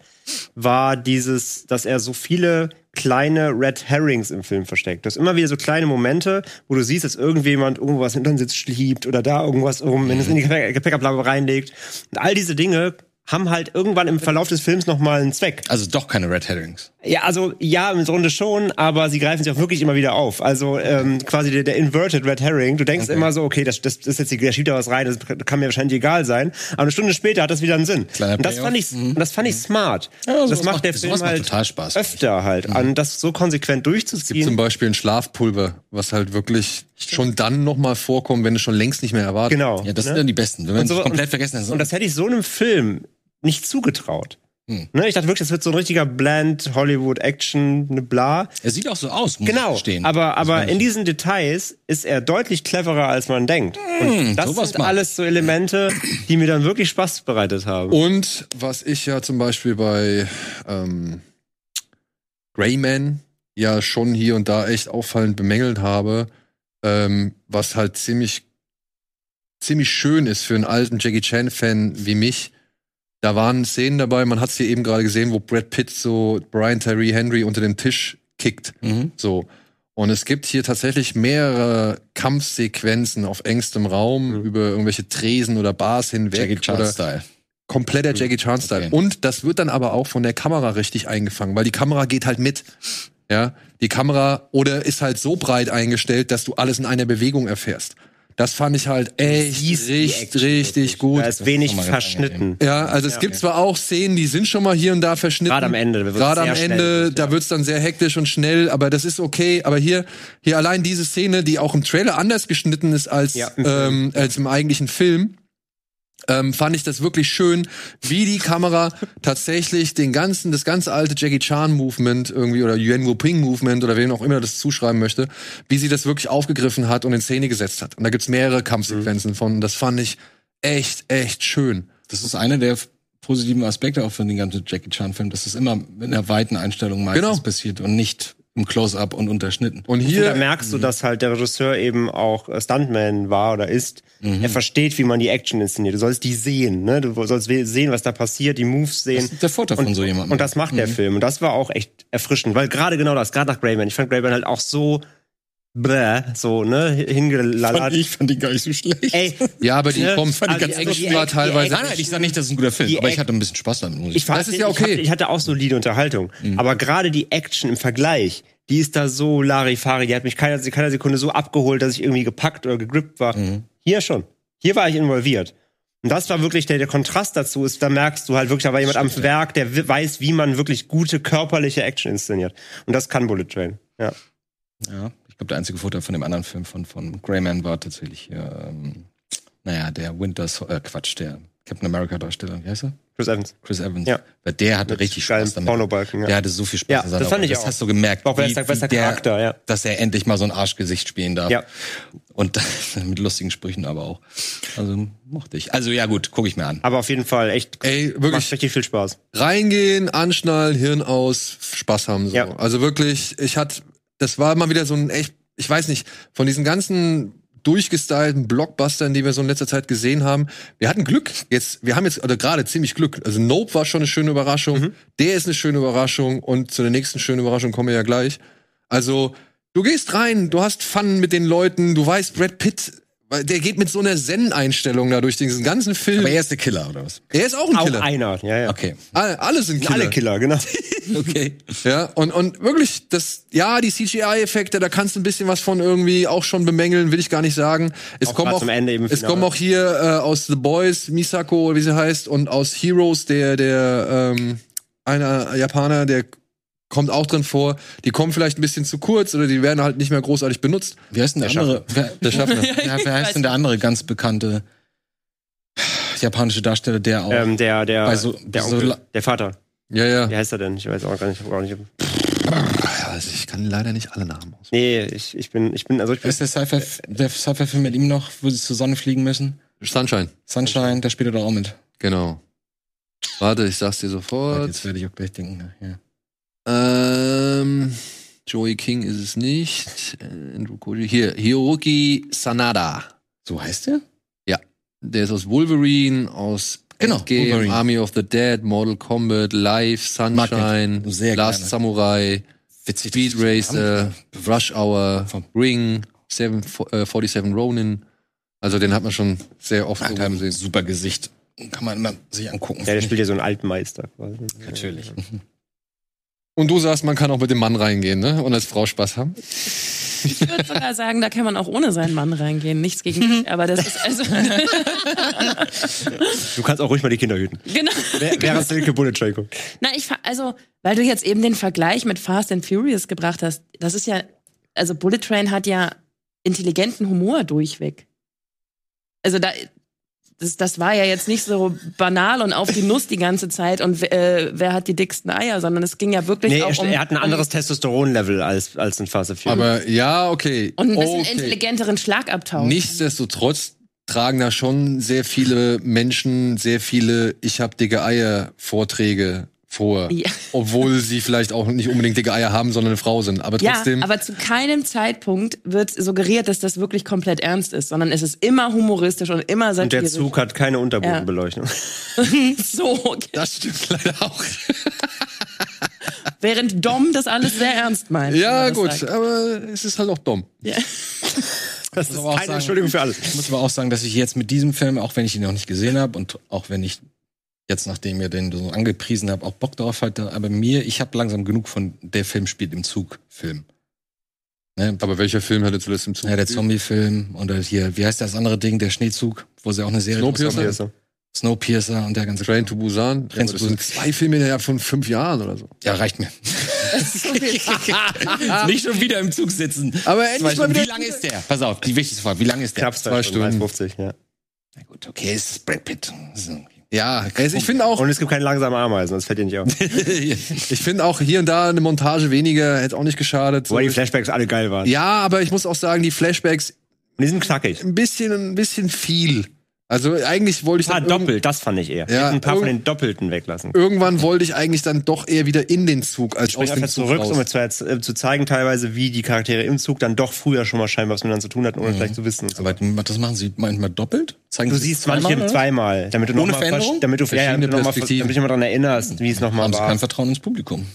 war dieses, dass er so viele kleine Red Herrings im Film versteckt. Du hast immer wieder so kleine Momente, wo du siehst, dass irgendjemand irgendwas hinter den Sitz schiebt oder da irgendwas um, wenn es in die Gepäck- Gepäckablage reinlegt. Und all diese Dinge haben halt irgendwann im Verlauf des Films nochmal einen Zweck. Also doch keine Red Herrings. Ja, also ja, im Grunde schon, aber sie greifen sich auch wirklich immer wieder auf. Also ähm, quasi der, der Inverted Red Herring. Du denkst immer so, okay, das, das, das ist jetzt, die- der schiebt da was rein, das kann mir wahrscheinlich egal sein. Aber eine Stunde später hat das wieder einen Sinn. Kleiner und das fand ich, und das fand ich smart. Ja, das macht der Film macht halt total Spaß, öfter halt, an das so konsequent Gibt zum durchzuziehen. Beispiel ein Schlafpulver, was halt wirklich schon dann nochmal vorkommt, wenn du schon längst nicht mehr erwartet. Genau. Ja, das ne? sind dann die besten. Wenn man so- komplett vergessen hat. Und das hätte ich so einem Film nicht zugetraut. Hm. Ne, ich dachte wirklich, das wird so ein richtiger Blend, Hollywood, Action, ne bla. er sieht auch so aus, muss Genau, stehen. aber, aber in diesen Details ist er deutlich cleverer, als man denkt. Und das sind mag alles so Elemente, die mir dann wirklich Spaß bereitet haben. Und was ich ja zum Beispiel bei ähm, Greyman ja schon hier und da echt auffallend bemängelt habe, ähm, was halt ziemlich ziemlich schön ist für einen alten Jackie Chan-Fan wie mich. Da waren Szenen dabei, man hat es hier eben gerade gesehen, wo Brad Pitt so Brian Tyree Henry unter den Tisch kickt. Mhm. So. Und es gibt hier tatsächlich mehrere Kampfsequenzen auf engstem Raum über irgendwelche Tresen oder Bars hinweg. Jackie Chan oder Style. kompletter Jackie Chan Style. Okay. Und das wird dann aber auch von der Kamera richtig eingefangen, weil die Kamera geht halt mit. Ja, die Kamera oder ist halt so breit eingestellt, dass du alles in einer Bewegung erfährst. Das fand ich halt echt richtig, richtig gut. Da ist wenig verschnitten. Ja, also es gibt zwar auch Szenen, die sind schon mal hier und da verschnitten. Gerade am Ende, Gerade am schnell, Ende, ja. da wird's dann sehr hektisch und schnell, aber das ist okay. Aber hier, hier allein diese Szene, die auch im Trailer anders geschnitten ist als, Ja, im ähm, als im eigentlichen Film, ähm, fand ich das wirklich schön, wie die Kamera tatsächlich den ganzen, das ganze alte Jackie Chan Movement irgendwie oder Yuan Wuping Movement oder wem auch immer das zuschreiben möchte, wie sie das wirklich aufgegriffen hat und in Szene gesetzt hat. Und da gibt's mehrere Kampfsequenzen von. Das fand ich echt, echt schön. Das ist einer der positiven Aspekte auch von den ganzen Jackie Chan-Filmen, dass es immer mit einer weiten Einstellung meistens Genau. passiert und nicht im Close-Up und unterschnitten. Und Und da hier, merkst du, dass halt der Regisseur eben auch äh, Stuntman war oder ist. Er versteht, wie man die Action inszeniert. Du sollst die sehen, ne? Du sollst sehen, was da passiert, die Moves sehen. Das ist der Vorteil von so jemandem. Und das macht der Film. Und das war auch echt erfrischend, weil gerade genau das, gerade nach Greyman. Ich fand Greyman halt auch so bläh, so, ne, hingelallert. ich fand ihn gar nicht so schlecht. Ey, ja, aber die Ne? Bomben, Also die ganz die- Action die- war die- teilweise. Nein, nein, ich sag nicht, das ist ein guter Film, aber ich hatte ein bisschen Spaß damit. Muss ich ich fand, Das ist ja ich, okay. ich hatte auch solide Unterhaltung. Aber gerade die Action im Vergleich, die ist da so Larifari, die hat mich keiner, keiner Sekunde so abgeholt, dass ich irgendwie gepackt oder gegrippt war. Hier schon. Hier war ich involviert. Und das war wirklich der, der Kontrast dazu ist, da merkst du halt wirklich, da war jemand am Werk, der weiß, wie man wirklich gute körperliche Action inszeniert. Und das kann Bullet Train. Ja. Ja, ich glaube, der einzige Vorteil von dem anderen Film von, von Greyman war tatsächlich hier, ähm, naja, der Winters, äh, Quatsch, der Captain America Darsteller, wie heißt er? Chris Evans. Chris Evans. Ja. Weil der hatte Mit richtig Spaß damit. Pornobalken, ja. Der hatte so viel Spaß Ja, das fand ich Das auch. hast du gemerkt. Auch bester- bester der, Charakter, ja. Dass er endlich mal so ein Arschgesicht spielen darf. Ja. Und mit lustigen Sprüchen aber auch. Also mochte ich. Also ja gut, gucke ich mir an. Aber auf jeden Fall echt, Ey, macht wirklich richtig viel Spaß. reingehen, anschnallen, Hirn aus, Spaß haben so. Ja. Also wirklich, ich hatte, das war mal wieder so ein echt, ich weiß nicht, von diesen ganzen durchgestylten Blockbustern, die wir so in letzter Zeit gesehen haben. Wir hatten Glück. Jetzt, wir haben jetzt oder gerade ziemlich Glück. Also Nope war schon eine schöne Überraschung. Mhm. Der ist eine schöne Überraschung und zu der nächsten schönen Überraschung kommen wir ja gleich. Also du gehst rein, du hast Fun mit den Leuten, du weißt, Brad Pitt Weil der geht mit so einer Zen-Einstellung da durch diesen ganzen Film. Aber er ist der Killer, oder was? er ist auch ein Auch Killer. einer, ja, ja. Okay. Alle, alle sind Killer. Alle Killer, genau. (laughs) Okay. Ja, und, und wirklich, das, ja, die CGI-Effekte, da kannst du ein bisschen was von irgendwie auch schon bemängeln, will ich gar nicht sagen. Es Auch kommen auch, zum Ende eben im es kommen auch hier äh, aus The Boys, Misako, wie sie heißt, und aus Heroes, der, der, ähm, einer Japaner, der kommt auch drin vor. Die kommen vielleicht ein bisschen zu kurz oder die werden halt nicht mehr großartig benutzt. Wie heißt denn der, Der andere? Wer, Der Schaffner. (laughs) wer, wer heißt denn der andere ganz bekannte japanische Darsteller, der auch ähm, der, der, Bei so- der, so Onkel, la- der Vater. Ja, ja. Wie heißt er denn? Ich weiß auch gar nicht. Auch nicht. Also ich kann leider nicht alle Namen aus. Nee, ich, ich bin, ich bin, also ich bin, ist der Sci-Fi der Sci-Fi-Film mit ihm noch, wo sie zur Sonne fliegen müssen? Sunshine, Sunshine, der spielt er doch auch mit. genau. Warte, ich sag's dir sofort. Jetzt werde ich auch gleich denken. Ja. Ähm, Joey King ist es nicht. Äh, Andrew Koji. Hier, Hiroki Sanada. So heißt der? Der ist aus Wolverine, aus Genau, Endgame, Wolverine. Army of the Dead, Mortal Kombat, Mag Sunshine, Last gerne. Samurai, Witzig. Speed Racer, Rush Hour, Ring, Seven, äh, 47 Ronin. Also den hat man schon sehr oft ein gesehen. super Gesicht. Kann man immer sich angucken. ja, der spielt ja so einen Altmeister quasi. Natürlich. Und du sagst, man kann auch mit dem Mann reingehen, ne? Und als Frau Spaß haben. Ich würde sogar sagen, da kann man auch ohne seinen Mann reingehen. Nichts gegen dich, aber das ist also. (laughs) Du kannst auch ruhig mal die Kinder hüten. genau. Wer, wer hat Silke Bullet Train guckt? Na, ich, fa- also, weil du jetzt eben den Vergleich mit Fast and Furious gebracht hast, das ist ja, also Bullet Train hat ja intelligenten Humor durchweg. Also da, das, das war ja jetzt nicht so banal und auf die Nuss die ganze Zeit und äh, wer hat die dicksten Eier, sondern es ging ja wirklich Nee, auch er, um, er hat ein um anderes Testosteron-Level als, als ein Fast and Furious. Aber ja, okay. und ein bisschen okay. intelligenteren Schlagabtausch. Nichtsdestotrotz tragen da schon sehr viele Menschen sehr viele Ich hab dicke Eier Vorträge vor. Ja. Obwohl sie vielleicht auch nicht unbedingt dicke Eier haben, sondern eine Frau sind. Aber Ja, trotzdem. aber zu keinem Zeitpunkt wird suggeriert, dass das wirklich komplett ernst ist, sondern es ist immer humoristisch und immer Und der satirisch. Zug hat keine Unterbodenbeleuchtung. (laughs) so, das stimmt leider auch. (laughs) während Dom das alles sehr ernst meint. ja, gut, sagt. aber es ist halt auch dumm. Ja. (laughs) Das ist keine sagen- Entschuldigung für alles. Ich muss aber auch sagen, dass ich jetzt mit diesem Film, auch wenn ich ihn noch nicht gesehen habe und auch wenn ich jetzt, nachdem ihr den so angepriesen habt, auch Bock darauf hatte, aber mir, ich habe langsam genug von der Film spielt im Zug Film. Ne? Aber welcher Film hatte zuletzt im Zug? Ja, der Zombie-Film oder hier, wie heißt das andere Ding, der Schneezug, wo sie auch eine Serie Snowpiercer? machen. Snowpiercer. Snowpiercer und der ganze Train to Busan. Train Ja, to das sind zwei Filme innerhalb von fünf Jahren oder so. Ja, reicht mir. (laughs) Nicht schon wieder im Zug sitzen. Aber endlich mal wieder. Wie lange ist der? Pass auf, die wichtigste Frage. Wie lange ist der? Knapp Zwei zwei Stunden. Stunden. 50, ja. Na gut, okay, es ist Brad Pitt. So. Ja, also ich finde auch, Und es gibt keine langsamen Ameisen, das fällt dir nicht auf. (laughs) ich finde auch hier und da eine Montage weniger hätte auch nicht geschadet. Wobei die Flashbacks alle geil waren. ja, aber ich muss auch sagen, die Flashbacks Und die sind knackig. ein bisschen, ein bisschen viel. Also eigentlich wollte ich Ah, dann irgend- doppelt, das fand ich eher. Ja, ein paar von den Doppelten weglassen. irgendwann wollte ich eigentlich dann doch eher wieder in den Zug als aus dem Zug zurück, raus. um zu, äh, zu zeigen teilweise, wie die Charaktere im Zug dann doch früher schon mal scheinbar was miteinander zu tun hatten, ohne vielleicht zu wissen. so. Aber das machen sie manchmal doppelt? Zeigen Du sie siehst zweimal, manche oder? zweimal, damit du noch Ohne mal Veränderung? verst- damit du ja, damit noch mal, damit dich mal daran erinnerst, wie es nochmal Haben sie war. kein Vertrauen ins Publikum.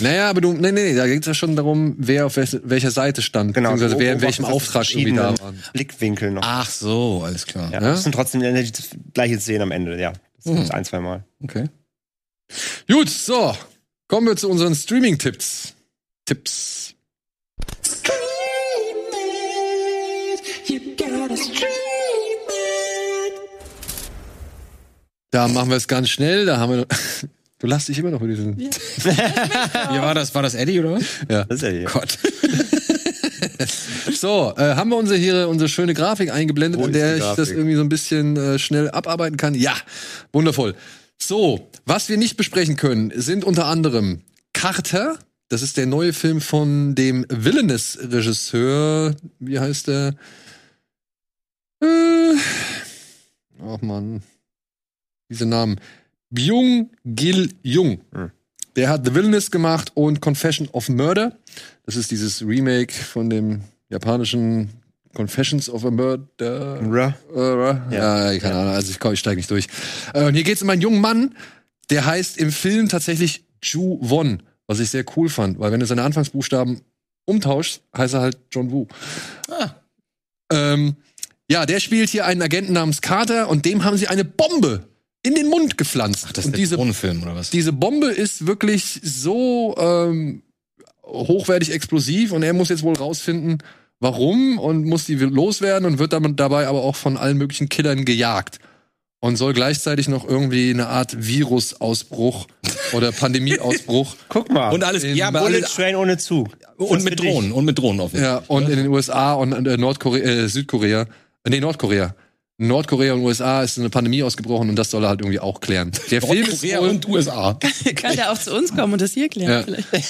Naja, aber du, nee, nee, da geht es ja schon darum, wer auf welche, welcher Seite stand, Genau, beziehungsweise wer in welchem Auftrag irgendwie da war. Blickwinkel noch. Ach so, alles klar. ja, sind trotzdem die gleiche Szene am Ende, ja. Das Mhm. gibt's ein, zwei Mal. Okay. Gut, so, kommen wir zu unseren Streaming-Tipps. Tipps. Da machen wir es ganz schnell. Da haben wir. (laughs) Du lachst dich immer noch über diesen. Wie (laughs) war das? War das Eddie oder was? Das ist ja hier. Gott. (laughs) So, äh, haben wir unsere hier unsere schöne Grafik eingeblendet, Wo ist der ich das irgendwie so ein bisschen äh, schnell abarbeiten kann? Ja, wundervoll. So, was wir nicht besprechen können, sind unter anderem Carter. Das ist der neue Film von dem Villainous-Regisseur. Wie heißt der? Äh, ach man, diese Namen. Byung Gil Jung. Hm. Der hat The Villainous gemacht und Confession of Murder. Das ist dieses Remake von dem japanischen Confessions of a Murder. Ra. Äh, ja, ja, keine Ahnung, also ich, ich steige nicht durch. Äh, und hier geht es um einen jungen Mann, der heißt im Film tatsächlich Ju Won, was ich sehr cool fand, weil wenn du seine Anfangsbuchstaben umtauschst, heißt er halt John Woo. Ah. Ähm, Ja, der spielt hier einen Agenten namens Carter und dem haben sie eine Bombe in den Mund gepflanzt. Ach, das ist diese, Drohnenfilm oder was? diese Bombe ist wirklich so ähm, hochwertig explosiv und er muss jetzt wohl rausfinden, warum und muss die loswerden und wird dann dabei aber auch von allen möglichen Killern gejagt. Und soll gleichzeitig noch irgendwie eine Art Virusausbruch (laughs) oder Pandemieausbruch. Guck mal. Und alles, In ja, Bullet Train ohne Zug. und mit. Drohnen, und mit Drohnen offensichtlich. ja, und in den USA und äh, Nordkorea, äh, Südkorea, äh, nee, Nordkorea. Nordkorea und USA ist eine Pandemie ausgebrochen und das soll er halt irgendwie auch klären. Der Film ist Nordkorea wohl, und USA. (laughs) Kann der auch zu uns kommen und das hier klären Ja. vielleicht. (laughs)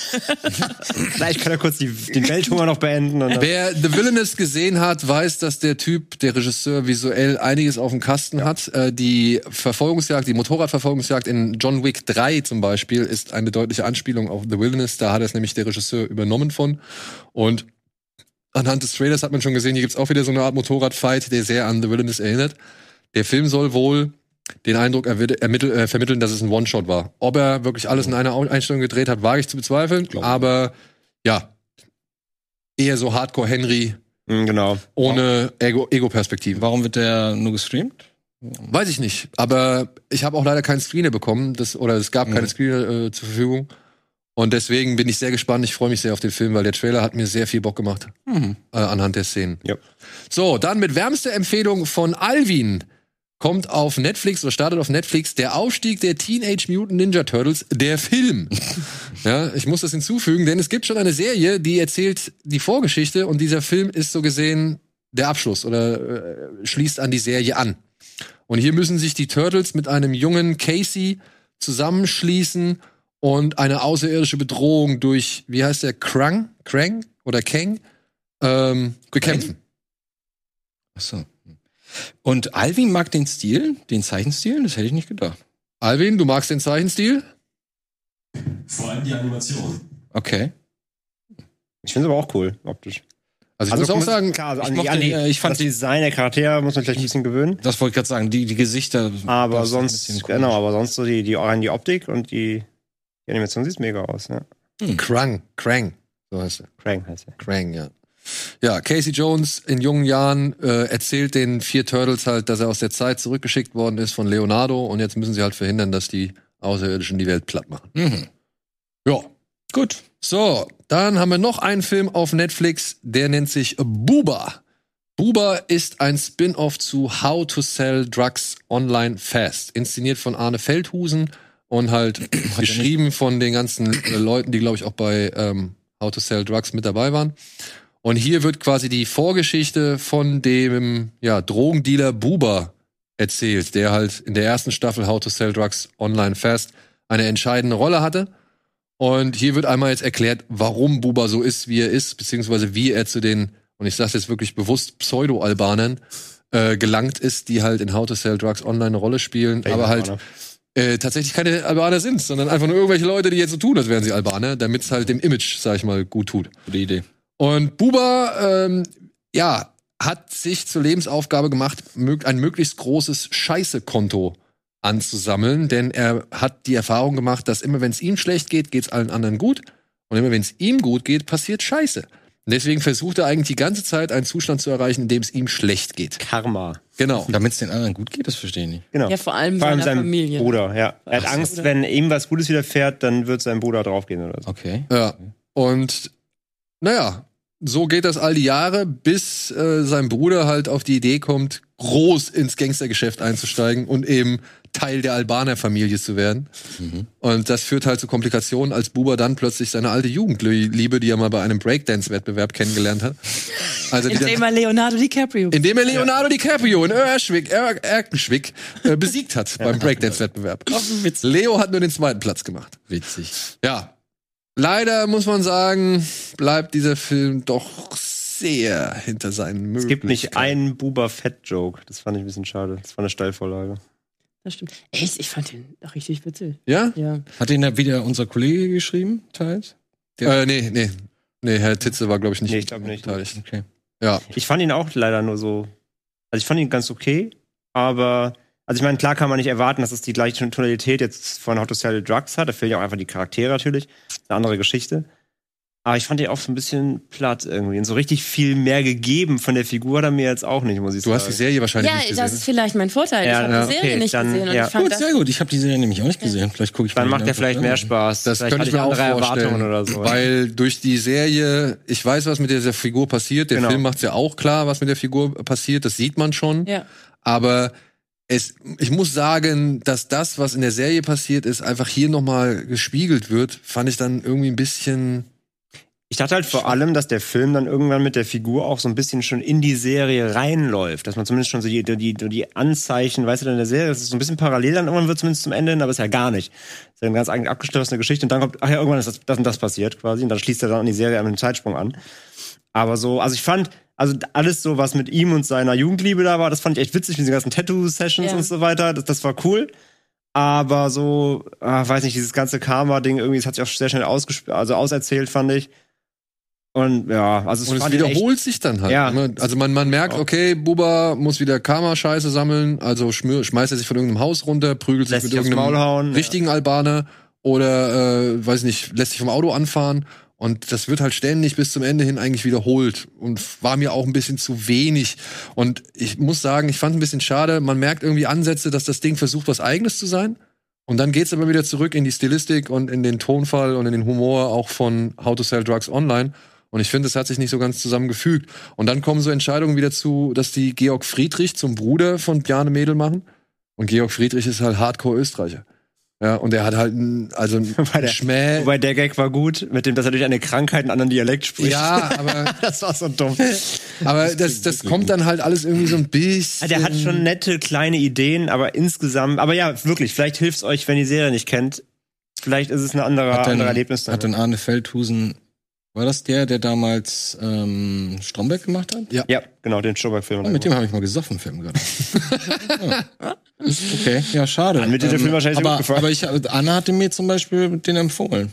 Vielleicht kann er kurz die, den Welthunger noch beenden. Wer The Villainous gesehen hat, weiß, dass der Typ, der Regisseur, visuell einiges auf dem Kasten hat. Äh, die Verfolgungsjagd, die Motorradverfolgungsjagd in John Wick 3 zum Beispiel ist eine deutliche Anspielung auf The Villainous. Da hat es nämlich der Regisseur übernommen von. Und anhand des Trailers hat man schon gesehen, hier gibt's auch wieder so eine Art Motorradfight, der sehr an The Villainous erinnert. Der Film soll wohl den Eindruck ermittel, äh, vermitteln, dass es ein One-Shot war. Ob er wirklich alles in einer Einstellung gedreht hat, wage ich zu bezweifeln. Glaub. Aber ja, eher so Hardcore-Henry Mhm, genau. ohne Ego- Ego-Perspektive. Warum wird der nur gestreamt? Weiß ich nicht. Aber ich habe auch leider keinen Screener bekommen, das, oder es gab keine Mhm. Screener äh, zur Verfügung. Und deswegen bin ich sehr gespannt. Ich freue mich sehr auf den Film, weil der Trailer hat mir sehr viel Bock gemacht Mhm. äh, anhand der Szenen. Ja. So, dann mit wärmster Empfehlung von Alvin kommt auf Netflix oder startet auf Netflix der Aufstieg der Teenage Mutant Ninja Turtles, der Film. (laughs) ja, ich muss das hinzufügen, denn es gibt schon eine Serie, die erzählt die Vorgeschichte und dieser Film ist so gesehen der Abschluss oder äh, schließt an die Serie an. Und hier müssen sich die Turtles mit einem jungen Casey zusammenschließen und eine außerirdische Bedrohung durch, wie heißt der, Krang? Krang oder Kang? Ähm, bekämpfen. Achso. Und Alvin mag den Stil, den Zeichenstil, das hätte ich nicht gedacht. Alvin, du magst den Zeichenstil? Vor allem die Animation. Okay. Ich finde es aber auch cool, optisch. Also ich muss auch sagen, klar, also ich an, mochte die, an die, äh, ich fand das Design der Charaktere muss man vielleicht ein bisschen gewöhnen. Das wollte ich gerade sagen, die, die Gesichter. Aber sonst, genau, aber sonst so die, die, rein die Optik und die, die Animation sieht mega aus, ja. Krang, Krang, so heißt er. Krang heißt er. Krang, ja. Ja, Casey Jones in jungen Jahren äh, erzählt den vier Turtles halt, dass er aus der Zeit zurückgeschickt worden ist von Leonardo und jetzt müssen sie halt verhindern, dass die Außerirdischen die Welt platt machen. Mhm. Ja. Gut. So, dann haben wir noch einen Film auf Netflix, der nennt sich Buba. Buba ist ein Spin-off zu How to Sell Drugs Online Fast, inszeniert von Arne Feldhusen und halt (clears throat) geschrieben von den ganzen äh, Leuten, die glaube ich auch bei ähm, How to Sell Drugs mit dabei waren. Und hier wird quasi die Vorgeschichte von dem ja, Drogendealer Buba erzählt, der halt in der ersten Staffel How to Sell Drugs Online Fast eine entscheidende Rolle hatte. Und hier wird einmal jetzt erklärt, warum Buba so ist, wie er ist, beziehungsweise wie er zu den, und ich sage jetzt wirklich bewusst, Pseudo-Albanern äh, gelangt ist, die halt in How to Sell Drugs Online eine Rolle spielen, aber halt äh, tatsächlich keine Albaner sind, sondern einfach nur irgendwelche Leute, die jetzt so tun, als wären sie Albaner, damit es halt dem Image, sag ich mal, gut tut. Gute Idee. Und Buba, ähm, ja, hat sich zur Lebensaufgabe gemacht, ein möglichst großes Scheiße-Konto anzusammeln, denn er hat die Erfahrung gemacht, dass immer wenn es ihm schlecht geht, geht es allen anderen gut. Und immer wenn es ihm gut geht, passiert Scheiße. Und deswegen versucht er eigentlich die ganze Zeit einen Zustand zu erreichen, in dem es ihm schlecht geht. Karma. Genau. Damit es den anderen gut geht, das verstehe ich nicht. Genau. Ja, vor allem Vor allem seiner seinem Familie. Bruder, ja. Er hat Ach. Angst, wenn ihm was Gutes widerfährt, dann wird sein Bruder draufgehen oder so. Okay. Ja. Und naja, so geht das all die Jahre, bis äh, sein Bruder halt auf die Idee kommt, groß ins Gangstergeschäft einzusteigen und eben Teil der Albaner-Familie zu werden. Und das führt halt zu Komplikationen, als Buber dann plötzlich seine alte Jugendliebe, die er mal bei einem Breakdance-Wettbewerb kennengelernt hat. Also Indem dann, er Leonardo DiCaprio. indem er Leonardo DiCaprio in Erschwick, er Erkenschwick äh, besiegt hat beim Breakdance-Wettbewerb. Leo hat nur den zweiten Platz gemacht. Witzig. Ja. Leider muss man sagen, bleibt dieser Film doch sehr hinter seinen Möglichkeiten. Es gibt nicht einen Buba Fett-Joke. Das fand ich ein bisschen schade. Das war eine Steilvorlage. Das stimmt. Echt, ich fand den richtig witzig. Ja? Ja. Hat den da wieder unser Kollege geschrieben, teils? Ja. Äh, nee, nee. Nee, Herr Titze war, glaube ich, nicht. Nee, ich glaub nicht. beteiligt. Okay. Ja. Ich fand ihn auch leider nur so. Also ich fand ihn ganz okay, aber. Also ich meine, klar kann man nicht erwarten, dass es die gleiche Tonalität jetzt von How to Sell Drugs hat. Da fehlen ja auch einfach die Charaktere natürlich. Das ist eine andere Geschichte. Aber ich fand die auch so ein bisschen platt irgendwie. Und so richtig viel mehr gegeben von der Figur hat er mir jetzt auch nicht, muss ich Du sagen. hast die Serie wahrscheinlich Ja, nicht das gesehen. ist vielleicht mein Vorteil. Ja, ich habe ja, die Serie okay, nicht dann, gesehen und ja. ich fand Gut, das sehr gut. Ich habe die Serie nämlich auch nicht gesehen. Vielleicht gucke ich Dann macht der vielleicht mehr Spaß. Das vielleicht könnte ich mir auch vorstellen. Erwartungen oder so. Weil durch die Serie, ich weiß, was mit dieser Figur passiert. Der Genau. Film macht's ja auch klar, was mit der Figur passiert. Das sieht man schon. Ja. Aber es, ich muss sagen, dass das, was in der Serie passiert ist, einfach hier nochmal gespiegelt wird, fand ich dann irgendwie ein bisschen. Ich dachte halt vor allem, dass der Film dann irgendwann mit der Figur auch so ein bisschen schon in die Serie reinläuft. Dass man zumindest schon so die, die, die Anzeichen, weißt du, in der Serie, das ist so ein bisschen parallel dann irgendwann wird zumindest zum Ende hin, aber ist ja gar nicht. ist ja eine ganz eigentlich abgeschlossene Geschichte und dann kommt, ach ja, irgendwann ist das, das und das passiert quasi und dann schließt er dann an die Serie mit einem Zeitsprung an. Aber so, also ich fand, also alles so, was mit ihm und seiner Jugendliebe da war, das fand ich echt witzig, diese ganzen Tattoo-Sessions Ja. und so weiter, das, das war cool. Aber so, ah, weiß nicht, dieses ganze Karma-Ding irgendwie, das hat sich auch sehr schnell ausgesp also auserzählt, fand ich. Und ja, also es, Und es ich echt- wiederholt sich dann halt. Ja. immer. Also man, man merkt, okay, Buba muss wieder Karma-Scheiße sammeln, also schmür, schmeißt er sich von irgendeinem Haus runter, prügelt sich Lässt mit sich irgendeinem hauen, ja. richtigen Albaner oder, äh, weiß nicht, lässt sich vom Auto anfahren. Und das wird halt ständig bis zum Ende hin eigentlich wiederholt und war mir auch ein bisschen zu wenig. Und ich muss sagen, ich fand ein bisschen schade. Man merkt irgendwie Ansätze, dass das Ding versucht, was Eigenes zu sein. Und dann geht's aber wieder zurück in die Stilistik und in den Tonfall und in den Humor auch von How to Sell Drugs Online. Und ich finde, es hat sich nicht so ganz zusammengefügt. Und dann kommen so Entscheidungen wieder zu, dass die Georg Friedrich zum Bruder von Bjarne Mädel machen. Und Georg Friedrich ist halt Hardcore-Österreicher. Ja, und er hat halt ein, also ein (laughs) Wobei der- Schmäh. Wobei der Gag war gut, mit dem, dass er durch eine Krankheit einen anderen Dialekt spricht. Ja, aber, (laughs) das war so dumm. (laughs) aber das, das kommt dann halt alles irgendwie so ein bisschen. Der hat schon nette kleine Ideen, aber insgesamt, aber ja, wirklich, vielleicht hilft's euch, wenn ihr die Serie nicht kennt. Vielleicht ist es ein anderer, Hat denn, anderer Erlebnis. hat denn Arne Feldhusen, war das der, der damals ähm, Stromberg gemacht hat? ja, genau, den Schauberg-Film. Oh, mit dem habe ich mal gesoffen, Film gerade. (laughs) ja. Okay, ja, schade. Dann wird dir der Film wahrscheinlich aber, gut gefallen. aber ich, Anna hatte mir zum Beispiel den empfohlen.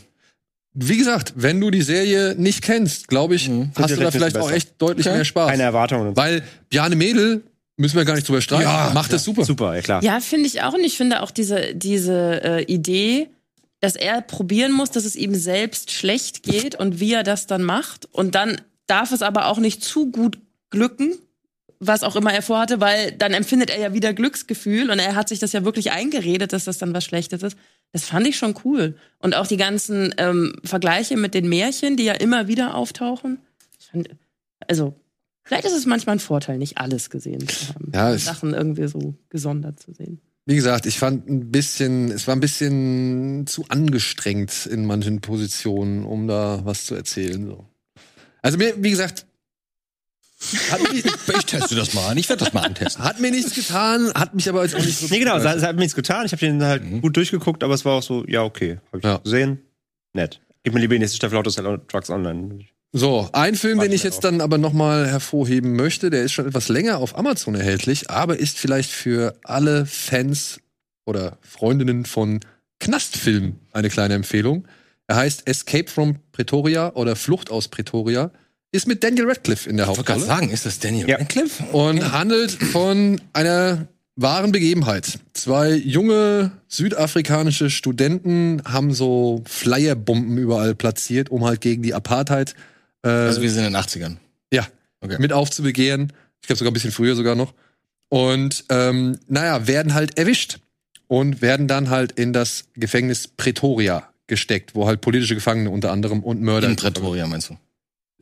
Wie gesagt, wenn du die Serie nicht kennst, glaube ich, Mhm. hast du da Vielleicht auch echt deutlich Okay. mehr Spaß. Keine Erwartungen. und so. Weil Bjarne Mädel, müssen wir gar nicht drüber streiten, Ja, macht das super. Super, ja klar. Ja, finde ich auch. Und ich finde auch diese, diese äh, Idee, dass er probieren muss, dass es ihm selbst schlecht geht und wie er das dann macht. Und dann darf es aber auch nicht zu gut glücken, was auch immer er vorhatte, weil dann empfindet er ja wieder Glücksgefühl und er hat sich das ja wirklich eingeredet, dass das dann was Schlechtes ist. Das fand ich schon cool. Und auch die ganzen ähm, Vergleiche mit den Märchen, die ja immer wieder auftauchen. Fand, also, vielleicht ist es manchmal ein Vorteil, nicht alles gesehen zu haben. Ja, Sachen irgendwie so gesondert zu sehen. Wie gesagt, ich fand ein bisschen, es war ein bisschen zu angestrengt in manchen Positionen, um da was zu erzählen. So. Also mir, wie gesagt, nicht, (laughs) Ich teste das mal an. Ich werde das mal antesten. hat mir nichts getan, hat mich aber jetzt auch nicht so. Nee, genau, es hat es hat mir nichts getan. Ich habe den halt gut durchgeguckt, aber es war auch so, ja, okay. Hab ich Ja. gesehen. Nett. Gib mir lieber die nächste Staffel Autos Trucks Online. So, ein Film, Warte den ich jetzt dann aber noch mal hervorheben möchte, der ist schon etwas länger auf Amazon erhältlich, aber ist vielleicht für alle Fans oder Freundinnen von Knastfilmen eine kleine Empfehlung. Er heißt Escape from Pretoria oder Flucht aus Pretoria, ist mit Daniel Radcliffe in der Ich wollte gerade Hauptrolle sagen, ist das Daniel Ja. Radcliffe? und handelt von einer wahren Begebenheit. Zwei junge südafrikanische Studenten haben so Flyerbomben überall platziert, um halt gegen die Apartheid äh, Also wir sind in den 80ern. ja, Okay. mit aufzubegehren. Ich glaube sogar ein bisschen früher sogar noch. Und ähm, naja, werden halt erwischt und werden dann halt in das Gefängnis Pretoria gesteckt, wo halt politische Gefangene unter anderem und Mörder. In Pretoria, meinst du?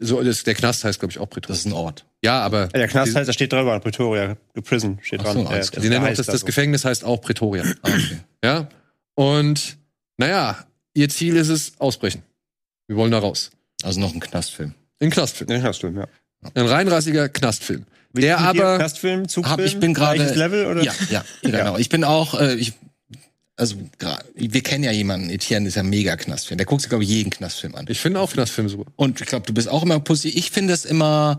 So, das, der Knast heißt, glaube ich, auch Pretoria. Das ist ein Ort. ja, aber Ja, der Knast heißt, da steht drüber, Pretoria, the Prison steht dran. so, klar. sie nennen auch das, das. Gefängnis heißt auch Pretoria. Ah, okay. Ja. Und naja, ihr Ziel ist es, ausbrechen. Wir wollen da raus. Also noch ein Knastfilm. In Knastfilm. Ja, Knastfilm, ja. Ein reinrassiger Knastfilm. Wie- Der aber. Knastfilm, Zugfilm, Hab, ich bin gerade. Level oder? Ja, (laughs) ja, genau. Ich bin auch. Äh, ich, also wir kennen ja jemanden. Etienne ist ja mega Knastfilm. Der guckt sich glaube ich jeden Knastfilm an. Ich finde auch Knastfilm super. Und ich glaube, du bist auch immer positiv. Ich finde es immer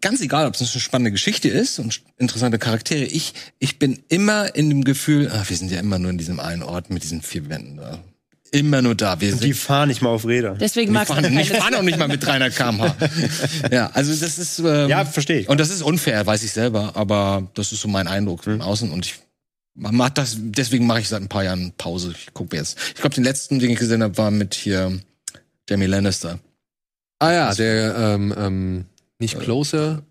ganz egal, ob es eine spannende Geschichte ist und interessante Charaktere. Ich, ich bin immer in dem Gefühl, ach, wir sind ja immer nur in diesem einen Ort mit diesen vier Wänden da. Immer nur da. Wir Und sind die fahren nicht mal auf Räder. Deswegen die magst fahren, (laughs) du ich fahre auch nicht mal mit 300 km/h. (laughs) ja, also das ist ähm, Ja, verstehe ich. und das ist unfair, weiß ich selber, aber das ist so mein Eindruck von außen und ich man macht das deswegen mache ich seit ein paar Jahren Pause. Ich gucke jetzt. Ich glaube, den letzten, den ich gesehen habe, war mit hier Jamie Lannister. Ah ja, der, ähm, ähm, nicht Closer.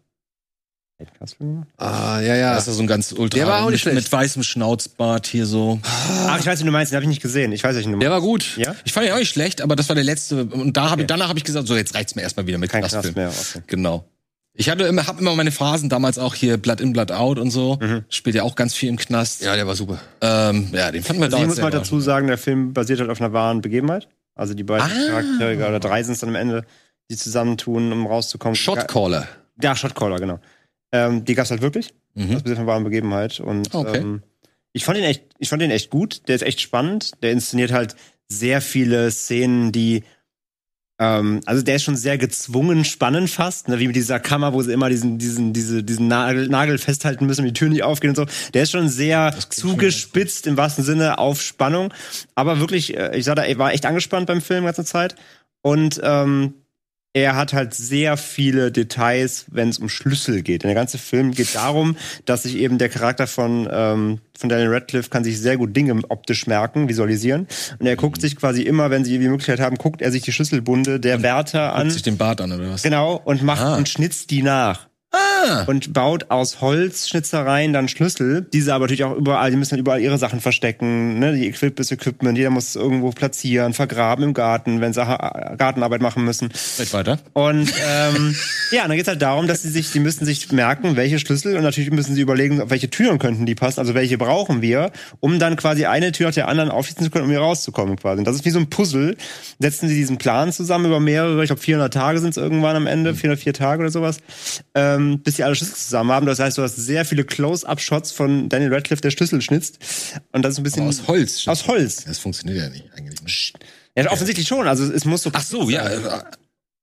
Kate Castle? Ah, ja, ja. Das ist so ein ganz ultra. Der war auch nicht mit, schlecht. mit weißem Schnauzbart hier so. Ach, ich weiß, wie du meinst, den habe ich nicht gesehen. Ich weiß, welchen du Der meinst. war gut. Ja? Ich fand ihn auch nicht schlecht, aber das war der letzte. Und da hab Okay. ich, danach habe ich gesagt, so jetzt reicht's mir erstmal wieder mit Kein Knastfilm. Knast mehr. Okay. Genau. Ich hatte immer, hab immer meine Phasen damals auch hier Blood in, Blood out und so. Mhm. Spielt ja auch ganz viel im Knast. Ja, der war super. Ähm, ja den fanden wir Also ich muss mal dazu sagen, der Film basiert halt auf einer wahren Begebenheit. Also die beiden Ah. Charaktere, oder drei sind es dann am Ende, die zusammentun, um rauszukommen. Shotcaller. Ja, Shotcaller, genau. Ähm, die gab's halt wirklich. Mhm. Das basiert einer wahren Begebenheit. Und Okay. ähm, ich fand ihn echt, ich fand ihn echt gut. Der ist echt spannend. Der inszeniert halt sehr viele Szenen, die ähm, also der ist schon sehr gezwungen spannend fast, ne, wie mit dieser Kammer, wo sie immer diesen, diesen, diese, diesen Nagel, Nagel festhalten müssen, die Tür nicht aufgeht und so. Der ist schon sehr zugespitzt im wahrsten Sinne auf Spannung. Aber wirklich, äh, ich sag da, er war echt angespannt beim Film die ganze Zeit. Und ähm, er hat halt sehr viele Details, wenn es um Schlüssel geht. Denn der ganze Film geht darum, dass sich eben der Charakter von, ähm, von Daniel Radcliffe kann sich sehr gut Dinge optisch merken, visualisieren. Und er guckt sich quasi immer, wenn sie die Möglichkeit haben, guckt er sich die Schlüsselbunde der Wärter an. Guckt sich den Bart an oder was? Genau, und macht Ah. und schnitzt die nach. Ah. Und baut aus Holzschnitzereien dann Schlüssel. Diese aber natürlich auch überall, die müssen dann überall ihre Sachen verstecken, ne? Die Equip das Equipment, jeder muss es irgendwo platzieren, vergraben im Garten, wenn sie Gartenarbeit machen müssen. Red weiter. Und (laughs) ähm, ja, dann geht's halt darum, dass sie sich, die müssen sich merken, welche Schlüssel und natürlich müssen sie überlegen, auf welche Türen könnten die passen, also welche brauchen wir, um dann quasi eine Tür nach der anderen aufschließen zu können, um hier rauszukommen quasi. Und das ist wie so ein Puzzle. Setzen sie diesen Plan zusammen über mehrere, ich glaube 400 Tage sind es irgendwann am Ende, 404 Tage oder sowas, ähm, bis sie alle Schlüssel zusammen haben. Das heißt, du hast sehr viele Close-Up-Shots von Daniel Radcliffe, der Schlüssel schnitzt. Und das ist ein bisschen Aber aus Holz. Aus Holz. Das funktioniert ja nicht eigentlich. nicht. Ja, offensichtlich schon. Also es muss so. Ach so, ja.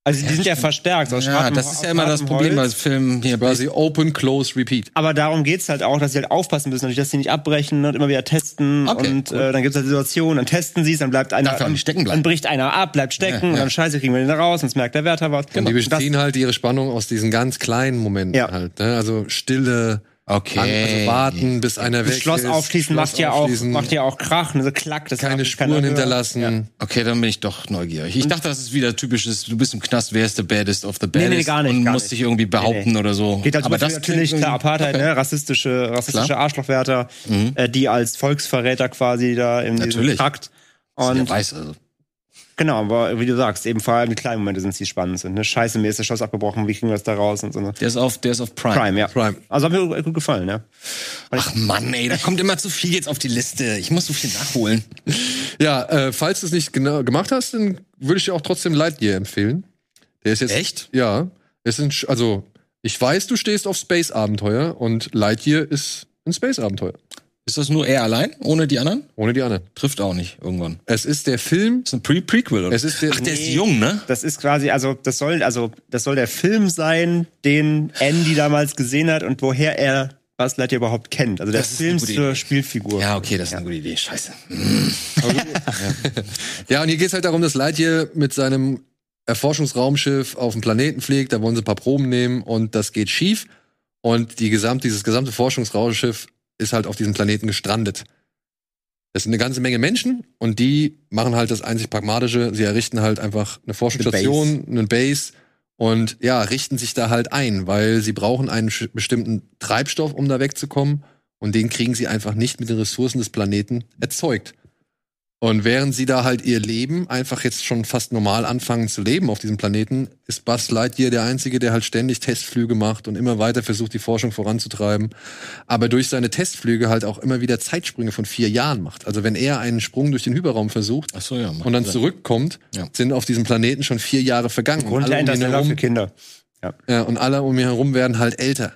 Also die sind ja verstärkt. Aus Ja, das ist ja immer das Problem bei. Filmen hier. Quasi Open, Close, Repeat. Aber darum geht's halt auch, dass sie halt aufpassen müssen, natürlich, dass sie nicht abbrechen und immer wieder testen. Okay, und gut. äh, dann gibt's halt Situationen, dann testen sie es, dann bleibt einer, Darf nicht stecken bleiben. dann bricht einer ab, bleibt stecken Ja, und ja. dann scheiße, kriegen wir den da raus, sonst merkt der Wärter was. Und die Das- beziehen halt ihre Spannung aus diesen ganz kleinen Momenten Ja. halt. Ne? Also Stille, Okay. an, also warten, bis einer das weg Schloss ist. aufschließen Schloss macht ja auch aufschließen, macht ja auch Krach, ne, so klack, das keine Spuren hinterlassen. Okay, dann bin ich doch neugierig. Ich dachte, das ist wieder typisches, du bist im Knast, wer ist the baddest of the baddest? nee, gar nicht, Und gar musst nicht. dich irgendwie behaupten Nee, nee. oder so. Geht halt Aber das natürlich klar Apartheid, okay. ne? rassistische, rassistische Klar. Arschlochwärter, äh, die als Volksverräter quasi da Natürlich. Trakt. Und weiß also. Genau, aber wie du sagst, eben vor allem die kleinen Momente sind es, die spannend sind. Ne? Scheiße, mir ist das Schloss abgebrochen, wie kriegen wir das da raus und so. Ne? Der ist auf, der ist auf Prime. Prime, ja. Prime. Also hat mir gut gefallen, ja. Ach Mann, ey, da kommt immer zu viel jetzt auf die Liste. Ich muss so viel nachholen. Ja, äh, falls du es nicht genau gemacht hast, dann würde ich dir auch trotzdem Lightyear empfehlen. Der ist jetzt Echt? Ja, es sind also ich weiß, du stehst auf Space Abenteuer und Lightyear ist ein Space Abenteuer, Ist das nur er allein, ohne die anderen? ohne die anderen. Trifft auch nicht irgendwann. Es ist der Film, ist ein Pre Prequel, oder? es ist der Ach, der ist jung, ne? Das ist quasi, also das soll, also das soll der Film sein, den Andy damals gesehen hat und woher er Buzz Lightyear überhaupt kennt. Also der Das Film zur. Spielfigur. Ja, okay, das ist eine gute Idee. Scheiße. (laughs) Ja, und hier geht's halt darum, dass Lightyear mit seinem Erforschungsraumschiff auf den Planeten fliegt, da wollen sie ein paar Proben nehmen und das geht schief und die gesamt, dieses gesamte Forschungsraumschiff ist halt auf diesem Planeten gestrandet. Das sind eine ganze Menge Menschen und die machen halt das einzig Pragmatische, sie errichten halt einfach eine Forschungsstation, einen Base und ja, richten sich da halt ein, weil sie brauchen einen bestimmten Treibstoff, um da wegzukommen und den kriegen sie einfach nicht mit den Ressourcen des Planeten erzeugt. Und während sie da halt ihr Leben einfach jetzt schon fast normal anfangen zu leben auf diesem Planeten, ist Buzz Lightyear der Einzige, der halt ständig Testflüge macht und immer weiter versucht, die Forschung voranzutreiben. Aber durch seine Testflüge halt auch immer wieder Zeitsprünge von vier Jahren macht. Also wenn er einen Sprung durch den Hyperraum versucht Ach so, ja. und dann Sinn. zurückkommt, Ja. sind auf diesem Planeten schon vier Jahre vergangen. Und alle, um ihn Interstellar für herum, Kinder. ja, und alle um ihn herum werden halt älter.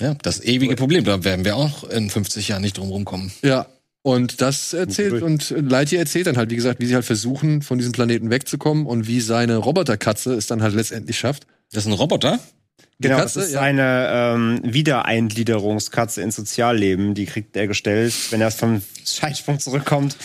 Ja, das ewige Problem. Da werden wir auch in 50 Jahren nicht drum rumkommen. Ja. Und das erzählt, und Lightyear erzählt dann halt, wie gesagt, wie sie halt versuchen, von diesem Planeten wegzukommen und wie seine Roboterkatze es dann halt letztendlich schafft. Das ist ein Roboter? Genau, Katze, das ist ja. eine ähm, Wiedereingliederungskatze ins Sozialleben. Die kriegt er gestellt, wenn er vom (laughs) Scheitsprung zurückkommt,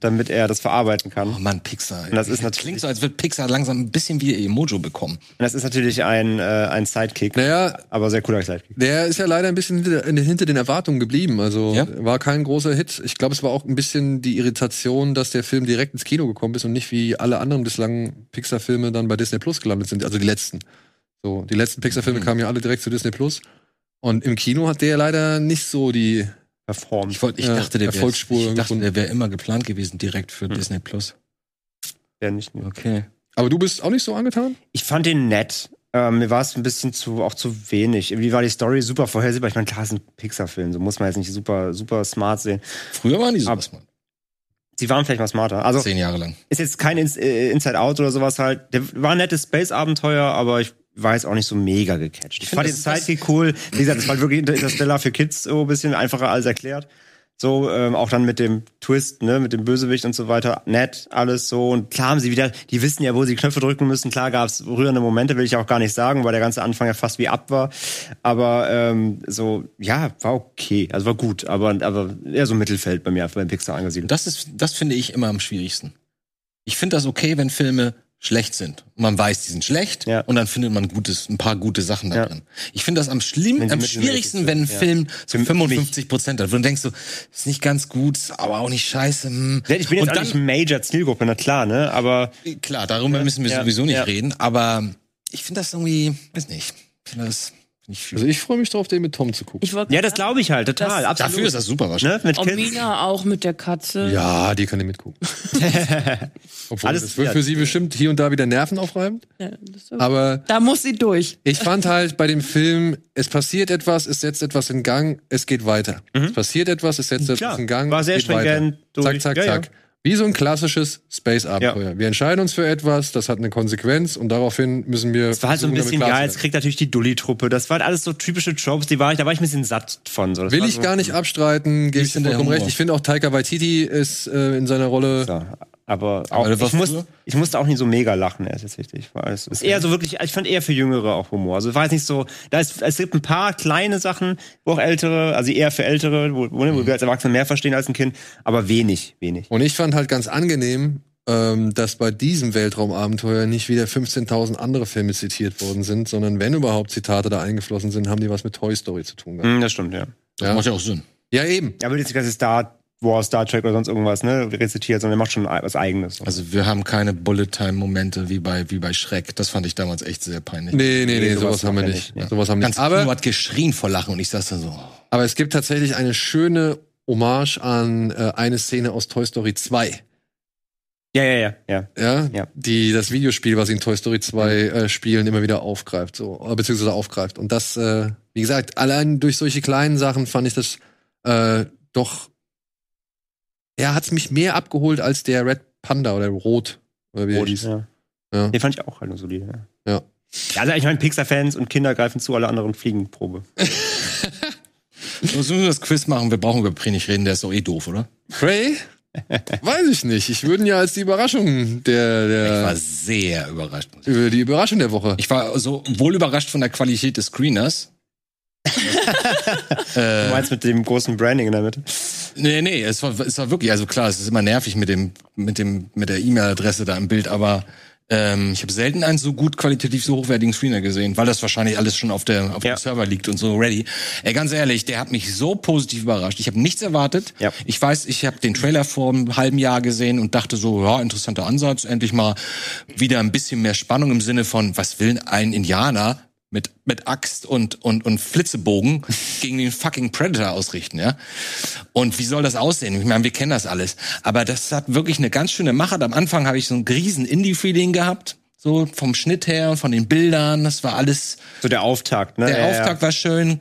damit er das verarbeiten kann. Oh Mann, Pixar. Und das ist Klingt natürlich- so, als würde Pixar langsam ein bisschen wie ihr Mojo bekommen. Und das ist natürlich ein, äh, ein Sidekick, Naja, aber sehr cooler Sidekick. der ist ja leider ein bisschen hinter, hinter den Erwartungen geblieben. Also Ja? war kein großer Hit. Ich glaube, es war auch ein bisschen die Irritation, dass der Film direkt ins Kino gekommen ist und nicht wie alle anderen bislang Pixar-Filme dann bei Disney Plus gelandet sind. Also die letzten. So, die letzten Pixar-Filme kamen ja alle direkt zu Disney Plus. Und im Kino hat der leider nicht so die. Performt. Ich, wollte, ich Ja, dachte, der wäre wäre immer geplant gewesen direkt für Disney Plus. Ja, nicht nur. Okay. Aber du bist auch nicht so angetan? Ich fand den nett. Ähm, mir war es ein bisschen zu, auch zu wenig. Irgendwie war die Story super vorhersehbar. Ich meine, klar, es ist ein Pixar-Film, so muss man jetzt nicht super, super smart sehen. Früher waren die was, Mann. Sie waren vielleicht mal smarter. Also, Zehn Jahre lang. ist jetzt kein äh, Inside Out oder sowas halt. Der war ein nettes Space-Abenteuer, aber ich war jetzt auch nicht so mega gecatcht. Ich, find, fand den Sidekick cool. Wie gesagt, das war wirklich (laughs) Interstellar für Kids so ein bisschen einfacher als erklärt. So, ähm, auch dann mit dem Twist, ne, mit dem Bösewicht und so weiter. Nett, alles so. Und klar haben sie wieder, die wissen ja, wo sie Knöpfe drücken müssen. Klar gab's rührende Momente, will ich auch gar nicht sagen, weil der ganze Anfang ja fast wie ab war. Aber ähm, so, ja, war okay. Also war gut, aber, aber eher so Mittelfeld bei mir beim Pixar angesiedelt. Das ist, das finde ich immer am schwierigsten. Ich finde das okay, wenn Filme schlecht sind. Man weiß, die sind schlecht Ja. und dann findet man gutes, ein paar gute Sachen da Ja. drin. Ich finde das am schlimm, am schwierigsten, wenn ein. Film so Für 55 Prozent hat, du denkst so, ist nicht ganz gut, aber auch nicht scheiße. Hm. Ich bin jetzt und auch nicht Major Zielgruppe, na klar, ne? Aber Klar, darüber müssen wir sowieso nicht reden, aber ich finde das irgendwie, weiß nicht, ich finde das nicht viel. Also ich freue mich drauf, den mit Tom zu gucken. Ich ja, das glaube ich halt, total. Das- absolut. Dafür ist das super wahrscheinlich. ne? Mit Und Kids. Mina auch mit der Katze. Ja, die kann ich mitgucken. (laughs) Obwohl, Alles- das wird ja. für sie bestimmt hier und da wieder nervenaufreibend. Ja, das ist so. Aber da muss sie durch. ich fand halt bei dem Film, es passiert etwas, es setzt etwas in Gang, es geht weiter. Es passiert etwas, es setzt Mhm. Klar, etwas in Gang, war sehr geht stringent weiter. durch. Zack, zack, Ja, ja. zack. Wie so ein klassisches Space-Abenteuer. Wir entscheiden uns für etwas, das hat eine Konsequenz und daraufhin müssen wir. Das war halt so ein bisschen, ja, zu werden. kriegt natürlich die Dulli-Truppe. Das waren alles so typische Tropes, die war ich, da war ich ein bisschen satt von. So. Das Will ich so, gar nicht abstreiten, gebe ich dir vollkommen recht. Ich finde auch Taika Waititi ist äh, in seiner Rolle. So. Aber auch, war ich, muss, ich musste auch nicht so mega lachen, er ist jetzt richtig. Weil es ist eher so wirklich, ich fand eher für Jüngere auch Humor. Also war jetzt nicht so, da ist, es gibt ein paar kleine Sachen, wo auch Ältere, also eher für Ältere, wo, wo, wo wir als Erwachsene mehr verstehen als ein Kind, aber wenig, wenig. Und ich fand halt ganz angenehm, ähm, dass bei diesem Weltraumabenteuer nicht wieder 15.000 andere Filme zitiert worden sind, sondern wenn überhaupt Zitate da eingeflossen sind, haben die was mit Toy Story zu tun gehabt. Hm, das stimmt, ja. Das Ja. macht ja auch Sinn. Ja, eben. Er wird jetzt ganze Star Wars, Star Trek oder sonst irgendwas, ne, rezitiert, sondern er macht schon was Eigenes. Also wir haben keine Bullet-Time-Momente wie bei, wie bei Schreck. Das fand ich damals echt sehr peinlich. Nee, nee, nee, Nee, sowas, sowas haben wir nicht. nicht, ja. Sowas haben wir Ganz nicht. Aber, hat geschrien vor Lachen und ich saß da so. aber es gibt tatsächlich eine schöne Hommage an äh, eine Szene aus Toy Story 2. ja, ja, ja, ja. Ja, Ja. die das Videospiel, was in Toy Story 2 äh, spielen, immer wieder aufgreift, so, äh, beziehungsweise aufgreift. Und das, äh, wie gesagt, allein durch solche kleinen Sachen fand ich das äh, doch, ja, hat's mich mehr abgeholt als der Red Panda oder Rot, oder wie der Rot, hieß. ja. Ja. Den fand ich auch halt nur solide, ja. Ja. Ja, also ich meine, Pixar-Fans und Kinder greifen zu, alle anderen fliegen Probe. (laughs) So müssen wir das Quiz machen. Wir brauchen über Prey nicht reden, der ist doch eh doof, oder? Prey? Weiß ich nicht. Ich würde ja als die Überraschung der, Ich war der sehr überrascht. über die Überraschung der Woche. Ich war so wohl überrascht von der Qualität des Screeners. Du meinst mit dem großen Branding in der Mitte? Nee, nee, es war, es war wirklich, also klar, es ist immer nervig mit dem, mit dem, mit der E-Mail-Adresse da im Bild, aber ähm, ich habe selten einen so gut qualitativ so hochwertigen Screener gesehen, weil das wahrscheinlich alles schon auf der auf Ja. dem Server liegt und so ready. Ey, ganz ehrlich, der hat mich so positiv überrascht. Ich habe nichts erwartet. Ja. Ich weiß, ich habe den Trailer vor einem halben Jahr gesehen und dachte so, ja, interessanter Ansatz, endlich mal wieder ein bisschen mehr Spannung im Sinne von, was will ein Indianer mit, mit Axt und, und, und Flitzebogen (laughs) gegen den fucking Predator ausrichten, ja? Und wie soll das aussehen? Ich meine, wir kennen das alles. Aber das hat wirklich eine ganz schöne Machart. Am Anfang habe ich so ein riesen Indie-Feeling gehabt. So vom Schnitt her und von den Bildern. Das war alles, So der Auftakt, ne? der Ja, Auftakt war schön.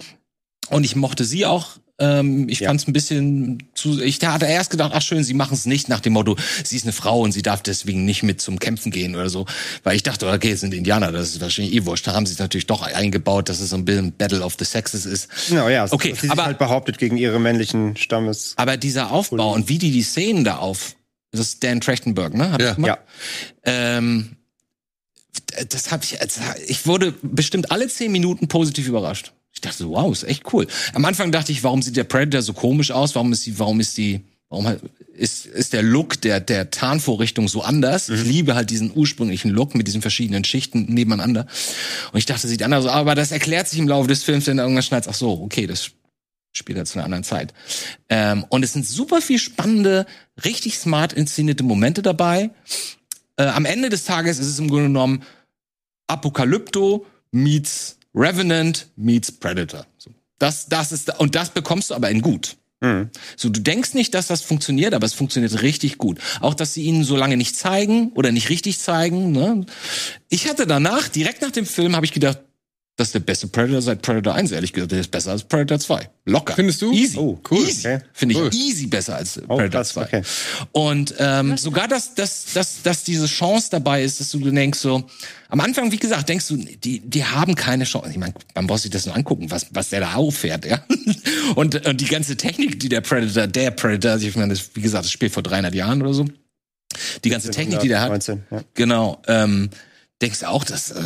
Und ich mochte sie auch. Ähm, ich Ja. fand es ein bisschen zu. Ich hatte erst gedacht, ach schön, sie machen es nicht nach dem Motto, sie ist eine Frau und sie darf deswegen nicht mit zum Kämpfen gehen oder so. Weil ich dachte, okay, es sind Indianer, das ist wahrscheinlich eh wurscht. Da haben sie es natürlich doch eingebaut, dass es so ein bisschen Battle of the Sexes ist. Genau, ja. Okay, dass sie aber- halt behauptet gegen ihre männlichen Stammes. Aber dieser Aufbau und wie die die Szenen da auf, das ist Dan Trachtenberg, ne? Hat Ja. Ja. Ähm, äh, das habe ich, ich wurde bestimmt alle zehn Minuten positiv überrascht. Ich dachte, so, wow, ist echt cool. Am Anfang dachte ich, warum sieht der Predator so komisch aus? Warum ist die, warum ist die, warum ist, ist der Look der, der Tarnvorrichtung so anders? Ich liebe halt diesen ursprünglichen Look mit diesen verschiedenen Schichten nebeneinander. Und ich dachte, sieht anders aus, aber das erklärt sich im Laufe des Films, wenn er irgendwann schneidet, ach so, okay, das spielt er zu einer anderen Zeit. Ähm, und es sind super viel spannende, richtig smart inszenierte Momente dabei. Äh, am Ende des Tages ist es im Grunde genommen Apokalypto meets Revenant meets Predator. So. Das, das ist, und das bekommst du aber in gut. So, du denkst nicht, dass das funktioniert, aber es funktioniert richtig gut. Auch, dass sie ihnen so lange nicht zeigen oder nicht richtig zeigen. Ne? Ich hatte danach, direkt nach dem Film, habe ich gedacht, das ist der beste Predator seit Predator 1, ehrlich gesagt. Der ist besser als Predator 2. Locker. Findest du? Easy. Oh, cool. Easy. Okay. Finde ich Cool. easy besser als Oh, Predator krass, 2. okay. Und ähm, sogar, dass, dass, dass, dass diese Chance dabei ist, dass du denkst so, am Anfang, wie gesagt, denkst du, die, die haben keine Chance. Ich meine, man muss sich das nur angucken, was, was der da auffährt, ja. (laughs) Und, und die ganze Technik, die der Predator, der Predator, also ich meine, das, wie gesagt, das spielt vor 300 Jahren oder so. Die ganze Technik, die der hat, 19, ja. Genau. Ähm, denkst du auch, dass äh,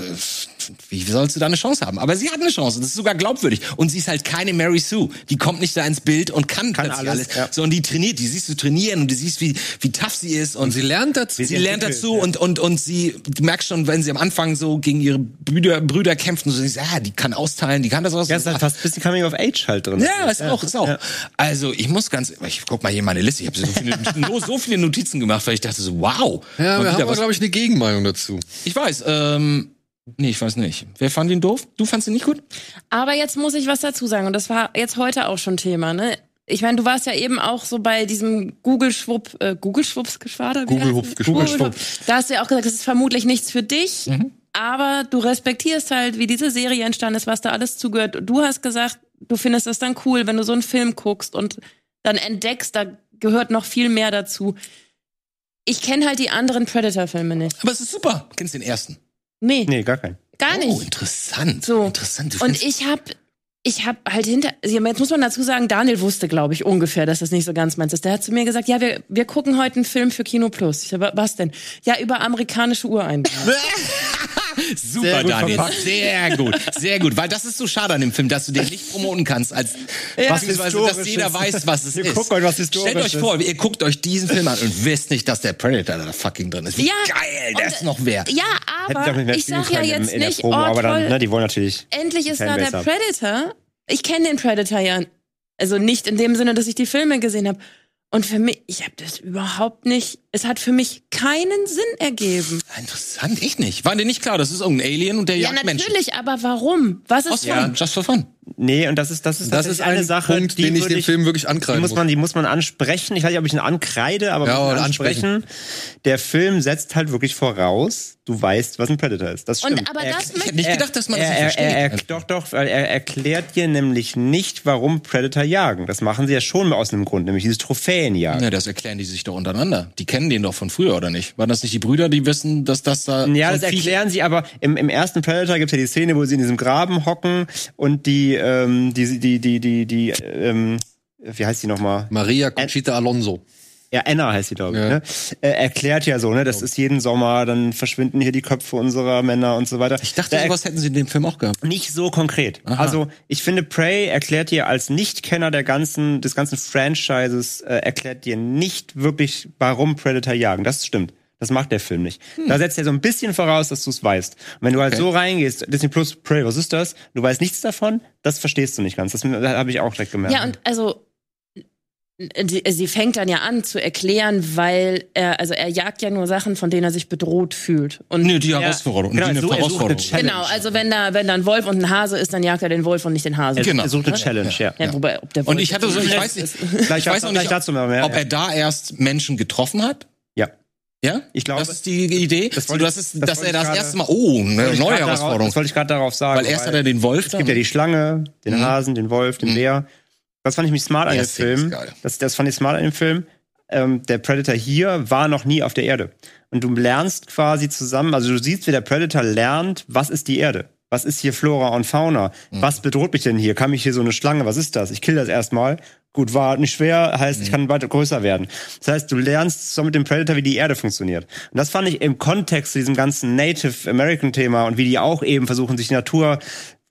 wie sollst du da eine Chance haben? Aber sie hat eine Chance. Das ist sogar glaubwürdig. Und sie ist halt keine Mary Sue. Die kommt nicht da ins Bild und kann, Kann plötzlich alles, alles. ja. Sondern die trainiert. Die siehst du trainieren und du siehst, wie wie tough sie ist und, Und sie lernt dazu. Sie lernt dazu und, und, und sie, du merkst schon, wenn sie am Anfang so gegen ihre Brüder, Brüder kämpft und so, sie sagt, ah, die kann austeilen, die kann das aus. Ja, ist halt fast ein bisschen Coming of Age halt drin. Ja, ist auch, ist auch. Also, ich muss ganz, ich guck mal hier meine Liste. Ich habe so viele, (laughs) nur so viele Notizen gemacht, weil ich dachte so, wow. Ja, wir haben, was- glaube ich, eine Gegenmeinung dazu. ich weiß, ähm, nee, ich weiß nicht. Wer fand ihn doof? Du fandst ihn nicht gut? Aber jetzt muss ich was dazu sagen und das war jetzt heute auch schon Thema, ne? Ich meine, du warst ja eben auch so bei diesem Google-Schwupp, äh, Google-Schwupps-Geschwader? wie heißt Google-Hupf- es? Geschwader. Google-Schwupp. Da hast du ja auch gesagt, das ist vermutlich nichts für dich, aber du respektierst halt, wie diese Serie entstanden ist, was da alles zugehört. Du hast gesagt, du findest es dann cool, wenn du so einen Film guckst und dann entdeckst, da gehört noch viel mehr dazu. Ich kenne halt die anderen Predator-Filme nicht. Aber es ist super. Du kennst den ersten. Nee, Nee, gar kein. gar nicht. Oh, interessant. So. Interessant. Und ich habe ich hab halt hinter, also jetzt muss man dazu sagen, Daniel wusste, glaube ich, ungefähr, dass das nicht so ganz meins ist. Der hat zu mir gesagt, ja, wir, wir gucken heute einen Film für Kino Plus. Ich sag, was denn? Ja, über amerikanische Ureinwohner. (laughs) Super, Sehr gut Daniel. verpackt. Sehr gut. Sehr gut. Weil das ist so schade an dem Film, dass du den nicht promoten kannst, als, Was beziehungsweise, dass jeder weiß, was es Wir ist. gucken heute was Stellt euch vor, ihr guckt euch diesen Film an und wisst nicht, dass der Predator da fucking drin ist. Wie Ja, geil, der ist noch wer. ja, aber ich sag ja in- jetzt in der nicht, Promo, oh aber dann, ne, die wollen natürlich. endlich ist da der. Predator. Ich kenne den Predator ja, also nicht in dem Sinne, dass ich die Filme gesehen habe. Und für mich, ich habe das überhaupt nicht, es hat für mich keinen Sinn ergeben. Interessant, ich nicht. War dir nicht klar, das ist irgendein Alien und der Ja, jagt Menschen. natürlich, aber warum? Was ist Aus ja, fun? just for fun. Nee, und das ist, das ist, Das ist ein eine Sache, Punkt, die den ich dem Film wirklich Die ankreiden muss muss. man, die muss man ansprechen. Ich weiß nicht, ob ich ihn ankreide, aber Ja, man ihn ansprechen. Der Film setzt halt wirklich voraus, du weißt, was ein Predator ist. Das stimmt. Und aber Er- das Ich möchte hätte nicht gedacht, dass man das er, nicht er, er, versteht. er, doch, doch, weil er erklärt dir nämlich nicht, warum Predator jagen. Das machen sie ja schon aus einem Grund, nämlich dieses Trophäenjagen. Ja, das erklären die sich doch untereinander. Die kennen den doch von früher, oder nicht? Waren das nicht die Brüder, die wissen, dass das da. Ja, das erklären sie, aber im, im ersten Predator gibt's ja die Szene, wo sie in diesem Graben hocken und die, ähm, die, die, die, die, die, ähm, wie heißt die nochmal? Maria Conchita Alonso. Ja, Anna heißt sie, glaube ich. Ja. Ne? Äh, erklärt ja so, ne? Das ist jeden Sommer, dann verschwinden hier die Köpfe unserer Männer und so weiter. Ich dachte, Da sowas hätten sie in dem Film auch gehabt. nicht so konkret. Aha. Also ich finde, Prey erklärt dir als Nichtkenner der ganzen, des ganzen Franchises, äh, erklärt dir nicht wirklich, warum Predator jagen. Das stimmt. Das macht der Film nicht. Da setzt er so ein bisschen voraus, dass du es weißt. Und wenn du halt Okay. so reingehst, Disney Plus, Prey, was ist das? Du weißt nichts davon, das verstehst du nicht ganz. Das habe ich auch direkt gemerkt. Ja, und also die, sie fängt dann ja an zu erklären, weil er, also er jagt ja nur Sachen, von denen er sich bedroht fühlt. Und Nee, die Ja, Herausforderung. genau, die eine so- er eine Herausforderung. Challenge. genau, also wenn da, wenn da ein Wolf und ein Hase ist, dann jagt er den Wolf und nicht den Hase. er, genau. er sucht eine Challenge, ja. Ja, wobei, ob der Wolf Und ich hatte so, ich weiß nicht, (laughs) ich weiß noch nicht, dazu mal mehr, ob ja. er da erst Menschen getroffen hat. Ja. Ja? Ich glaube- Das ist die Idee. Das wollte das ich- ist, das dass er das erste gerade- Mal, oh, eine neue grad darauf- Herausforderung. Das wollte ich gerade darauf sagen. Weil erst hat er den Wolf Es gibt ja die Schlange, den Hasen, den Wolf, den Bär. Das fand ich mich smart an dem Film. Das, das fand ich smart an dem Film. Ähm, der Predator hier war noch nie auf der Erde. Und du lernst quasi zusammen, also du siehst, wie der Predator lernt, was ist die Erde? Was ist hier Flora und Fauna? Mhm. Was bedroht mich denn hier? Kann mich hier so eine Schlange? Was ist das? Ich kill das erstmal. Gut, war nicht schwer, heißt, ich kann weiter größer werden. Das heißt, du lernst so mit dem Predator, wie die Erde funktioniert. Und das fand ich im Kontext zu diesem ganzen Native American Thema und wie die auch eben versuchen, sich die Natur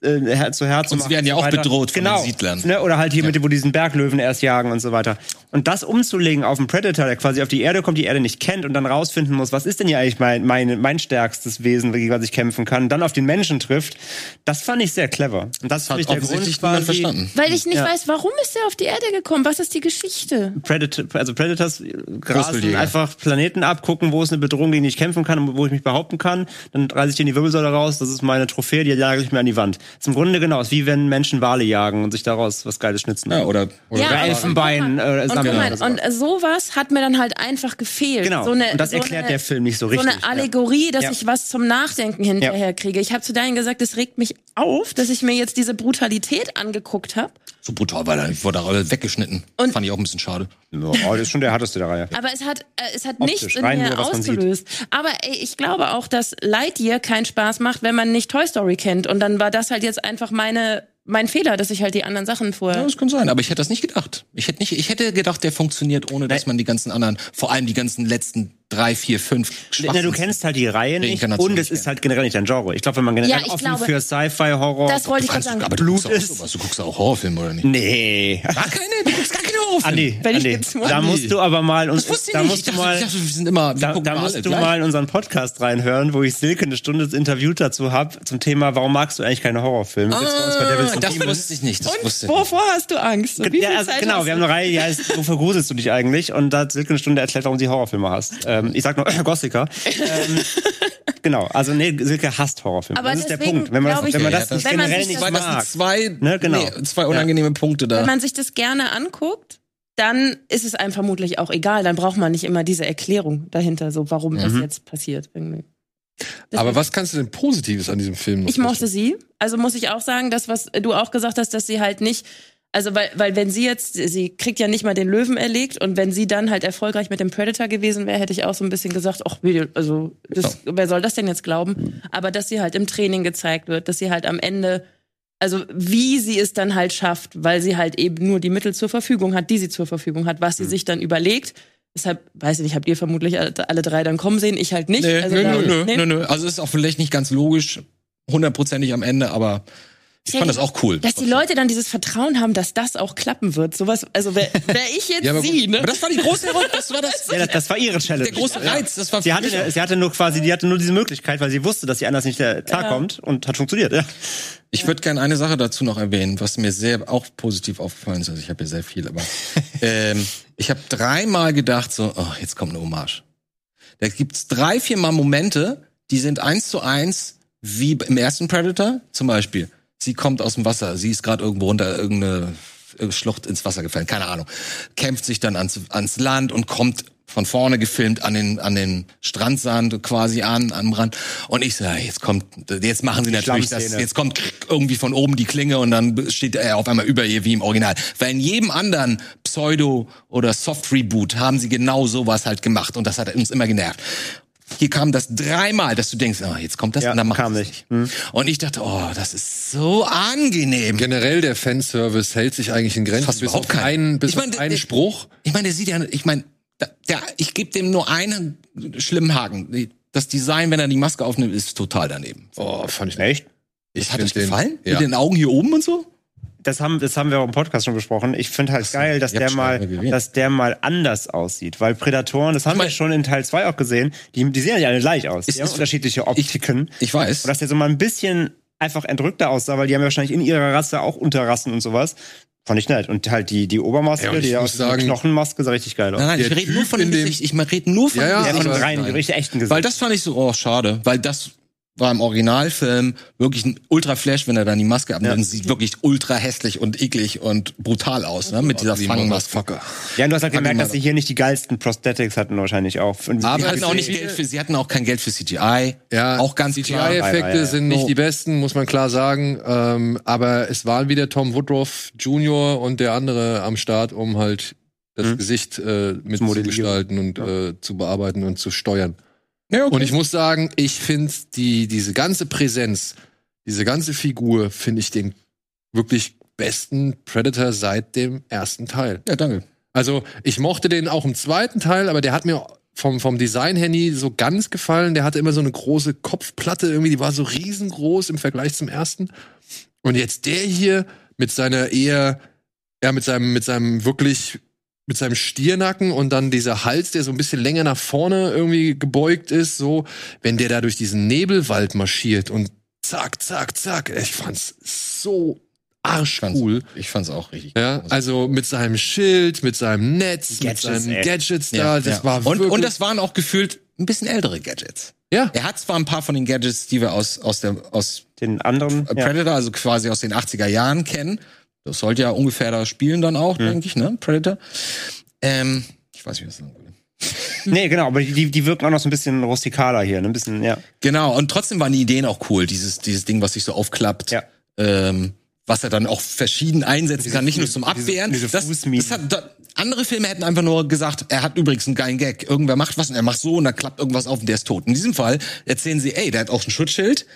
äh, her- zu Herz Und sie werden ja so auch weiter. bedroht von genau. den Siedlern. Ne? Oder halt hier mit dem, wo diesen Berglöwen erst jagen und so weiter. Und das umzulegen auf einen Predator, der quasi auf die Erde kommt, die Erde nicht kennt und dann rausfinden muss, was ist denn hier eigentlich mein, mein, mein stärkstes Wesen, gegen was ich kämpfen kann, dann auf den Menschen trifft, das fand ich sehr clever. Und das Hat fand ich der Grund offensichtlich niemand quasi, verstanden. Weil ich nicht Ja. weiß, warum ist er auf die Erde gekommen? Was ist die Geschichte? Predator, also Predators grasen einfach Planeten ab, gucken, wo ist eine Bedrohung, gegen die ich kämpfen kann und wo ich mich behaupten kann. Dann reiße ich dir in die Wirbelsäule raus, das ist meine Trophäe, die jage ich mir an die Wand. Ist im Grunde genau, ist wie wenn Menschen Wale jagen und sich daraus was Geiles schnitzen. Ja, oder Oder und- Elfenbein, und, äh, und, mal, oder so. und sowas hat mir dann halt einfach gefehlt. Genau. So eine, und das so erklärt eine, der Film nicht so So richtig. eine Allegorie, dass Ja. ich was zum Nachdenken hinterher kriege. Ich habe zu Daniel gesagt, es regt mich auf, dass ich mir jetzt diese Brutalität angeguckt habe. So brutal, weil er wurde alle weggeschnitten. Und- Fand ich auch ein bisschen schade. Ja. Oh, das ist schon der härteste der Reihe. Aber es hat, äh, es hat Optisch, nichts in mir nur, ausgelöst. Aber ey, ich glaube auch, dass Lightyear keinen Spaß macht, wenn man nicht Toy Story kennt. Und dann war das halt jetzt einfach meine, mein Fehler, dass ich halt die anderen Sachen Ja, vorher. das kann sein, aber ich hätte das nicht gedacht. Ich hätte nicht, ich hätte gedacht, der funktioniert, ohne dass man die ganzen anderen, vor allem die ganzen letzten drei, vier, fünf Ne, du kennst halt die Reihe nicht und es ist halt generell nicht dein Genre. Ich glaube, wenn man generell Ja, offen glaube, für Sci-Fi, Horror, Das wollte ich gerade sagen. aber du Blut guckst auch ist- sowas. Du guckst auch Horrorfilme, oder nicht? Nee. Gar keine? Du guckst gar keine Horrorfilme? Andi, Wenn ich Andi, mal- da musst du aber mal uns, Das wusste ich da musst du mal, ich dachte, wir sind immer, wir da, musst du gleich. mal in unseren Podcast reinhören, wo ich Silke eine Stunde interviewt dazu hab zum Thema, warum magst du eigentlich keine Horrorfilme? Ah, das Demons. wusste ich nicht. Das wusste ich nicht. Wovor hast du Angst? Und Ja, also genau, hast wir haben eine Reihe, die heißt, wofür gruselst du dich eigentlich? Und da hat Silke eine Stunde erklärt, warum sie Horrorfilme hasst. Ähm, ich sag nur, äh, Gossiker. ähm, (laughs) genau, also nee, Silke hasst Horrorfilme. Aber das ist der Punkt. Wenn man, das, ich, wenn man Ja, das das- nicht wenn man generell sich nicht das- das mag. sind zwei, Ne, genau. nee, zwei unangenehme Punkte da. Wenn man sich das gerne anguckt, dann ist es einem vermutlich auch egal. Dann braucht man nicht immer diese Erklärung dahinter, so warum das jetzt passiert. Irgendwie. Aber was kannst du denn Positives an diesem Film noch Ich mochte sie. Also muss ich auch sagen, das, was du auch gesagt hast, dass sie halt nicht, also weil, weil wenn sie jetzt, sie kriegt ja nicht mal den Löwen erlegt und wenn sie dann halt erfolgreich mit dem Predator gewesen wäre, hätte ich auch so ein bisschen gesagt, ach, also das, wer soll das denn jetzt glauben? Aber dass sie halt im Training gezeigt wird, dass sie halt am Ende, also wie sie es dann halt schafft, weil sie halt eben nur die Mittel zur Verfügung hat, die sie zur Verfügung hat, was sie sich dann überlegt. Deshalb, weiß ich nicht, habt ihr vermutlich alle, drei dann kommen sehen, ich halt nicht. Nö, also nö, nö, nee. nö, nö. Also ist auch vielleicht nicht ganz logisch, hundertprozentig am Ende, aber ich fand das auch cool. Dass die Leute dann dieses Vertrauen haben, dass das auch klappen wird. Sowas, also wäre (laughs) wär ich jetzt Ja, aber sie, ne? Aber das war die große Herausforderung, das war das, (laughs) Ja, das, das war ihre Challenge. der große Reiz, das war Sie hatte, auch- sie hatte nur quasi, die hatte nur diese Möglichkeit, weil sie wusste, dass sie anders nicht klarkommt und hat funktioniert. Ja. Ich würde gerne eine Sache dazu noch erwähnen, was mir sehr auch positiv aufgefallen ist. Also ich habe ja sehr viel, aber (laughs) ähm, ich habe dreimal gedacht, so, oh, jetzt kommt eine Hommage. Da gibt's drei, vier Mal Momente, die sind eins zu eins wie im ersten Predator zum Beispiel. Sie kommt aus dem Wasser, sie ist gerade irgendwo runter, irgendeine Schlucht ins Wasser gefallen, keine Ahnung. Kämpft sich dann ans, ans Land und kommt von vorne gefilmt an den, an den Strandsand quasi an, am Rand. Und ich sage, jetzt kommt, jetzt machen sie natürlich das, jetzt kommt irgendwie von oben die Klinge und dann steht er auf einmal über ihr wie im Original. Weil in jedem anderen Pseudo- oder Soft-Reboot haben sie genau sowas halt gemacht und das hat uns immer genervt. Hier kam das dreimal, dass du denkst, ah, jetzt kommt das Ja, und dann macht kam es nicht. Hm. Und ich dachte, oh, das ist so angenehm. Generell der Fanservice hält sich eigentlich in Grenzen, Fast bis überhaupt auf keinen. einen, bis Ich meine, auf einen der- Spruch. Ich meine, der sieht ja, ich meine, der, ich gebe dem nur einen schlimmen Haken. Das Design, wenn er die Maske aufnimmt, ist total daneben. Oh, fand ich Echt? Ich Hat euch find den- gefallen? Ja. Mit den Augen hier oben und so? Das haben, das haben wir auch im Podcast schon besprochen. Ich finde halt geil, dass der mal, dass der mal anders aussieht. Weil Prädatoren, das haben mein- wir schon in Teil 2 auch gesehen, die, die sehen ja alle gleich aus. Ist- Die haben ist- unterschiedliche Optiken. Ich weiß. Und dass der so mal ein bisschen einfach entrückter aussah, weil die haben ja wahrscheinlich in ihrer Rasse auch Unterrassen und sowas. Fand ich nett. Und halt die, die Obermaske, Ja, ich die aus der sagen- Knochenmaske sah richtig geil aus. Nein, nein, ich rede nur von dem Gesicht. Ich rede nur von Ja, ja, dem Ja, von Gesicht. dem reinen, nein. richtig echten Gesicht. Weil das fand ich so, oh, schade. Weil das war im Originalfilm wirklich ein Ultra-Flash, wenn er dann die Maske abnimmt. Ja. Und Sieht wirklich ultra hässlich und eklig und brutal aus, ne? Mit dieser Die Fangmaske. Ja, und du hast halt gemerkt, dass sie hier nicht die geilsten Prosthetics hatten wahrscheinlich auch. Und Aber hatten auch nicht Geld für, sie hatten auch kein Geld für CGI. Ja, auch ganz klar. CGI-Effekte Ja, ja, ja. sind nicht die besten, muss man klar sagen. Ähm, aber es waren wieder Tom Woodruff Jr. und der andere am Start, um halt das Mhm. Gesicht äh, mit zu modellieren. gestalten und äh, zu bearbeiten und zu steuern. Ja, okay. Und ich muss sagen, ich finde die diese ganze Präsenz, diese ganze Figur, finde ich den wirklich besten Predator seit dem ersten Teil. Ja, danke. Also, ich mochte den auch im zweiten Teil, aber der hat mir vom, vom Design her nie so ganz gefallen. Der hatte immer so eine große Kopfplatte, irgendwie, die war so riesengroß im Vergleich zum ersten. Und jetzt der hier mit seiner eher, ja, mit seinem, mit seinem wirklich, mit seinem Stiernacken und dann dieser Hals, der so ein bisschen länger nach vorne irgendwie gebeugt ist, so, wenn der da durch diesen Nebelwald marschiert und zack, zack, zack. Ich fand's so arschcool. Ich fand's auch richtig. Ja, also mit seinem Schild, mit seinem Netz, Gadgets, mit seinen ey. Gadgets da, Ja, das ja. war und, wirklich, und das waren auch gefühlt ein bisschen ältere Gadgets. ja, Er hat zwar ein paar von den Gadgets, die wir aus, aus, der, aus Den anderen. Ja. Predator, also quasi aus den 80er Jahren kennen. Das sollte ja ungefähr da spielen dann auch, denke ich, ne? Predator. Ähm, ich weiß nicht, was ich sagen will. (laughs) Nee, genau, aber die, die wirken auch noch so ein bisschen rustikaler hier, ne? ein bisschen, ja. Genau, und trotzdem waren die Ideen auch cool. Dieses, dieses Ding, was sich so aufklappt. Ja. Ähm, was er dann auch verschieden einsetzen kann, nicht nur zum Abwehren. diese das, Fußminen. das hat, da, andere Filme hätten einfach nur gesagt, er hat übrigens einen geilen Gag. Irgendwer macht was und er macht so und da klappt irgendwas auf und der ist tot. In diesem Fall erzählen sie, ey, der hat auch ein Schutzschild,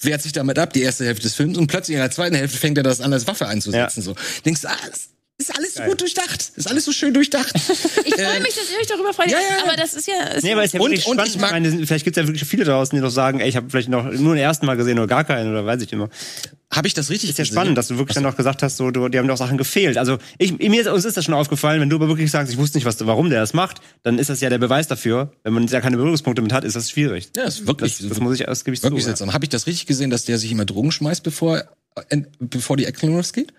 wehrt sich damit ab, die erste Hälfte des Films und plötzlich in der zweiten Hälfte fängt er das an, als Waffe einzusetzen. So. Denkst du, ah, das ist alles so gut durchdacht. Ist alles so schön durchdacht. (laughs) Ich freue mich, dass ihr euch darüber freut. ja, ja, ja. Aber das ist ja. Ist Nee, aber ist ja Und- wirklich und spannend. ich Ich meine, vielleicht gibt es ja wirklich viele draußen, die doch sagen, ey, ich habe vielleicht noch nur den ersten Mal gesehen oder gar keinen oder weiß ich immer. Habe ich das richtig Ist ja gesehen? spannend, dass du wirklich dann auch gesagt hast, so, du, die haben doch Sachen gefehlt. Also ich, mir ist, uns ist das schon aufgefallen, wenn du aber wirklich sagst, ich wusste nicht, was, warum der das macht, dann ist das ja der Beweis dafür. Wenn man ja keine Berührungspunkte mit hat, ist das schwierig. Ja, ist wirklich, Das, das muss ich, das gebe ich wirklich zu. seltsam. Habe ich das richtig gesehen, dass der sich immer Drogen schmeißt, bevor, äh, bevor die Action losgeht?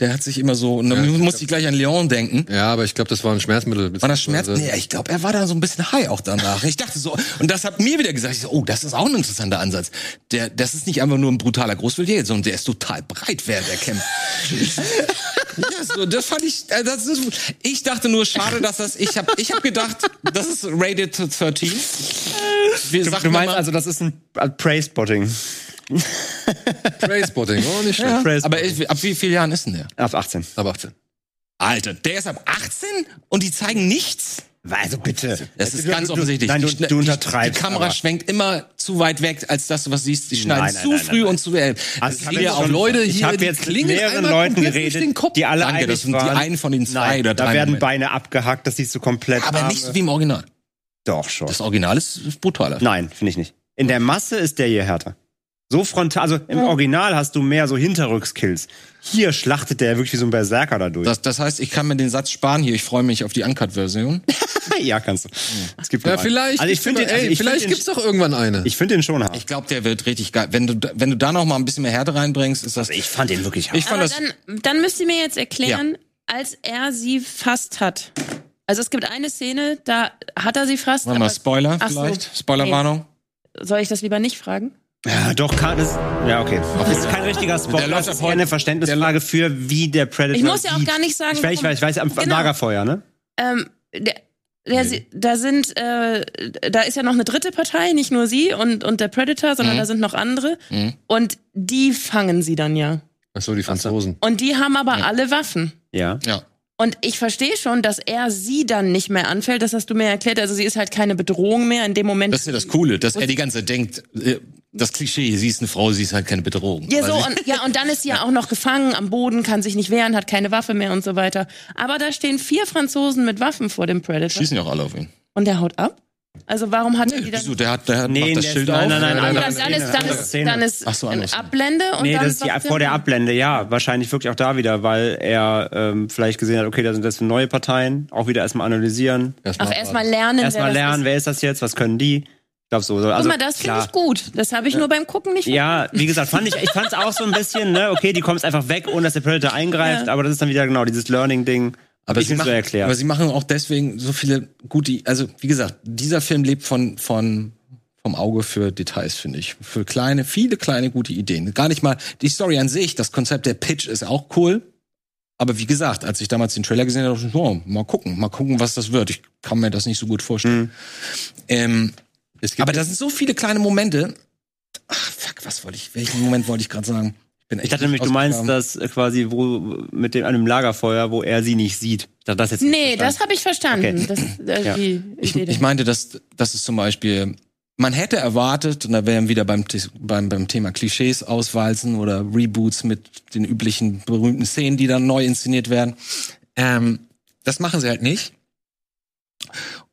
Der hat sich immer so, und dann muss ich gleich an Leon denken. ja, aber ich glaube, das war ein Schmerzmittel. War das Schmerz? beziehungsweise- Nee, ich glaube, er war da so ein bisschen high auch danach. Ich dachte so, und das hat mir wieder gesagt, ich so, oh, das ist auch ein interessanter Ansatz. Der, das ist nicht einfach nur ein brutaler Großwildjäger, sondern der ist total breit, während er kämpft. ja, so, das fand ich, äh, das ist, ich dachte nur, schade, dass das, ich habe ich hab gedacht, das ist rated 13. Wir Du, du meinst mal, also, das ist ein äh, Prey-Spotting. Prey-Spotting, oh, nicht schlecht. Prey-Spotting. aber ich, ab wie vielen Jahren ist denn der? Ab 18. Ab 18. Alter, der ist ab 18 und die zeigen nichts? Also bitte. Das ist Du- ganz du- offensichtlich. Nein, du, du die- untertreibst. Die Kamera aber. schwenkt immer zu weit weg, als dass du was siehst. Die schneiden Nein, nein, zu nein, früh nein, und zu elf. Also ich Das habe jetzt ja auch Leute ich hier, habe die jetzt mit mehreren Leuten geredet, den Kopf. die alle Danke, das sind die einen von den zwei Nein, oder da drei werden Momente. Beine abgehackt, das siehst du komplett. Aber Arme. nicht so wie im Original. Doch schon. Das Original ist, ist brutaler. Nein, finde ich nicht. In der Masse ist der hier härter. So frontal, also im Original hast du mehr so Hinterrückskills. Hier schlachtet der wirklich wie so ein Berserker dadurch. Das, das heißt, ich kann mir den Satz sparen hier. Ich freue mich auf die Uncut-Version. (laughs) ja, kannst du. Es gibt Ja, vielleicht, Also ich finde den, ey, also ich vielleicht find gibt's den, doch irgendwann eine. ich finde den schon hart. Ich glaube, der wird richtig geil. Wenn du, da- wenn du da noch mal ein bisschen mehr Härte reinbringst, ist das. Also ich fand den wirklich hart. Ich fand Aber das. dann, dann müsst ihr mir jetzt erklären, als er sie fast hat. Also es gibt eine Szene, da hat er sie fast. Warte mal, aber- Spoiler Ach so. vielleicht? Spoilerwarnung? Soll ich das lieber nicht fragen? Ja, doch, kann das. Ja, okay. Das ist kein richtiger Spoiler. Der Das ist eine Verständnisfrage für, wie der Predator. Ich muss ja auch sieht. gar nicht sagen, Ich weiß, ich weiß, ich weiß, am Genau. Lagerfeuer, ne? Ähm, der, der, sie- Da sind, äh, da ist ja noch eine dritte Partei, nicht nur sie und, und der Predator, sondern Mhm. da sind noch andere. Mhm. Und die fangen sie dann ja. Ach so, die Franzosen. Und die haben aber alle Waffen. Ja. Ja. Und ich verstehe schon, dass er sie dann nicht mehr anfällt. Das hast du mir erklärt. Also sie ist halt keine Bedrohung mehr in dem Moment. Das ist ja das Coole, dass er die ganze Zeit denkt, äh, das Klischee, sie ist eine Frau, sie ist halt keine Bedrohung. Ja, so, und, ja, und dann ist sie (laughs) ja auch noch gefangen am Boden, kann sich nicht wehren, hat keine Waffe mehr und so weiter. Aber da stehen vier Franzosen mit Waffen vor dem Predator. schießen ja auch alle auf ihn. Und der haut ab? Also warum hat er die dann... Wieso? Der hat, der hat Nee, macht das der- Schild nein, auf. nein, nein, nein, dann, nein, dann, nein, ist, dann, ist, dann ist Ach so, eine. Ablende und Nee, dann das ist die, vor er- der Ablende, ja. Wahrscheinlich wirklich auch da wieder, weil er ähm, vielleicht gesehen hat, okay, da sind das neue Parteien. Auch wieder erstmal analysieren. Ach, erstmal lernen. Erstmal lernen, Ist. wer ist das jetzt, was können die? Ich glaube so. so. Also, Guck mal, das finde ich gut. Das habe ich nur beim Gucken nicht Ja, wie gesagt, fand ich, ich fand es auch so ein bisschen, ne, okay, die kommt einfach weg, ohne dass der Predator eingreift, Ja. aber das ist dann wieder genau dieses Learning-Ding. Aber ich sie, machen, erklärt. aber sie machen auch deswegen so viele gute, also wie gesagt, dieser Film lebt von, von, vom Auge für Details, finde ich. Für kleine, viele kleine gute Ideen. Gar nicht mal, die Story an sich, das Konzept der Pitch ist auch cool. Aber wie gesagt, als ich damals den Trailer gesehen habe, dachte ich, oh, mal gucken, mal gucken, was das wird. Ich kann mir das nicht so gut vorstellen. Ähm, aber da sind so viele kleine Momente. Ach, fuck, was wollte ich, welchen Moment wollte ich gerade sagen? Bin Ich dachte nämlich, du meinst das äh, quasi wo mit dem einem Lagerfeuer, wo er sie nicht sieht. Ich dachte, das jetzt Nee, das habe ich verstanden. Okay. Das, äh, Ja. die Ich, Idee ich meinte, dass, dass es zum Beispiel man hätte erwartet, und da wären wir wieder beim, beim, beim Thema Klischees auswalzen oder Reboots mit den üblichen berühmten Szenen, die dann neu inszeniert werden. Ähm, das machen sie halt nicht.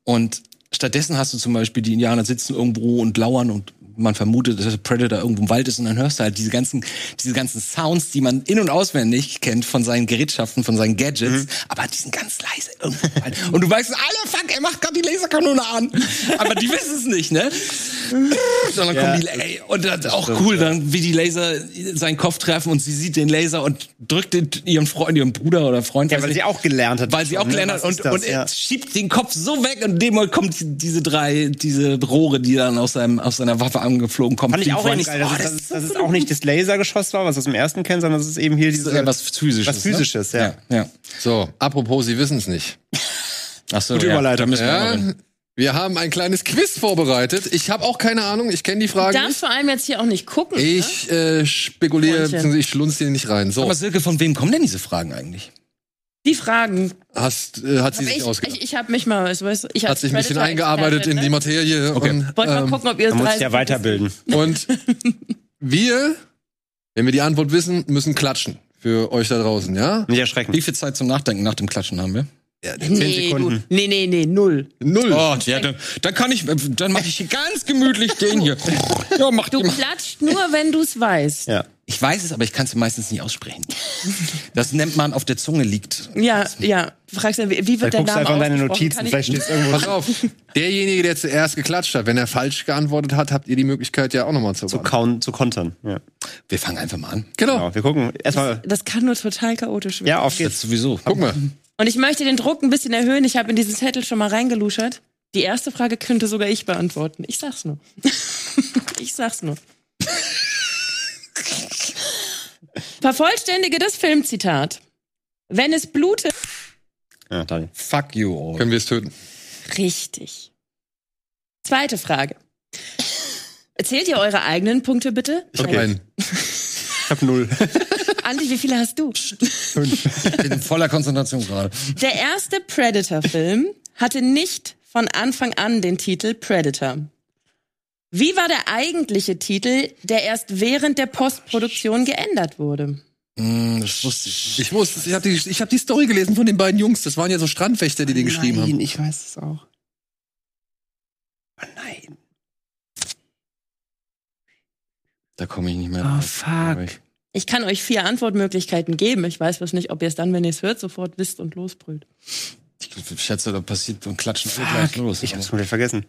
Und stattdessen hast du zum Beispiel, die Indianer sitzen irgendwo und lauern und man vermutet, dass der Predator irgendwo im Wald ist und dann hörst du halt diese ganzen, diese ganzen Sounds, die man in- und auswendig kennt von seinen Gerätschaften, von seinen Gadgets, aber die sind ganz leise irgendwo im Wald. Und du weißt, Alter, fuck, er macht gerade die Laserkanone an. Aber die wissen es nicht, ne? (laughs) Dann Ja. kommen die, ey, und das ist auch cool, dann, wie die Laser seinen Kopf treffen und sie sieht den Laser und drückt den, ihren Freund, ihren Bruder oder Freund, Ja, weil nicht, sie auch gelernt hat. weil sie auch ne? gelernt hat und, das? und er ja. schiebt den Kopf so weg und in dem kommt diese drei, diese Rohre, die dann aus seinem, aus seiner Waffe angeflogen kommen. Fand ich auch vor. geil, Oh, dass, das es- dass, es auch nicht das Lasergeschoss war, was aus dem ersten kennen, sondern dass es eben hier ist dieses äh, was physisches. was physisches, ne? ja. ja. ja. So, apropos, Sie wissen es nicht. (laughs) Ach so, Gute ja, Überleitung. da müssen wir Ja, hin. wir haben ein kleines Quiz vorbereitet. Ich habe auch keine Ahnung, ich kenne die Frage Darfst nicht. vor allem jetzt hier auch nicht gucken. ne? Ich äh, spekuliere, Freundchen. beziehungsweise ich schlunze hier nicht rein. So, Aber Silke, von wem kommen denn diese Fragen eigentlich? Die Fragen. hast, äh, hat sie sich ich ausgedacht. ich, ich habe mich mal, weißt du, ich hat sich ein bisschen eingearbeitet in die Expertin, Materie. Okay. Und, ne? Wollt mal ähm, gucken, ob ihr es Man muss ja weiterbilden. Und wir, wenn wir die Antwort wissen, müssen klatschen. Für euch da draußen, ja? Nicht erschrecken. Wie viel Zeit zum Nachdenken nach dem Klatschen haben wir? Nee, du, nee, nee, nee, null. Null. Oh, ja, dann, dann kann ich, dann mache ich hier ganz gemütlich den hier. (laughs) Ja, mach Du die klatscht nur, wenn du es weißt. Ja. Ich weiß es, aber ich kann es meistens nicht aussprechen. Das nennt man auf der Zunge liegt. Ja, ja. Du fragst ja, wie, wird der guckst du Name einfach in deine? Notizen, vielleicht steht es irgendwo Pass auf, derjenige, der zuerst geklatscht hat, wenn er falsch geantwortet hat, habt ihr die Möglichkeit ja auch nochmal zu zu, kaun zu kontern. Ja. Wir fangen einfach mal an. Genau. Genau. Wir gucken erstmal. Das kann nur total chaotisch werden. Ja, auf Jetzt geht's. sowieso. Guck mal. Und ich möchte den Druck ein bisschen erhöhen. Ich habe in diesen Zettel schon mal reingeluschert. Die erste Frage könnte sogar ich beantworten. Ich sag's nur. (laughs) ich sag's nur. Vervollständige das Filmzitat. Wenn es blutet. Ja, Daniel. Fuck you all. Können wir es töten? Richtig. Zweite Frage. Erzählt ihr eure eigenen Punkte bitte? Ich hab einen. Ich hab null. (laughs) Andi, wie viele hast du? Ich bin in voller Konzentration gerade. Der erste Predator-Film hatte nicht von Anfang an den Titel Predator. Wie war der eigentliche Titel, der erst während der Postproduktion geändert wurde? Hm, das wusste ich. Ich wusste, es. ich habe die, ich hab die Story gelesen von den beiden Jungs. Das waren ja so Strandwächter, die den geschrieben haben. ich weiß es auch. Oh nein. Da komme ich nicht mehr Oh, drauf. fuck. glaub ich. Ich kann euch vier Antwortmöglichkeiten geben. Ich weiß bloß nicht, ob ihr es dann, wenn ihr es hört, sofort wisst und losbrüllt. Ich schätze, da passiert und klatschen alle gleich los. Ich hab's komplett vergessen.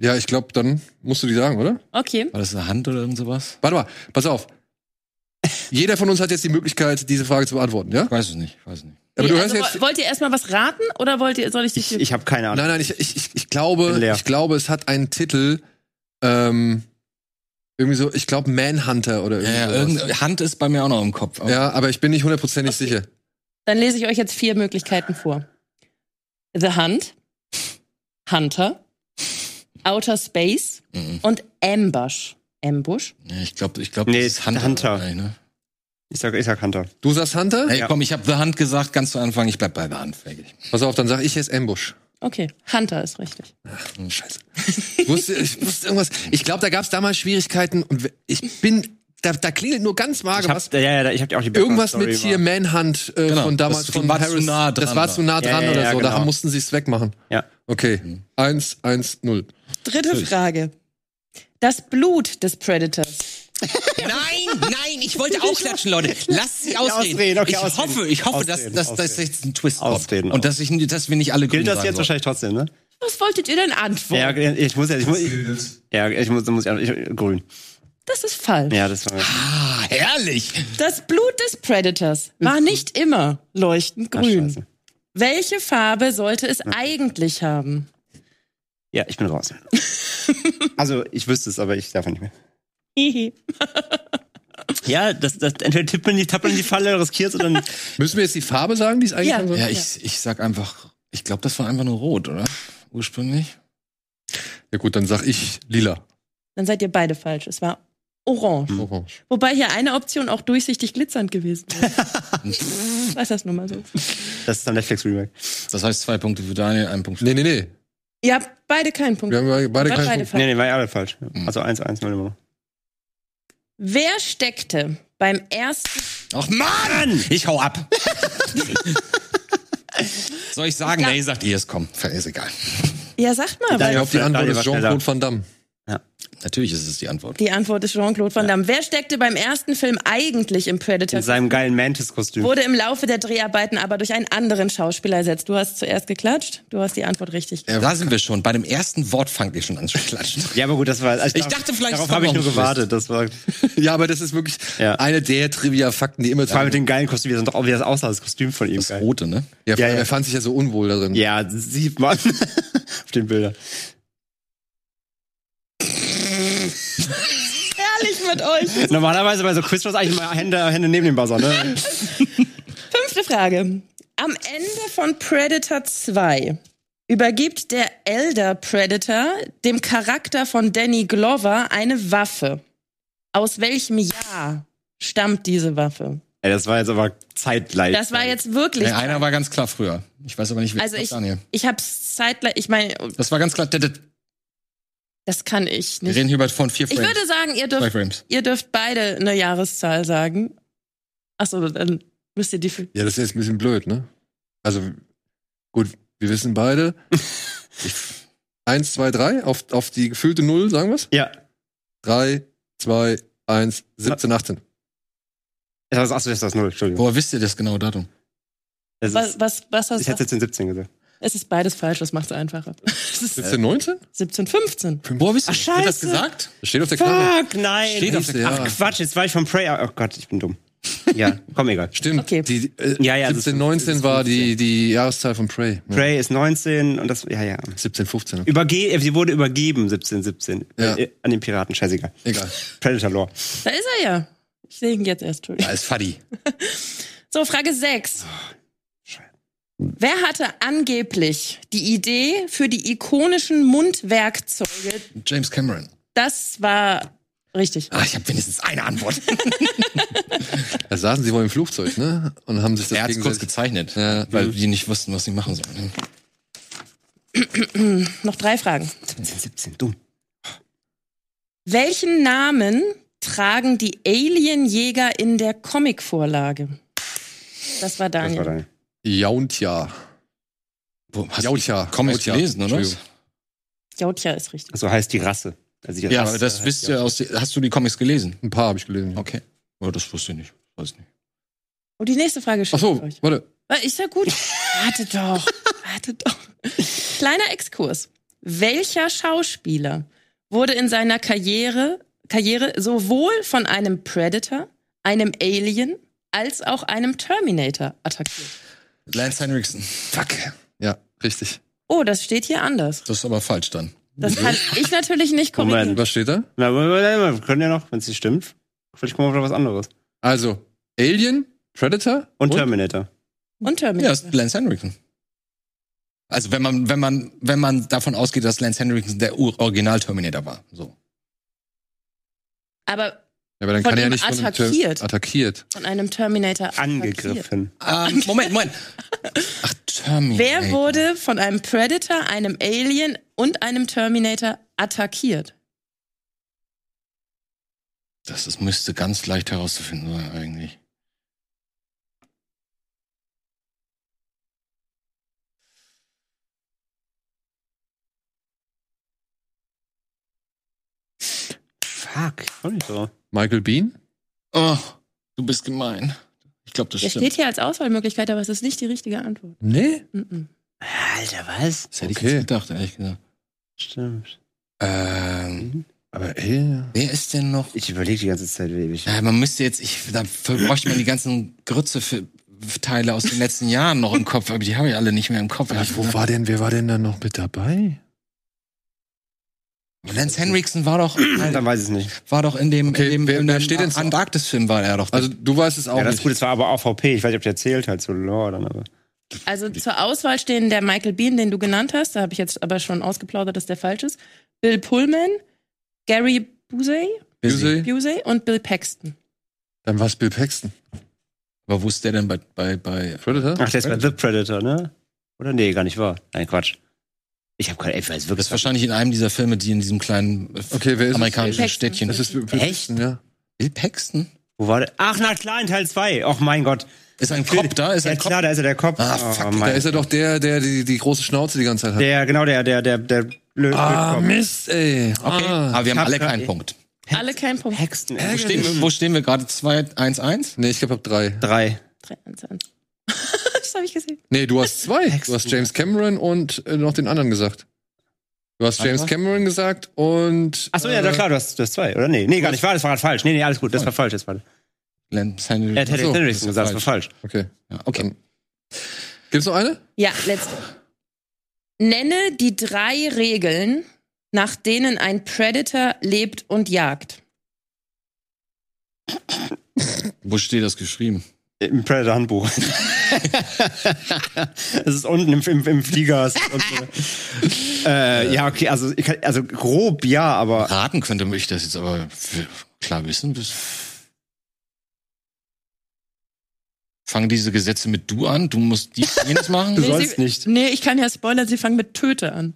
Ja, ich glaube, dann musst du die sagen, oder? Okay. War das eine Hand oder irgend sowas? Warte mal, pass auf. Jeder von uns hat jetzt die Möglichkeit, diese Frage zu beantworten, ja? Ich weiß es nicht. Ich weiß es nicht. Aber Nee, du also, hörst jetzt. Wollt ihr erstmal was raten oder wollt ihr, soll ich dich Ich, ich habe keine Ahnung. Nein, nein, ich, ich, ich, ich glaube, ich glaube, es hat einen Titel, ähm, irgendwie so, ich glaube Manhunter oder Ja, ja, irgendwie sowas. irgendeine Hand ist bei mir auch noch im Kopf. Aber Ja, aber ich bin nicht hundertprozentig sicher. Dann lese ich euch jetzt vier Möglichkeiten vor. The Hunt, Hunter, Outer Space Mhm. und Ambush. Ambush? Ja, ich glaube, ich glaube, Nee, das ist Hunter. Hunter. dabei, Ne? Ich sag, ich sag Hunter. Du sagst Hunter? Hey, Ja. komm, ich habe The Hand gesagt, ganz zu Anfang. Ich bleib bei The Hand. Fertig. Pass auf, dann sag ich jetzt Ambush. Okay, Hunter ist richtig. Scheiße. (laughs) Ich wusste, ich wusste irgendwas. Ich glaube, da gab es damals Schwierigkeiten und ich bin, da, da klingelt nur ganz Ich hab, was. ja, ja, ich hab auch die Irgendwas mit hier war- Manhunt äh, Genau, von damals das von war zu Harris. nah das dran war da. zu nah Ja, dran ja, oder ja, so. Da genau. mussten sie es wegmachen. Ja. Okay. Eins, eins, null. Dritte Frage. Das Blut des Predators. (laughs) Nein, nein, ich wollte auch klatschen, Leute. Lasst sie ausreden. ausreden, okay, ich ausreden. hoffe, ich hoffe, dass, Ausreden, dass, dass ausreden. jetzt ein Twist kommt. Ausreden Und dass, ich, dass wir nicht alle Gilt das jetzt wahrscheinlich trotzdem, ne? Was wolltet ihr denn antworten? Ja, ich muss ja, ich muss, ja, ich muss, muss ich, ich, grün. Das ist falsch. Ja, das war. Ah, herrlich. Das Blut des Predators war nicht immer leuchtend Ach, grün. Welche Farbe sollte es eigentlich haben? Ja, ich bin raus. (laughs) also, ich wüsste es, aber ich darf nicht mehr. Hihi. Ja, das, das, entweder tippt man tappt man in die Falle, riskiert oder dann. (laughs) Müssen wir jetzt die Farbe sagen, die es eigentlich Ja. haben? Ja, ich, ich sag einfach, ich glaube, das war einfach nur rot, oder? Ursprünglich. Ja gut, dann sag ich lila. Dann seid ihr beide falsch. Es war orange. Orange. Wobei hier eine Option auch durchsichtig glitzernd gewesen wäre. Weiß (laughs) das nur mal so. Das ist dann Netflix Remake. Das heißt zwei Punkte für Daniel, ein Punkt für Nee, nee, nee. Ihr habt beide keinen Punkt. Wir haben beide keinen beide Punkt. falsch. Nee, nee, war ja alle falsch. Also 1-1 0 immer noch. Wer steckte beim ersten Ach Mann! Ich hau ab. (laughs) Soll ich sagen? Nee, sagt ihr es, komm. Ist egal. Ja, sagt mal, Ich glaube, die Antwort ist. Jean-Claude Van Damme. Natürlich ist es die Antwort. die Antwort ist Jean-Claude Van Damme. Wer steckte beim ersten Film eigentlich im Predator? In seinem geilen Mantis-Kostüm. Wurde im Laufe der Dreharbeiten aber durch einen anderen Schauspieler ersetzt. Du hast zuerst geklatscht, du hast die Antwort richtig. Da sind wir schon. Bei dem ersten Wort fangt ihr schon an zu klatschen. Ja, aber gut, das war. Also Ich dachte, vielleicht Darauf habe ich nur gewartet. Das war. (laughs) Ja, aber das ist wirklich Ja. eine der Trivia-Fakten, die immer Vor allem mit den geilen Kostümen, wie das, doch, wie das aussah, das Kostüm von ihm. Das Geil. rote, ne? ja, Ja, ja. Er fand sich ja so unwohl darin. Ja, sieht (laughs) man auf den Bildern. Herrlich mit euch. Normalerweise bei so Quizshows eigentlich immer Hände, Hände neben dem Buzzer, ne? Fünfte Frage. Am Ende von Predator 2 übergibt der Elder Predator dem Charakter von Danny Glover eine Waffe. Aus welchem Jahr stammt diese Waffe? Ey, das war jetzt aber zeitgleich. Das war jetzt wirklich. Nee, einer war ganz klar früher. Ich weiß aber nicht, wie also ich, Daniel. ich hab's zeitgleich, ich meine, Das war ganz klar. Wir das kann ich nicht. reden hier über von vier Ich Frames. würde sagen, ihr dürft, ihr dürft beide eine Jahreszahl sagen. Achso, dann müsst ihr die. Ja, das ist jetzt ein bisschen blöd, ne? Also, gut, wir wissen beide. (laughs) Ich, eins, zwei, drei, auf, auf die gefüllte Null, sagen wir's? ja. Drei, zwei, eins, 17, 18. Das ist, achso, das ist das Null, Entschuldigung. Woher wisst ihr das genaue Datum? Was, ist, was, was hast ich hätte jetzt den 17 gesagt. Es ist beides falsch, das macht es einfacher. (laughs) Es ist 17, 19? 17, 15. Woher wisst ihr Ach, das? Wird das scheiße. gesagt? Das steht auf der Karte. Fuck, nein. Steht auf der Ach Karte. Quatsch, jetzt war ich vom Prey. Oh Gott, ich bin dumm. (laughs) Ja, komm, egal. Stimmt. Okay. Die, äh, Ja, ja, das 17, ist- 19 das ist war die, die Jahreszahl von Prey. Ja. Prey ist 19 und das, ja, ja. 17, 15. Überge äh, sie wurde übergeben, 17, 17. Ja. Äh, an den Piraten, scheißegal. Egal. Predator Lore. Da ist er ja. Ich sehe ihn jetzt erst. Entschuldigung. Da ist Fadi. (laughs) So, Frage 6. Wer hatte angeblich die Idee für die ikonischen Mundwerkzeuge? James Cameron. Das war richtig. Ah, ich habe wenigstens eine Antwort. (laughs) Da saßen sie wohl im Flugzeug, ne? Und haben sich das er es kurz gegenseitig- gezeichnet, Ja. weil die nicht wussten, was sie machen sollen. (clears throat) Noch drei Fragen. 17, 17, dumm. Welchen Namen tragen die Alienjäger in der Comicvorlage? Das war Das Daniel. war dein. Jauntja. Jautja. Comics Jautja. gelesen, oder? Jautja ist richtig. So heißt die Rasse. Also die Ja, Rasse aber das wisst ja. ihr aus. Hast du die Comics gelesen? Ein paar habe ich gelesen. Okay. Oh, das wusste ich nicht. Weiß nicht. Und die nächste Frage Ach stelle so, euch. warte. Äh, Ist ja gut. (laughs) Warte doch. Warte doch. Kleiner Exkurs. Welcher Schauspieler wurde in seiner Karriere, Karriere sowohl von einem Predator, einem Alien als auch einem Terminator attackiert? Lance Henriksen. Fuck. Ja, richtig. Oh, das steht hier anders. Das ist aber falsch dann. Das kann (laughs) ich natürlich nicht korrigieren. Moment. Was steht da? Na, wir können ja noch, wenn es nicht stimmt. Vielleicht kommen wir auf was anderes. Also, Alien, Predator Und Terminator. Und Ja, Terminator. ist Lance Henriksen. Also wenn man, wenn man, wenn man davon ausgeht, dass Lance Henriksen der Ur- Original-Terminator war. So. Aber Ja, aber dann Von kann er ja nicht von einem Ter- attackiert. attackiert. von einem Terminator attackiert. Angegriffen. Ähm, Moment, Moment. Ach, Terminator. Wer wurde von einem Predator, einem Alien und einem Terminator attackiert? Das, das müsste ganz leicht herauszufinden sein, eigentlich. Fuck, nicht. Michael Bean? Oh, du bist gemein. Ich glaube, das Der stimmt. steht hier als Auswahlmöglichkeit, aber es ist nicht die richtige Antwort. Nee. Mhm. Alter, was? Das hätte ich Okay. jetzt gedacht, ehrlich gesagt. Stimmt. Ähm, Aber ey, wer ist denn noch? Ich überlege die ganze Zeit, wie ich. Ja, man müsste jetzt, ich, da bräuchte man die ganzen Grütze für Teile aus den letzten Jahren noch im Kopf, aber die habe ich alle nicht mehr im Kopf. ja, wo war denn, wer war denn da noch mit dabei? Lance Henriksen war doch, (clears throat) Dann weiß ich es nicht. war doch in dem, Okay, in dem, wer- in wer dem steht denn- Antarktis-Film war er doch. Also, du weißt es auch Ja, das ist nicht. gut, es war aber auch VP. Ich weiß nicht, ob der zählt halt zu Lore dann, aber. Also zur Auswahl stehen der Michael Bean, den du genannt hast, da habe ich jetzt aber schon ausgeplaudert, dass der falsch ist. Bill Pullman, Gary Busey, Busey? Busey und Bill Paxton. Dann war es Bill Paxton. aber wo ist der denn bei, bei, bei Predator? Ach, der ist bei The Predator, ne? Oder? Nee, gar nicht wahr. Nein, Quatsch. Ich habe keine, ich es wirklich. Das ist wahrscheinlich in einem dieser Filme, die in diesem kleinen äh, okay, wer ist amerikanischen es? Städtchen. Das ist Bill Paxton, ja. Will Paxton? Wo war der? Ach, na klar, in Teil 2. Och mein Gott. Ist ein Kopf da? Ist ein Kopf? Cop? klar, da ist er der Kopf. Ah, oh fuck. Oh, da ist er doch der, der die, die große Schnauze die ganze Zeit hat. Der, genau, der, der, der, der Blöd, Ah, Mist, ey. Okay, ah. aber wir haben alle keinen Punkt. Alle keinen Punkt. Hexen. Wo stehen, wir, wo stehen wir gerade? 2, 1, 1? Nee, ich glaube, ich hab 3. 3. 3, 1, 1. Hex habe ich gesehen. Nee, du hast zwei. Hex, (laughs) du hast James Cameron und äh, noch den anderen gesagt. Du hast James Cameron gesagt und. Achso, ja, äh, klar, du hast, du hast zwei, oder? Nee, nee, gar nicht wahr, das war gerade falsch. Nee, nee, alles gut, das war falsch, das war. Len Henry. Er hat Len Henderson gesagt, das war falsch. Okay. Ja, okay. Dann. Gibt's noch eine? Ja, letzte. Nenne die drei Regeln, nach denen ein Predator lebt und jagt. Wo steht das geschrieben? Im Predator-Handbuch. (laughs) Es ist unten im, im, im Flieger. unten. äh, ja, okay, also, ich kann, also grob ja, aber Raten könnte ich das jetzt aber klar wissen. Das Fangen diese Gesetze mit du an? Du musst dies (laughs) jenes machen? Du Nee, sollst sie, nicht. Nee, ich kann ja spoilern, sie fangen mit Töte an.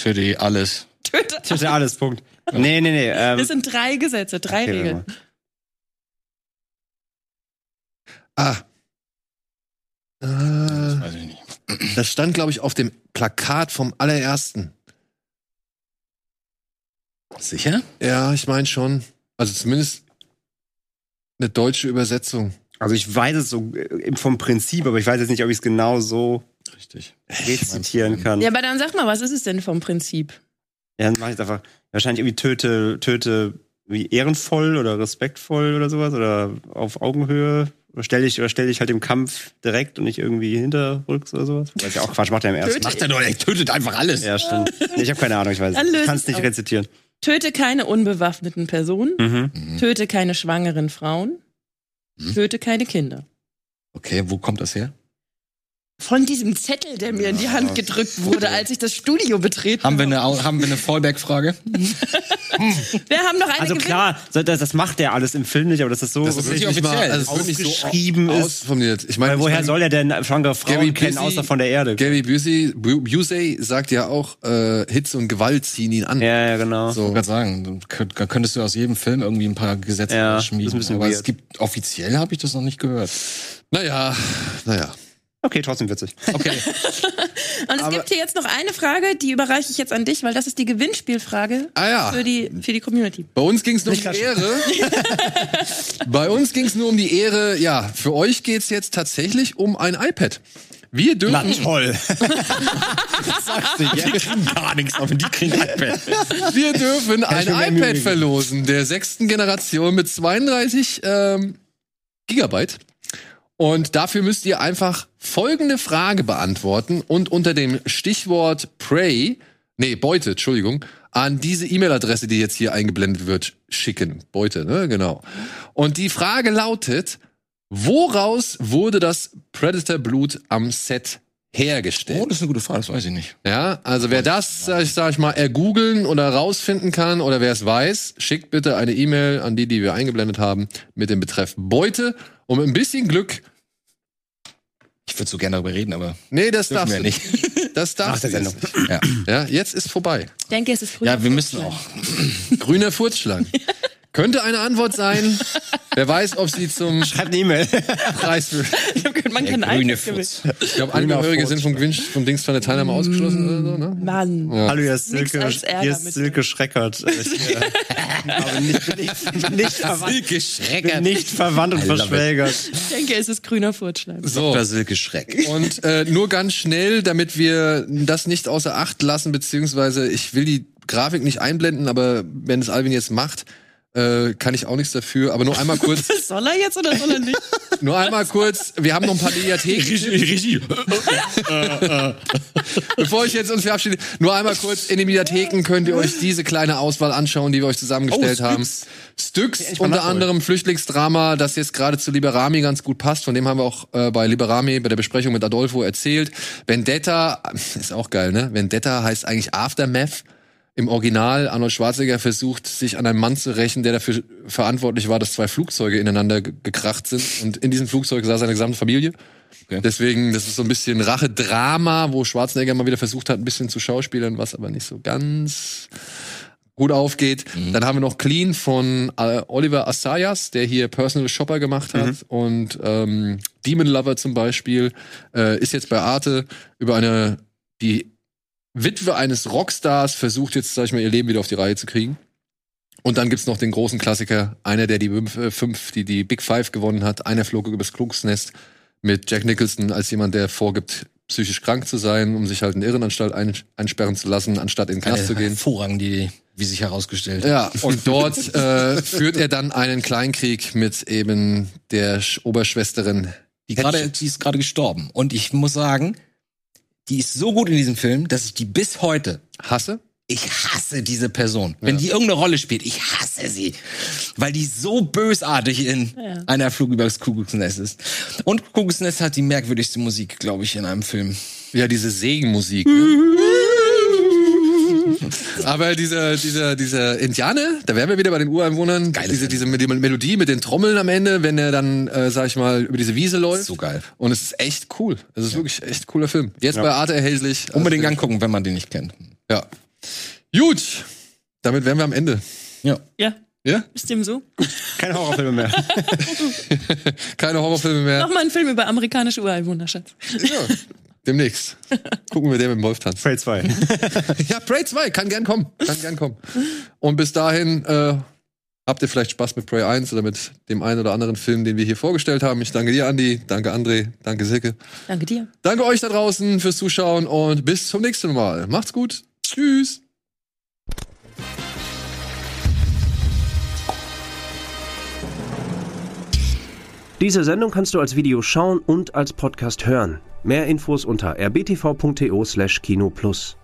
Für die alles. (laughs) Töte. Hatte alles, Punkt. Nee, nee, nee. Ähm, Das sind drei Gesetze, drei okay, Regeln. Ah. Das Äh, weiß ich nicht. das stand, glaube ich, auf dem Plakat vom allerersten. Sicher? Ja, ich meine schon. Also zumindest eine deutsche Übersetzung. Also ich weiß es so äh, vom Prinzip, aber ich weiß jetzt nicht, ob ich es genau so Richtig. rezitieren kann. Ja, aber dann sag mal, was ist es denn vom Prinzip? Ja, dann mache ich einfach wahrscheinlich irgendwie töte, töte wie ehrenvoll oder respektvoll oder sowas oder auf Augenhöhe. Oder stell dich, oder stell dich halt im Kampf direkt und nicht irgendwie hinterrücks oder sowas. Weiß ja auch Quatsch, macht er im ersten. Macht er doch, er tötet einfach alles. Ja, stimmt. Nee, ich habe keine Ahnung, ich weiß. Dann Ich kann es es nicht rezitieren. Töte keine unbewaffneten Personen. Mhm. Töte keine schwangeren Frauen. Mhm. Töte keine Kinder. Okay, wo kommt das her? Von diesem Zettel, der mir in die Hand gedrückt wurde, als ich das Studio betreten Haben wir eine, Au- haben wir eine Fallback-Frage? (laughs) Wir haben noch eine Also Gewinn- klar, so- das, das macht der alles im Film nicht, aber das ist so Das ist nicht offiziell. also es wird nicht so Ausgeschrieben ist. ausformuliert. Ich meine, Weil ich woher mein, soll er denn schwangere Frauen Gary kennen, außer von der Erde? Gary Busey, Bu- Busey sagt ja auch, äh, Hitze und Gewalt ziehen ihn an. ja, ja, genau. Ich So. wollte gerade sagen, dann könnt- dann könntest du aus jedem Film irgendwie ein paar Gesetze Ja, das schmieden. ist ein bisschen aber es weird. gibt offiziell habe ich das noch nicht gehört. Naja, naja. Okay, trotzdem witzig. Okay. (laughs) Und es Aber- gibt hier jetzt noch eine Frage, die überreiche ich jetzt an dich, weil das ist die Gewinnspielfrage Ah ja. für, die, für die Community. Bei uns ging es nur um die Ehre. (laughs) Bei uns ging es nur um die Ehre. Ja, für euch geht's jetzt tatsächlich um ein iPad. Wir dürfen, toll. (laughs) Die kriegen gar nichts, aber die kriegen iPad. wir dürfen ein iPad verlosen der sechsten Generation mit 32 ähm, Gigabyte. Und dafür müsst ihr einfach folgende Frage beantworten und unter dem Stichwort Prey, nee, Beute, Entschuldigung, an diese E-Mail-Adresse, die jetzt hier eingeblendet wird, schicken. Beute, ne? Genau. Und die Frage lautet, woraus wurde das Predator-Blut am Set hergestellt? Oh, das ist eine gute Frage, das weiß ich nicht. Ja, also wer das, sag ich, sag ich mal, ergoogeln oder rausfinden kann oder wer es weiß, schickt bitte eine E-Mail an die, die wir eingeblendet haben, mit dem Betreff Beute. Und mit ein bisschen Glück, Ich würde so gerne darüber reden, aber nee, das darfst du nicht. (laughs) Das darfst der du Sendung. jetzt. Ja. Ja, jetzt ist vorbei. Ich denke, es ist früh. ja, wir müssen auch. Grüner Furzschlag. (laughs) Könnte eine Antwort sein. (laughs) Wer weiß, ob sie zum Schreibt eine E-Mail. Preis für. Ich hab gehört, man Der kann grüne. Fuß. Ich glaube, Angehörige sind vom Gewinn, vom Dings von der Teilnahme ausgeschlossen oder so, ne? Mann. Hallo, hier ist Nix Silke, als Ärger hier ist mit Silke Schreckert. (laughs) Ich, äh, aber nicht, nicht, nicht, verwandt, bin nicht verwandt und verschwägert. Ich denke, es ist grüner Furzschlag. So. Dr. Silke Schreck. Und äh, nur ganz schnell, damit wir das nicht außer Acht lassen, beziehungsweise ich will die Grafik nicht einblenden, aber wenn es Alvin jetzt macht, äh, kann ich auch nichts dafür. Aber nur einmal kurz, (laughs) Soll er jetzt oder soll er nicht? (laughs) nur einmal kurz. Wir haben noch ein paar Mediatheken. Regie. (laughs) Bevor ich jetzt uns verabschiede, nur einmal kurz in den Mediatheken könnt ihr euch diese kleine Auswahl anschauen, die wir euch zusammengestellt Oh, haben. Styx. Mal unter anderem Flüchtlingsdrama, das jetzt gerade zu Liberami ganz gut passt. Von dem haben wir auch äh, bei Liberami bei der Besprechung mit Adolfo erzählt. Vendetta ist auch geil, ne? Vendetta heißt eigentlich Aftermath. Im Original Arnold Schwarzenegger versucht, sich an einem Mann zu rächen, der dafür verantwortlich war, dass zwei Flugzeuge ineinander ge- gekracht sind. Und in diesem Flugzeug saß seine gesamte Familie. Okay. Deswegen, das ist so ein bisschen Rache-Drama, wo Schwarzenegger mal wieder versucht hat, ein bisschen zu schauspielern, was aber nicht so ganz gut aufgeht. Dann haben wir noch Clean von äh, Oliver Assayas, der hier Personal Shopper gemacht hat und ähm, Demon Lover zum Beispiel äh, ist jetzt bei Arte über eine die Witwe eines Rockstars versucht jetzt, sag ich mal, ihr Leben wieder auf die Reihe zu kriegen. Und dann gibt's noch den großen Klassiker, einer, der die fünf, äh, fünf die, die Big Five gewonnen hat. Einer flog übers Klugsnest mit Jack Nicholson als jemand, der vorgibt, psychisch krank zu sein, um sich halt in Irrenanstalt ein, einsperren zu lassen, anstatt in den Knast zu gehen. Hervorragend, die, wie sich herausgestellt hat. Ja, und dort äh, führt er dann einen Kleinkrieg mit eben der Sch Oberschwesterin. Die, gerade, die ist gerade gestorben. Und ich muss sagen, die ist so gut in diesem Film, dass ich die bis heute Hasse. ich hasse diese Person. Wenn die irgendeine Rolle spielt, ich hasse sie. Weil die so bösartig in Ja. einer Flug über das Kuckucksnest ist. Und Kuckucksnest hat die merkwürdigste Musik, glaube ich, in einem Film. Ja, diese Segenmusik. Ne? (laughs) (laughs) Aber dieser, dieser, dieser Indianer, da wären wir wieder bei den Ureinwohnern. Geiles diese, diese Mel- Melodie mit den Trommeln am Ende, wenn er dann, äh, sag ich mal, über diese Wiese läuft. So geil. Und es ist echt cool. Es ist wirklich echt cooler Film. Jetzt bei Arte erhältlich. Also Unbedingt angucken, wenn man den nicht kennt. Ja. Gut. Damit wären wir am Ende. Ja. Ja, Ja? ist dem so? Keine Horrorfilme mehr. (laughs) Keine Horrorfilme mehr. Nochmal ein Film über amerikanische Ureinwohner, Schatz. Ja. Demnächst. Gucken wir, der mit dem Wolf tanzt. Prey 2. (laughs) Ja, Prey 2 kann gern kommen. Kann gern kommen. Und bis dahin äh, habt ihr vielleicht Spaß mit Prey 1 oder mit dem einen oder anderen Film, den wir hier vorgestellt haben. Ich danke dir, Andi. Danke, André. Danke, Silke. Danke dir. Danke euch da draußen fürs Zuschauen und bis zum nächsten Mal. Macht's gut. Tschüss. Diese Sendung kannst du als Video schauen und als Podcast hören. Mehr Infos unter rbtv.to/kinoplus.